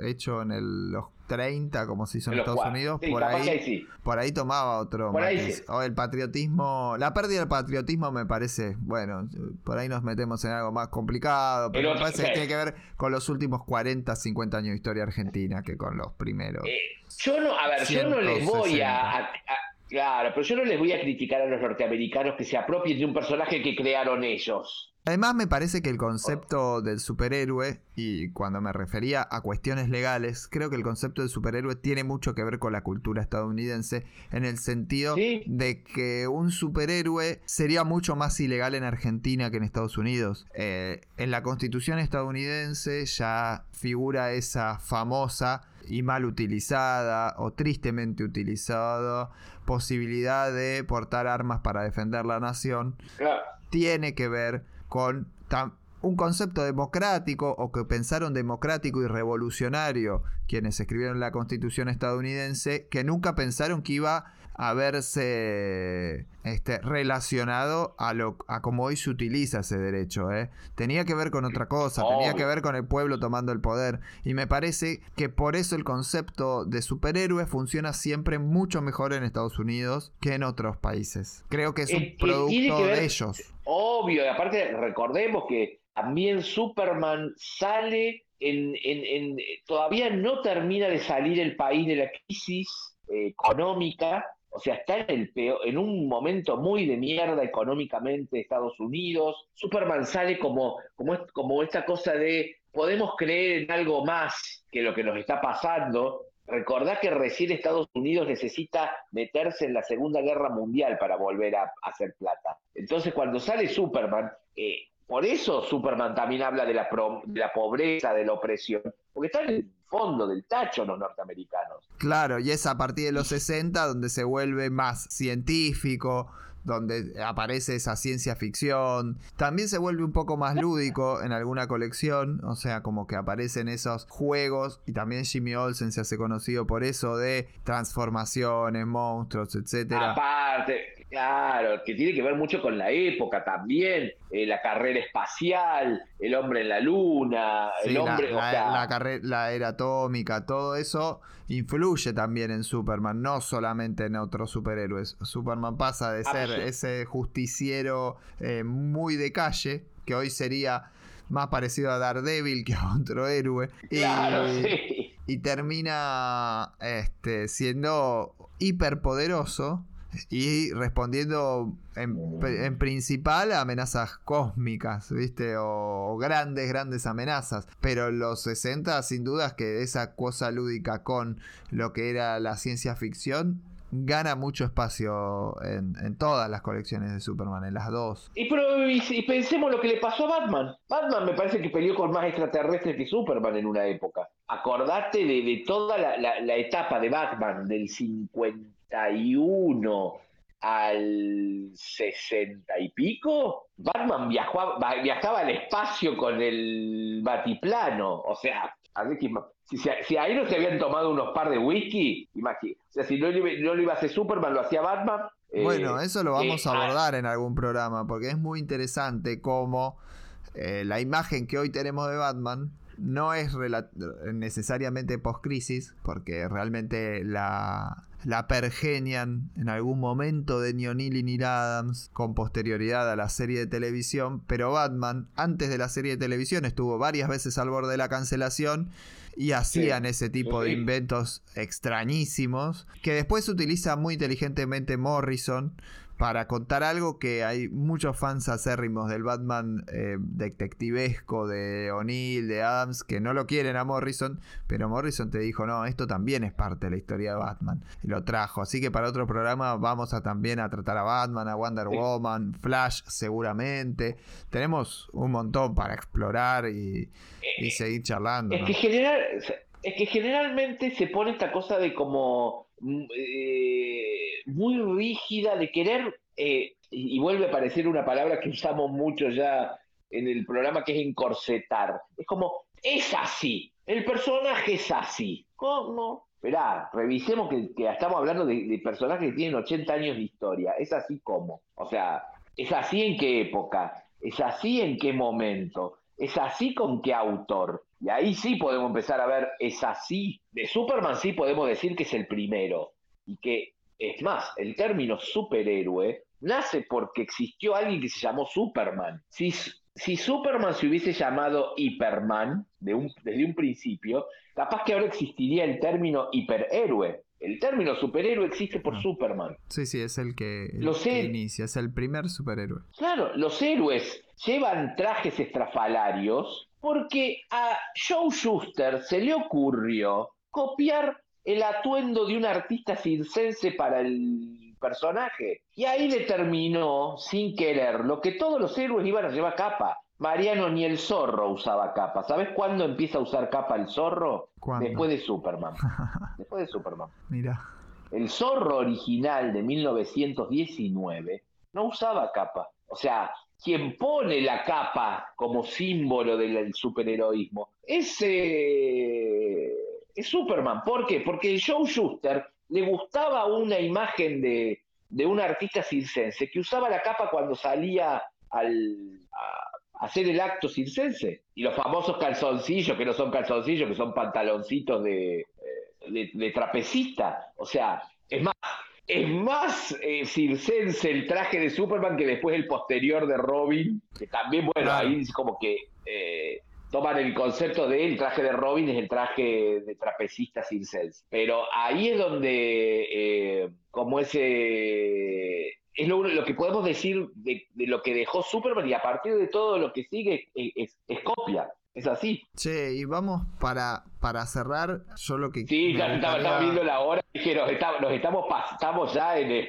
hecho en el, los 30, como se hizo en, Estados Unidos, por, ahí, por ahí tomaba otro. O el patriotismo, la pérdida del patriotismo me parece, bueno, por ahí nos metemos en algo más complicado, pero, me parece que tiene que ver con los últimos 40, 50 años de historia argentina que con los primeros. Eh, yo no, a ver, yo no les voy a, Claro, pero yo no les voy a criticar a los norteamericanos que se apropien de un personaje que crearon ellos. Además me parece que el concepto del superhéroe, y cuando me refería a cuestiones legales, creo que el concepto del superhéroe tiene mucho que ver con la cultura estadounidense, en el sentido de que un superhéroe sería mucho más ilegal en Argentina que en Estados Unidos. Eh, en la constitución estadounidense ya figura esa famosa y mal utilizada o tristemente utilizada posibilidad de portar armas para defender la nación. Tiene que ver con un concepto democrático o que pensaron democrático y revolucionario quienes escribieron la constitución estadounidense, que nunca pensaron que iba a verse este, relacionado a, lo, a cómo hoy se utiliza ese derecho. ¿eh? Tenía que ver con otra cosa, tenía que ver con el pueblo tomando el poder. Y me parece que por eso el concepto de superhéroe funciona siempre mucho mejor en Estados Unidos que en otros países. Creo que es un producto de ellos. Obvio, y aparte recordemos que también Superman sale en, en, todavía no termina de salir el país de la crisis eh, económica, o sea, está en, el peor, en un momento muy de mierda económicamente Estados Unidos. Superman sale como, como, como esta cosa de podemos creer en algo más que lo que nos está pasando, Recordá que recién Estados Unidos necesita meterse en la Segunda Guerra Mundial para volver a, hacer plata. Entonces, cuando sale Superman, eh, por eso Superman también habla de la, de la pobreza, de la opresión, porque está en el fondo del tacho los norteamericanos. Claro, y es a partir de los 60 donde se vuelve más científico, donde aparece esa ciencia ficción. También se vuelve un poco más lúdico en alguna colección, o sea, como que aparecen esos juegos y también Jimmy Olsen se hace conocido por eso de transformaciones, monstruos, etcétera. Aparte, Claro, que tiene que ver mucho con la época también, eh, la carrera espacial, el hombre en la luna, el hombre... La, la, la, era atómica, todo eso influye también en Superman, no solamente en otros superhéroes. Superman pasa de ser ese justiciero eh, muy de calle, que hoy sería más parecido a Daredevil que a otro héroe. Claro, y, sí. y termina este, siendo hiperpoderoso y respondiendo en, en principal a amenazas cósmicas, ¿viste? O, o grandes, grandes amenazas. Pero en los 60, sin dudas que esa cosa lúdica con lo que era la ciencia ficción gana mucho espacio en, en todas las colecciones de Superman, en las dos. Y, pero- y- y pensemos lo que le pasó a Batman. Batman me parece que peleó con más extraterrestres que Superman en una época. Acordate de, de toda la, la- la etapa de Batman, del 51 al 60 y pico. Batman viajó viajaba al espacio con el batiplano. O sea, a ver si, si- ahí no se habían tomado unos par de whisky, imagínate. O sea, si no, lo iba- no lo iba a hacer Superman, lo hacía Batman. eh, Bueno, eso lo vamos eh, a ah, abordar en algún programa, porque es muy interesante cómo eh, la imagen que hoy tenemos de Batman no es necesariamente post-crisis, porque realmente la, la pergenian en algún momento de Neil O'Neill y Neil Adams con posterioridad a la serie de televisión, pero Batman antes de la serie de televisión estuvo varias veces al borde de la cancelación y hacían ese tipo de inventos extrañísimos que después utiliza muy inteligentemente Morrison para contar algo que hay muchos fans acérrimos del Batman eh, detectivesco de O'Neill, de Adams, que no lo quieren a Morrison, pero Morrison te dijo, no, esto también es parte de la historia de Batman, y lo trajo. Así que para otro programa vamos a también a tratar a Batman, a Wonder Sí. Woman, Flash seguramente. Tenemos un montón para explorar y, y seguir charlando. Es ¿no? que, general, es que generalmente se pone esta cosa de como eh, muy rígida de querer, eh, y, vuelve a aparecer una palabra que usamos mucho ya en el programa que es encorsetar. Es como, es así, el personaje es así. ¿Cómo? Esperá, revisemos que, que estamos hablando de, de personajes que tienen 80 años de historia. Es así como. O sea, es así en qué época, es así en qué momento, es así con qué autor. Y ahí sí podemos empezar a ver, es así. De Superman sí podemos decir que es el primero. Y que, es más, el término superhéroe nace porque existió alguien que se llamó Superman. Si, si Superman se hubiese llamado Hiperman de un- desde un principio, capaz que ahora existiría el término hiperhéroe. El término superhéroe existe por Ah. Superman. Sí, sí, es el que, el Lo que inicia, es el primer superhéroe. Claro, los héroes llevan trajes estrafalarios porque a Joe Schuster se le ocurrió copiar el atuendo de un artista circense para el personaje. Y ahí determinó, sin quererlo, que todos los héroes iban a llevar capa. Mariano ni el zorro usaba capa. ¿Sabes cuándo empieza a usar capa el zorro? ¿Cuándo? Después de Superman. Después de Superman. Mira. El zorro original de 1919 no usaba capa. O sea, quien pone la capa como símbolo del, superheroísmo es, eh, es Superman. ¿Por qué? Porque Joe Schuster le gustaba una imagen de, de un artista circense que usaba la capa cuando salía al, a, a hacer el acto circense. Y los famosos calzoncillos, que no son calzoncillos, que son pantaloncitos de, eh, de, de trapecista. O sea, es más, es más eh, circense el traje de Superman que después el posterior de Robin, que también, bueno, Claro. ahí es como que eh, toman el concepto de el traje de Robin es el traje de trapecista circense. Pero ahí es donde, eh, como ese... Es lo, lo que podemos decir de, de lo que dejó Superman y a partir de todo lo que sigue es, es- es copia. Es así. Che, y vamos para, para cerrar, yo lo que... Sí, ya estaba, viendo la hora y dije, nos, está- nos estamos, estamos ya en el,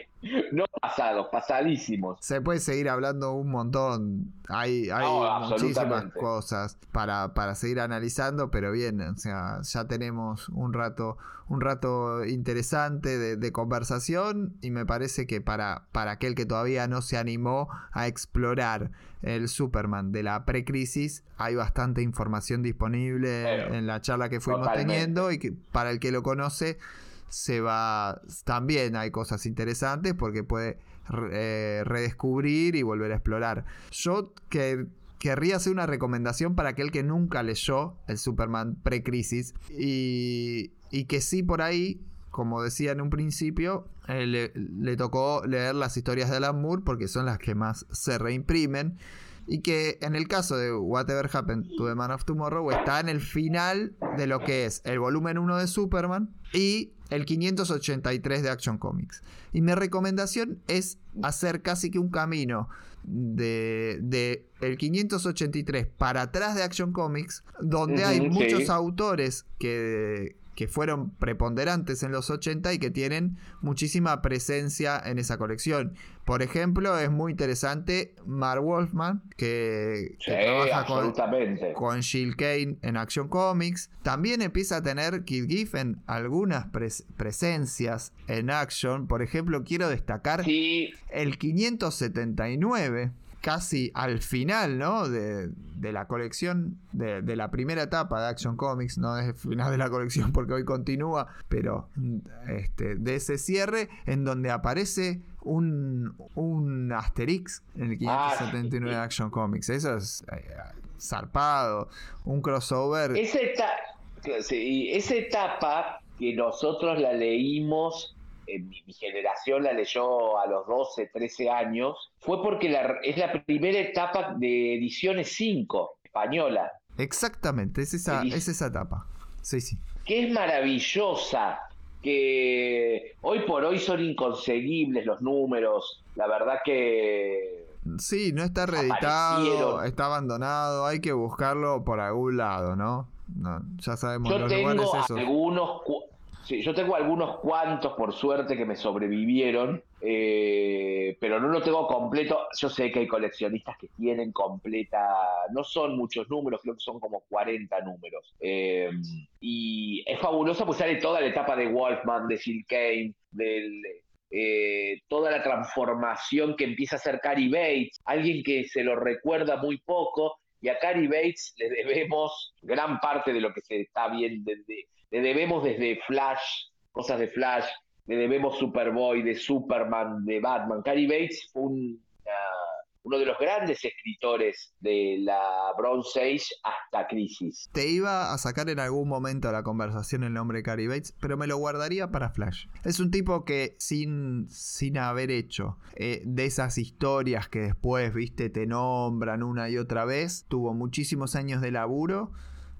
no pasados, pasadísimos. Se puede seguir hablando un montón. Hay, hay No, muchísimas cosas para, para seguir analizando, pero bien, o sea, ya tenemos un rato, un rato interesante de, de conversación y me parece que para, para aquel que todavía no se animó a explorar el Superman de la precrisis, hay bastante información disponible Pero, en la charla que fuimos totalmente. teniendo y que para el que lo conoce se va también hay cosas interesantes porque puede eh, redescubrir y volver a explorar. Yo que querría hacer una recomendación para aquel que nunca leyó el Superman pre-crisis y, y que sí por ahí, como decía en un principio, eh, le, le tocó leer las historias de Alan Moore porque son las que más se reimprimen. Y que en el caso de Whatever Happened to the Man of Tomorrow está en el final de lo que es el volumen 1 de Superman y el 583 de Action Comics. Y mi recomendación es hacer casi que un camino de, de el 583 para atrás de Action Comics, donde hay muchos autores que, que fueron preponderantes en los 80 y que tienen muchísima presencia en esa colección. Por ejemplo, es muy interesante Mark Wolfman, que, que Sí, trabaja con, con Jill Kane en Action Comics. También empieza a tener Kid Giffen algunas pres- presencias en Action. Por ejemplo, quiero destacar Sí, el 579, casi al final, ¿no? De, de la colección, de, de la primera etapa de Action Comics, no es el final de la colección porque hoy continúa, pero este, de ese cierre en donde aparece un, un Asterix en el Ah, 579 de sí. Action Comics. Eso es eh, zarpado, un crossover. Esa etapa que nosotros la leímos, eh, mi, mi generación la leyó a los 12, 13 años, fue porque la- es la primera etapa de ediciones 5 española, Exactamente, es esa, es esa etapa. Sí, sí. que es maravillosa, que hoy por hoy son inconseguibles los números, la verdad que Sí, no está reeditado, está abandonado, hay que buscarlo por algún lado, ¿no? No, ya sabemos Yo los lugares tengo esos. algunos, sí, yo tengo algunos cuantos por suerte que me sobrevivieron, eh, pero no lo tengo completo. Yo sé que hay coleccionistas que tienen completa, no son muchos números, creo que son como 40 números. Eh, y es fabuloso, pues sale toda la etapa de Wolfman, de Jill Kane, del eh, toda la transformación que empieza a hacer Cary Bates, alguien que se lo recuerda muy poco, y a Cary Bates le debemos gran parte de lo que se está viendo, desde- le debemos desde Flash, cosas de Flash, le debemos Superboy, de Superman, de Batman. Cary Bates fue un, ah, uno de los grandes escritores de la Bronze Age hasta Crisis. Te iba a sacar en algún momento a la conversación el nombre Cary Bates, pero me lo guardaría para Flash. Es un tipo que sin, sin haber hecho eh, de esas historias que después, viste, te nombran una y otra vez, tuvo muchísimos años de laburo,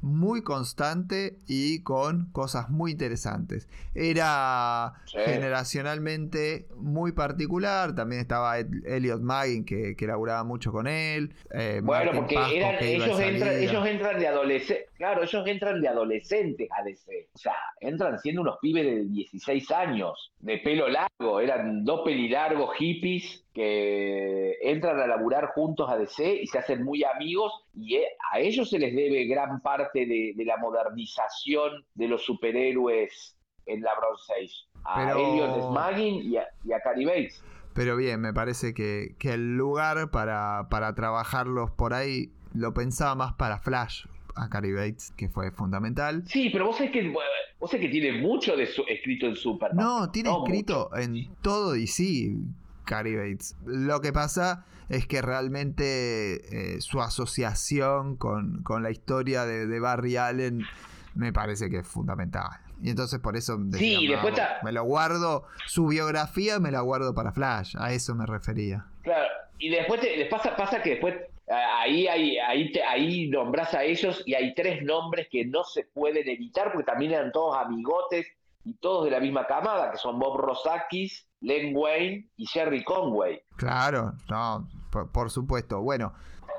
muy constante y con cosas muy interesantes. Era Sí. generacionalmente muy particular, también estaba Elliot Maggin que, que laburaba mucho con él. eh, Bueno, Martin porque eran, ellos, entran, ellos entran de adolescentes, claro, ellos entran de adolescentes a DC. O sea, entran siendo unos pibes de 16 años, de pelo largo, eran dos pelilargos hippies que entran a laburar juntos a DC y se hacen muy amigos y eh, a ellos se les debe gran parte de, de la modernización de los superhéroes en la Bronze Age. A Pero- Elliot Smagin y a, y a Cary Bates. Pero bien, me parece que, que el lugar para, para trabajarlos por ahí lo pensaba más para Flash, a Cary Bates, que fue fundamental. Sí, pero vos sabés que, vos sabés que tiene mucho de su, escrito en Superman. No, tiene No escrito en todo DC Cary Bates. Lo que pasa es que realmente eh, su asociación con, con la historia de, de Barry Allen me parece que es fundamental. Y entonces por eso decía, Sí, después "No, está- me lo guardo, su biografía me la guardo para Flash, a eso me refería. Claro, y después te, les pasa, pasa que después ah, ahí ahí te, ahí nombrás a ellos y hay tres nombres que no se pueden evitar porque también eran todos amigotes y todos de la misma camada, que son Bob Rosakis, Len Wayne y Jerry Conway. Claro, no, por, por supuesto. Bueno,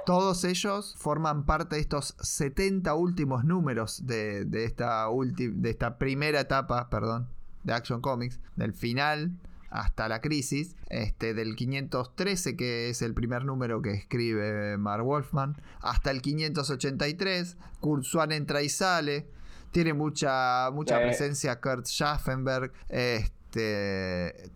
todos ellos forman parte de estos 70 últimos números de, de esta, ulti- de esta primera etapa, perdón, de Action Comics, del final hasta la crisis, este, del 513, que es el primer número que escribe Mark Wolfman, hasta el 583, Kurt Swan entra y sale, tiene mucha, mucha Sí. presencia Kurt Schaffenberg, este,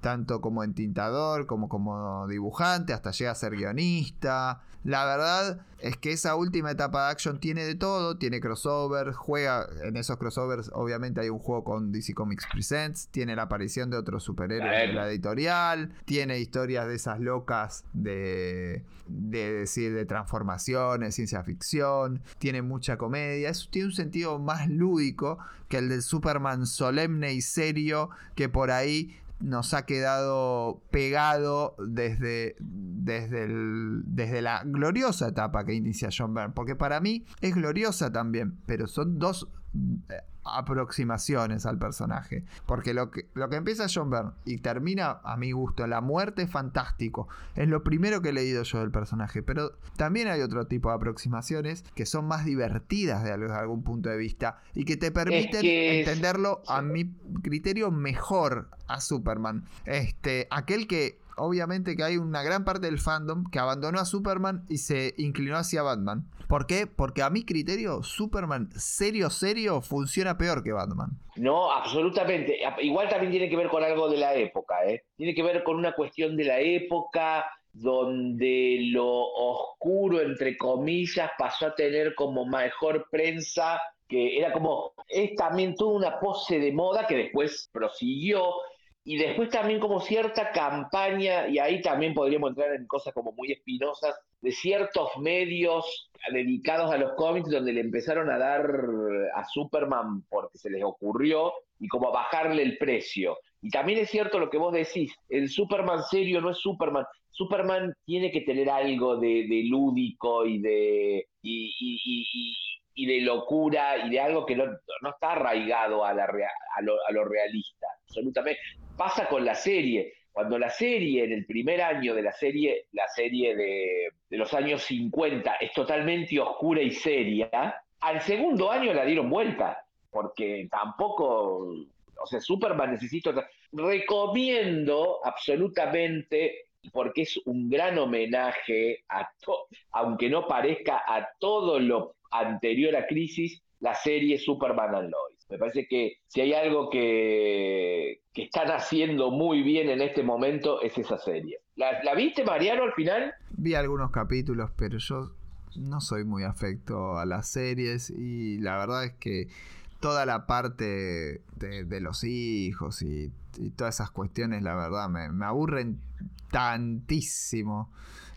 tanto como entintador, como como dibujante, hasta llega a ser guionista. La verdad es que esa última etapa de Action tiene de todo, tiene crossover, juega en esos crossovers, obviamente hay un juego con DC Comics Presents, tiene la aparición de otros superhéroes de la editorial, tiene historias de esas locas de, de decir de transformaciones, ciencia ficción, tiene mucha comedia, es- tiene un sentido más lúdico que el del Superman solemne y serio que por ahí nos ha quedado pegado desde, desde, desde la gloriosa etapa que inicia John Byrne. Porque para mí es gloriosa también, pero son dos aproximaciones al personaje. Porque lo que, lo que empieza John Byrne y termina a mi gusto, la muerte es fantástico. Es lo primero que he leído yo del personaje. Pero también hay otro tipo de aproximaciones que son más divertidas de algún punto de vista y que te permiten que entenderlo a mi criterio mejor a Superman. Este, aquel que obviamente que hay una gran parte del fandom que abandonó a Superman y se inclinó hacia Batman. ¿Por qué? Porque a mi criterio Superman serio serio funciona peor que Batman. No, absolutamente. Igual también tiene que ver con algo de la época, ¿eh? Tiene que ver con una cuestión de la época donde lo oscuro, entre comillas, pasó a tener como mejor prensa, que era como, es también toda una pose de moda que después prosiguió, y después también como cierta campaña, y ahí también podríamos entrar en cosas como muy espinosas, de ciertos medios dedicados a los cómics donde le empezaron a dar a Superman porque se les ocurrió y como a bajarle el precio. Y también es cierto lo que vos decís, el Superman serio no es Superman. Superman tiene que tener algo de, de lúdico y de, y, y- y- de locura y de algo que no, está arraigado a, la a, lo, a lo realista, absolutamente. Pasa con la serie. Cuando la serie, en el primer año de la serie, la serie de, los años 50, es totalmente oscura y seria, al segundo año la dieron vuelta, porque tampoco, o sea, Superman necesito... Recomiendo absolutamente, porque es un gran homenaje, a aunque no parezca, a todo lo anterior a Crisis, la serie Superman and Lois. Me parece que si hay algo que, que están haciendo muy bien en este momento es esa serie. ¿La, viste, Mariano, al final? Vi algunos capítulos, pero yo no soy muy afecto a las series y la verdad es que toda la parte de, los hijos y, todas esas cuestiones, la verdad, me aburren tantísimo.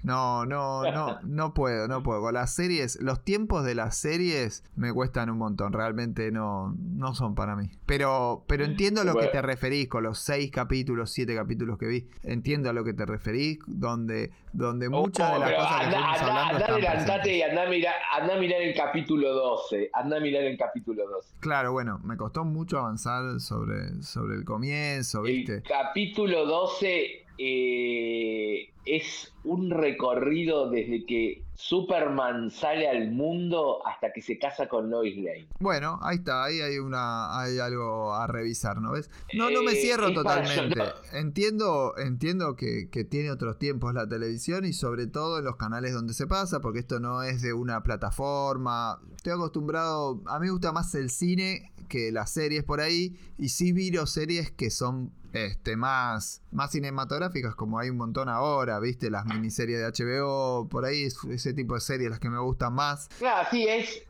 No, no, no, no puedo, no puedo. Con las series, los tiempos de las series me cuestan un montón. Realmente no, no son para mí. Pero, pero entiendo a lo que te referís con los seis capítulos, siete capítulos que vi. Entiendo a lo que te referís, donde, donde muchas de las Oh, cosas que anda, anda- hablando adelantate presentes. y anda a, mirar, anda a mirar el capítulo 12. Anda a mirar el capítulo 12. Claro, bueno, me costó mucho avanzar sobre, sobre el comienzo, ¿viste? El capítulo 12 eh, es un recorrido desde que Superman sale al mundo hasta que se casa con Lois Lane. Bueno, ahí está, ahí hay una, hay algo a revisar, ¿no ves? No, no me Eh, cierro totalmente. Entiendo, entiendo que, que tiene otros tiempos la televisión y sobre todo en los canales donde se pasa, porque esto no es de una plataforma. Estoy acostumbrado, a mí me gusta más el cine que las series por ahí, y sí viro series que son este, más, más cinematográficas, como hay un montón ahora, ¿viste? Las miniseries de HBO, por ahí es ese tipo de series las que me gustan más. Claro, sí, es,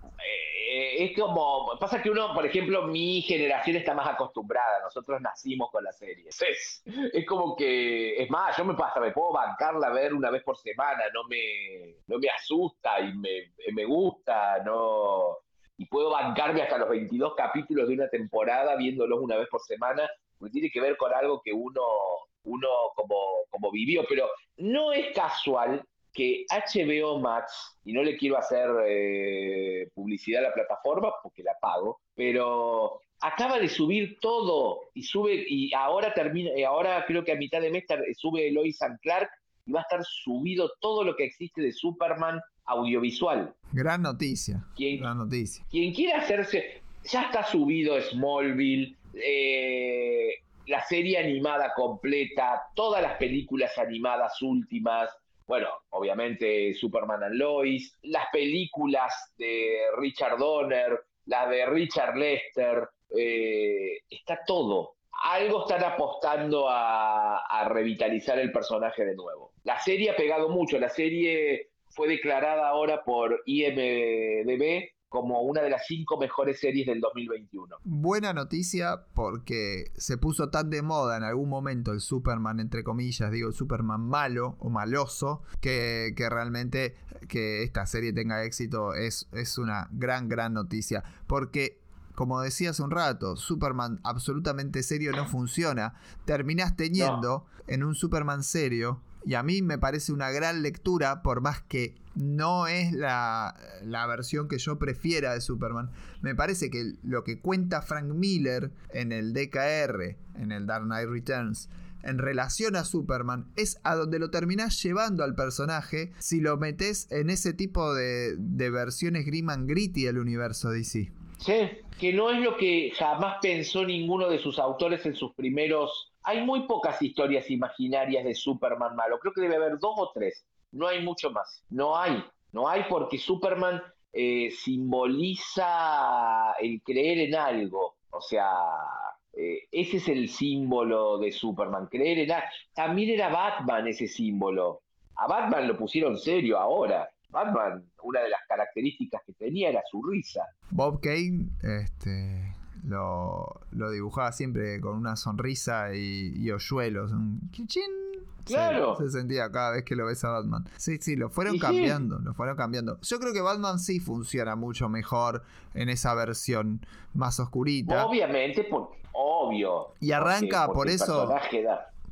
eh, es como. Pasa que uno, por ejemplo, mi generación está más acostumbrada. Nosotros nacimos con las series. Es, es como que. Es más, yo me pasa, me puedo bancarla a ver una vez por semana. No me, no me asusta y me, me gusta. no Y puedo bancarme hasta los 22 capítulos de una temporada viéndolos una vez por semana. Porque tiene que ver con algo que uno, uno como, como vivió. Pero no es casual que HBO Max, y no le quiero hacer eh, publicidad a la plataforma porque la pago, pero acaba de subir todo y sube, y ahora termina, y ahora creo que a mitad de mes tar- sube Lois and Clark y va a estar subido todo lo que existe de Superman audiovisual. Gran noticia, ¿Quién, gran noticia. quien quiera hacerse, ya está subido Smallville, eh, la serie animada completa, todas las películas animadas últimas, bueno, obviamente Superman and Lois, las películas de Richard Donner, las de Richard Lester, eh, está todo. Algo están apostando a, a revitalizar el personaje de nuevo. La serie ha pegado mucho, la serie fue declarada ahora por IMDB como una de las cinco mejores series del 2021. Buena noticia porque se puso tan de moda en algún momento el Superman, entre comillas, digo, el Superman malo o maloso, que, que realmente que esta serie tenga éxito es, es una gran, gran noticia. Porque como decía hace un rato, Superman absolutamente serio no funciona. Terminás teniendo en un Superman serio, y a mí me parece una gran lectura, por más que no es la, la, versión que yo prefiera de Superman. Me parece que lo que cuenta Frank Miller en el DKR, en el Dark Knight Returns, en relación a Superman, es a donde lo terminás llevando al personaje si lo metes en ese tipo de, de versiones grim and gritty del universo DC. Sí, que no es lo que jamás pensó ninguno de sus autores en sus primeros... Hay muy pocas historias imaginarias de Superman malo, creo que debe haber dos o tres, no hay mucho más, no hay, no hay porque Superman eh, simboliza el creer en algo, o sea, eh, ese es el símbolo de Superman, creer en algo. También era Batman ese símbolo, a Batman lo pusieron serio ahora, Batman, una de las características que tenía era su risa. Bob Kane este, lo, lo dibujaba siempre con una sonrisa y, hoyuelos. Un Claro. Se, sentía cada vez que lo ves a Batman. Sí, sí, lo fueron cambiando, lo fueron cambiando. Yo creo que Batman sí funciona mucho mejor en esa versión más oscurita. Obviamente, por, obvio. Y arranca por eso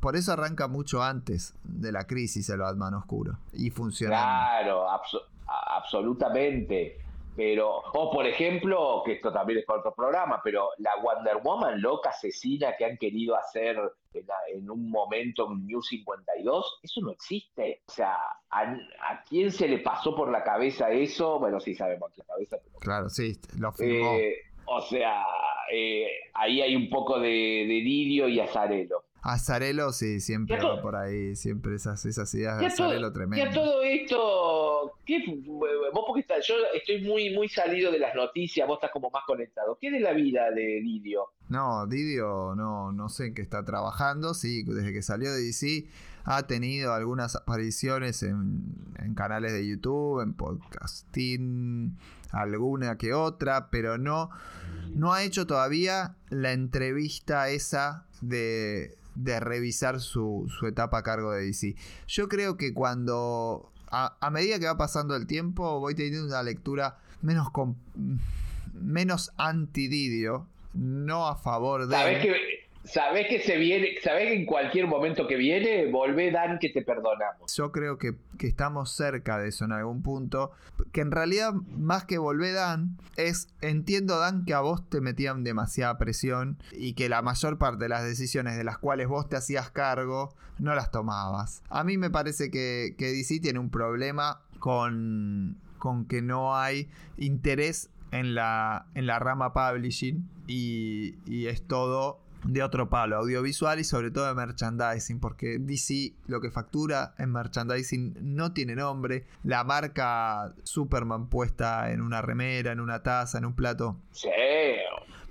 por eso arranca mucho antes de la crisis el Batman Oscuro. Y funciona. Claro, absolutamente. Pero, o por ejemplo, que esto también es para otro programa, pero la Wonder Woman loca asesina que han querido hacer en, un momento en New 52, eso no existe. O sea, ¿a, quién se le pasó por la cabeza eso? Bueno, sí sabemos la cabeza. Claro, sí, lo firmó. Eh, o sea, eh, ahí hay un poco de, de y Azarelo. Azarelo, sí, siempre va por ahí, siempre esas, esas ideas de Azarelo tremendas. Ya todo esto, ¿qué, vos porque yo estoy muy, muy salido de las noticias, vos estás como más conectado. ¿Qué de la vida de Didio? No, Didio no, no sé en qué está trabajando, sí, desde que salió de DC ha tenido algunas apariciones en, en canales de YouTube, en podcasting, alguna que otra, pero no, no ha hecho todavía la entrevista esa de de revisar su, etapa a cargo de DC. Yo creo que cuando, a, medida que va pasando el tiempo, voy teniendo una lectura menos, menos anti-Didio, no a favor de... ¿Sabes que Sabés que se viene, sabés que en cualquier momento que viene, volvé Dan que te perdonamos. Yo creo que, estamos cerca de eso en algún punto. Que en realidad, más que volvé Dan, es entiendo Dan que a vos te metían demasiada presión y que la mayor parte de las decisiones de las cuales vos te hacías cargo no las tomabas. A mí me parece que, que DC tiene un problema con, con que no hay interés en la, en la rama publishing y, y es todo de otro palo, audiovisual y sobre todo de merchandising, porque DC lo que factura en merchandising no tiene nombre. La marca Superman puesta en una remera, en una taza, en un plato.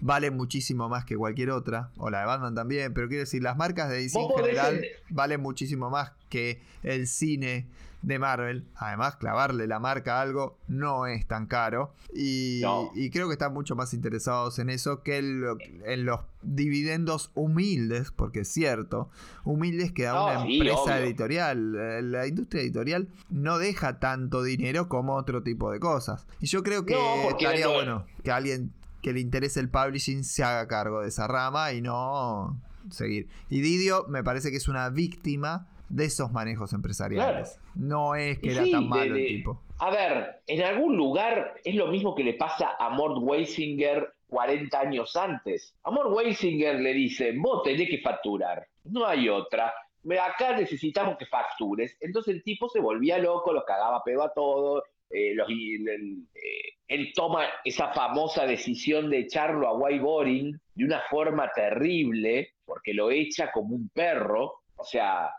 Vale muchísimo más que cualquier otra, o la de Batman también, pero quiero decir, las marcas de DC en general valen muchísimo más que el cine de Marvel. Además, clavarle la marca a algo no es tan caro. Y, creo que están mucho más interesados en eso que en, los dividendos humildes, porque es cierto, humildes que da una empresa editorial. Eh, la industria editorial no deja tanto dinero como otro tipo de cosas. Y yo creo que estaría bueno que alguien que le interese el publishing se haga cargo de esa rama y no seguir. Y Didio me parece que es una víctima de esos manejos empresariales. No es que era tan malo el tipo. A ver, en algún lugar es lo mismo que le pasa a Mort Weisinger 40 años antes. A Mort Weisinger le dicen, vos tenés que facturar, no hay otra. Acá necesitamos que factures. Entonces el tipo se volvía loco, lo cagaba pedo a todo. Eh, eh, él toma esa famosa decisión de echarlo a White Boring de una forma terrible, porque lo echa como un perro. O sea,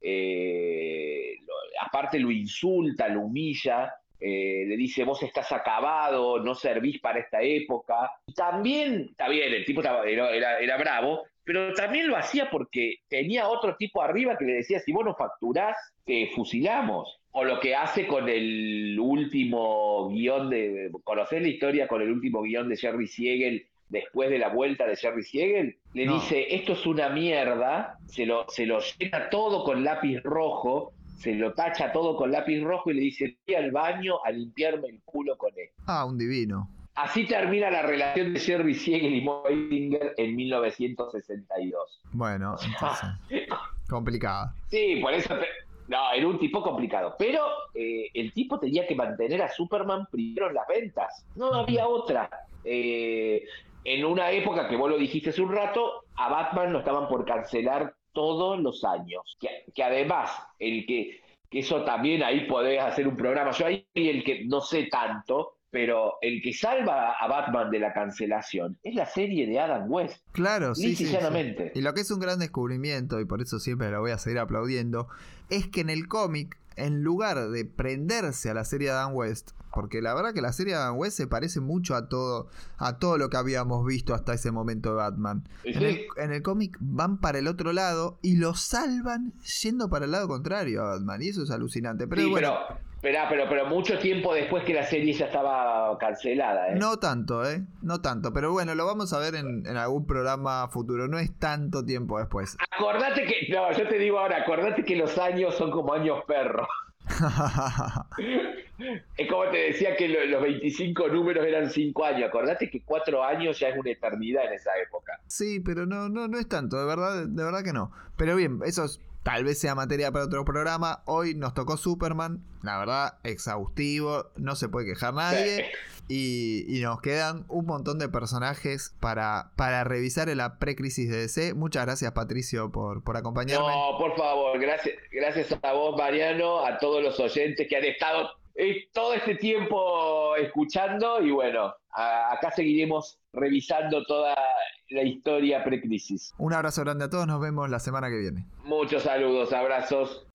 eh, aparte lo insulta, lo humilla, eh, le dice vos estás acabado, no servís para esta época. también, está bien, el tipo era, era, bravo, pero también lo hacía porque tenía otro tipo arriba que le decía, si vos no facturás, te fusilamos. O lo que hace con el último guion de, conocer la historia con el último guion de Jerry Siegel después de la vuelta de Jerry Siegel, le dice, esto es una mierda, se lo, se lo llena todo con lápiz rojo, se lo tacha todo con lápiz rojo y le dice, voy al baño a limpiarme el culo con él. Ah, un divino. Así termina la relación de Jerry Siegel y Mo Basinger en 1962. Bueno, entonces, complicada. Sí, por eso... No, era un tipo complicado. Pero eh, el tipo tenía que mantener a Superman primero en las ventas. No había otra. Eh, en una época que vos lo dijiste hace un rato, a Batman lo estaban por cancelar todos los años. Que, además, el que, que, eso también ahí podés hacer un programa. Yo ahí el que no sé tanto, pero el que salva a Batman de la cancelación es la serie de Adam West. Claro, sí, sí, Y lo que es un gran descubrimiento, y por eso siempre lo voy a seguir aplaudiendo, es que en el cómic, en lugar de prenderse a la serie de Adam West, porque la verdad que la serie de Adam West se parece mucho a todo, a todo lo que habíamos visto hasta ese momento de Batman. En el, cómic van para el otro lado y lo salvan yendo para el lado contrario a Batman. Y eso es alucinante. Pero bueno. Pero, pero, pero, mucho tiempo después que la serie ya estaba cancelada. ¿eh? No tanto, ¿eh? No tanto. Pero bueno, lo vamos a ver en, en, algún programa futuro. No es tanto tiempo después. Acordate que. No, yo te digo ahora, acordate que los años son como años perros. es como te decía que los 25 números eran 5 años. Acordate que 4 años ya es una eternidad en esa época. Sí, pero no, no, no es tanto, de verdad, de verdad que no. Pero bien, eso tal vez sea materia para otro programa. Hoy nos tocó Superman, la verdad, exhaustivo, no se puede quejar nadie. Y, nos quedan un montón de personajes para, para revisar en la precrisis de DC. Muchas gracias, Patricio, por, por acompañarme. No, por favor, gracias, gracias a vos, Mariano, a todos los oyentes que han estado todo este tiempo escuchando. Y bueno, acá seguiremos revisando toda la historia precrisis. Un abrazo grande a todos, nos vemos la semana que viene. Muchos saludos, abrazos.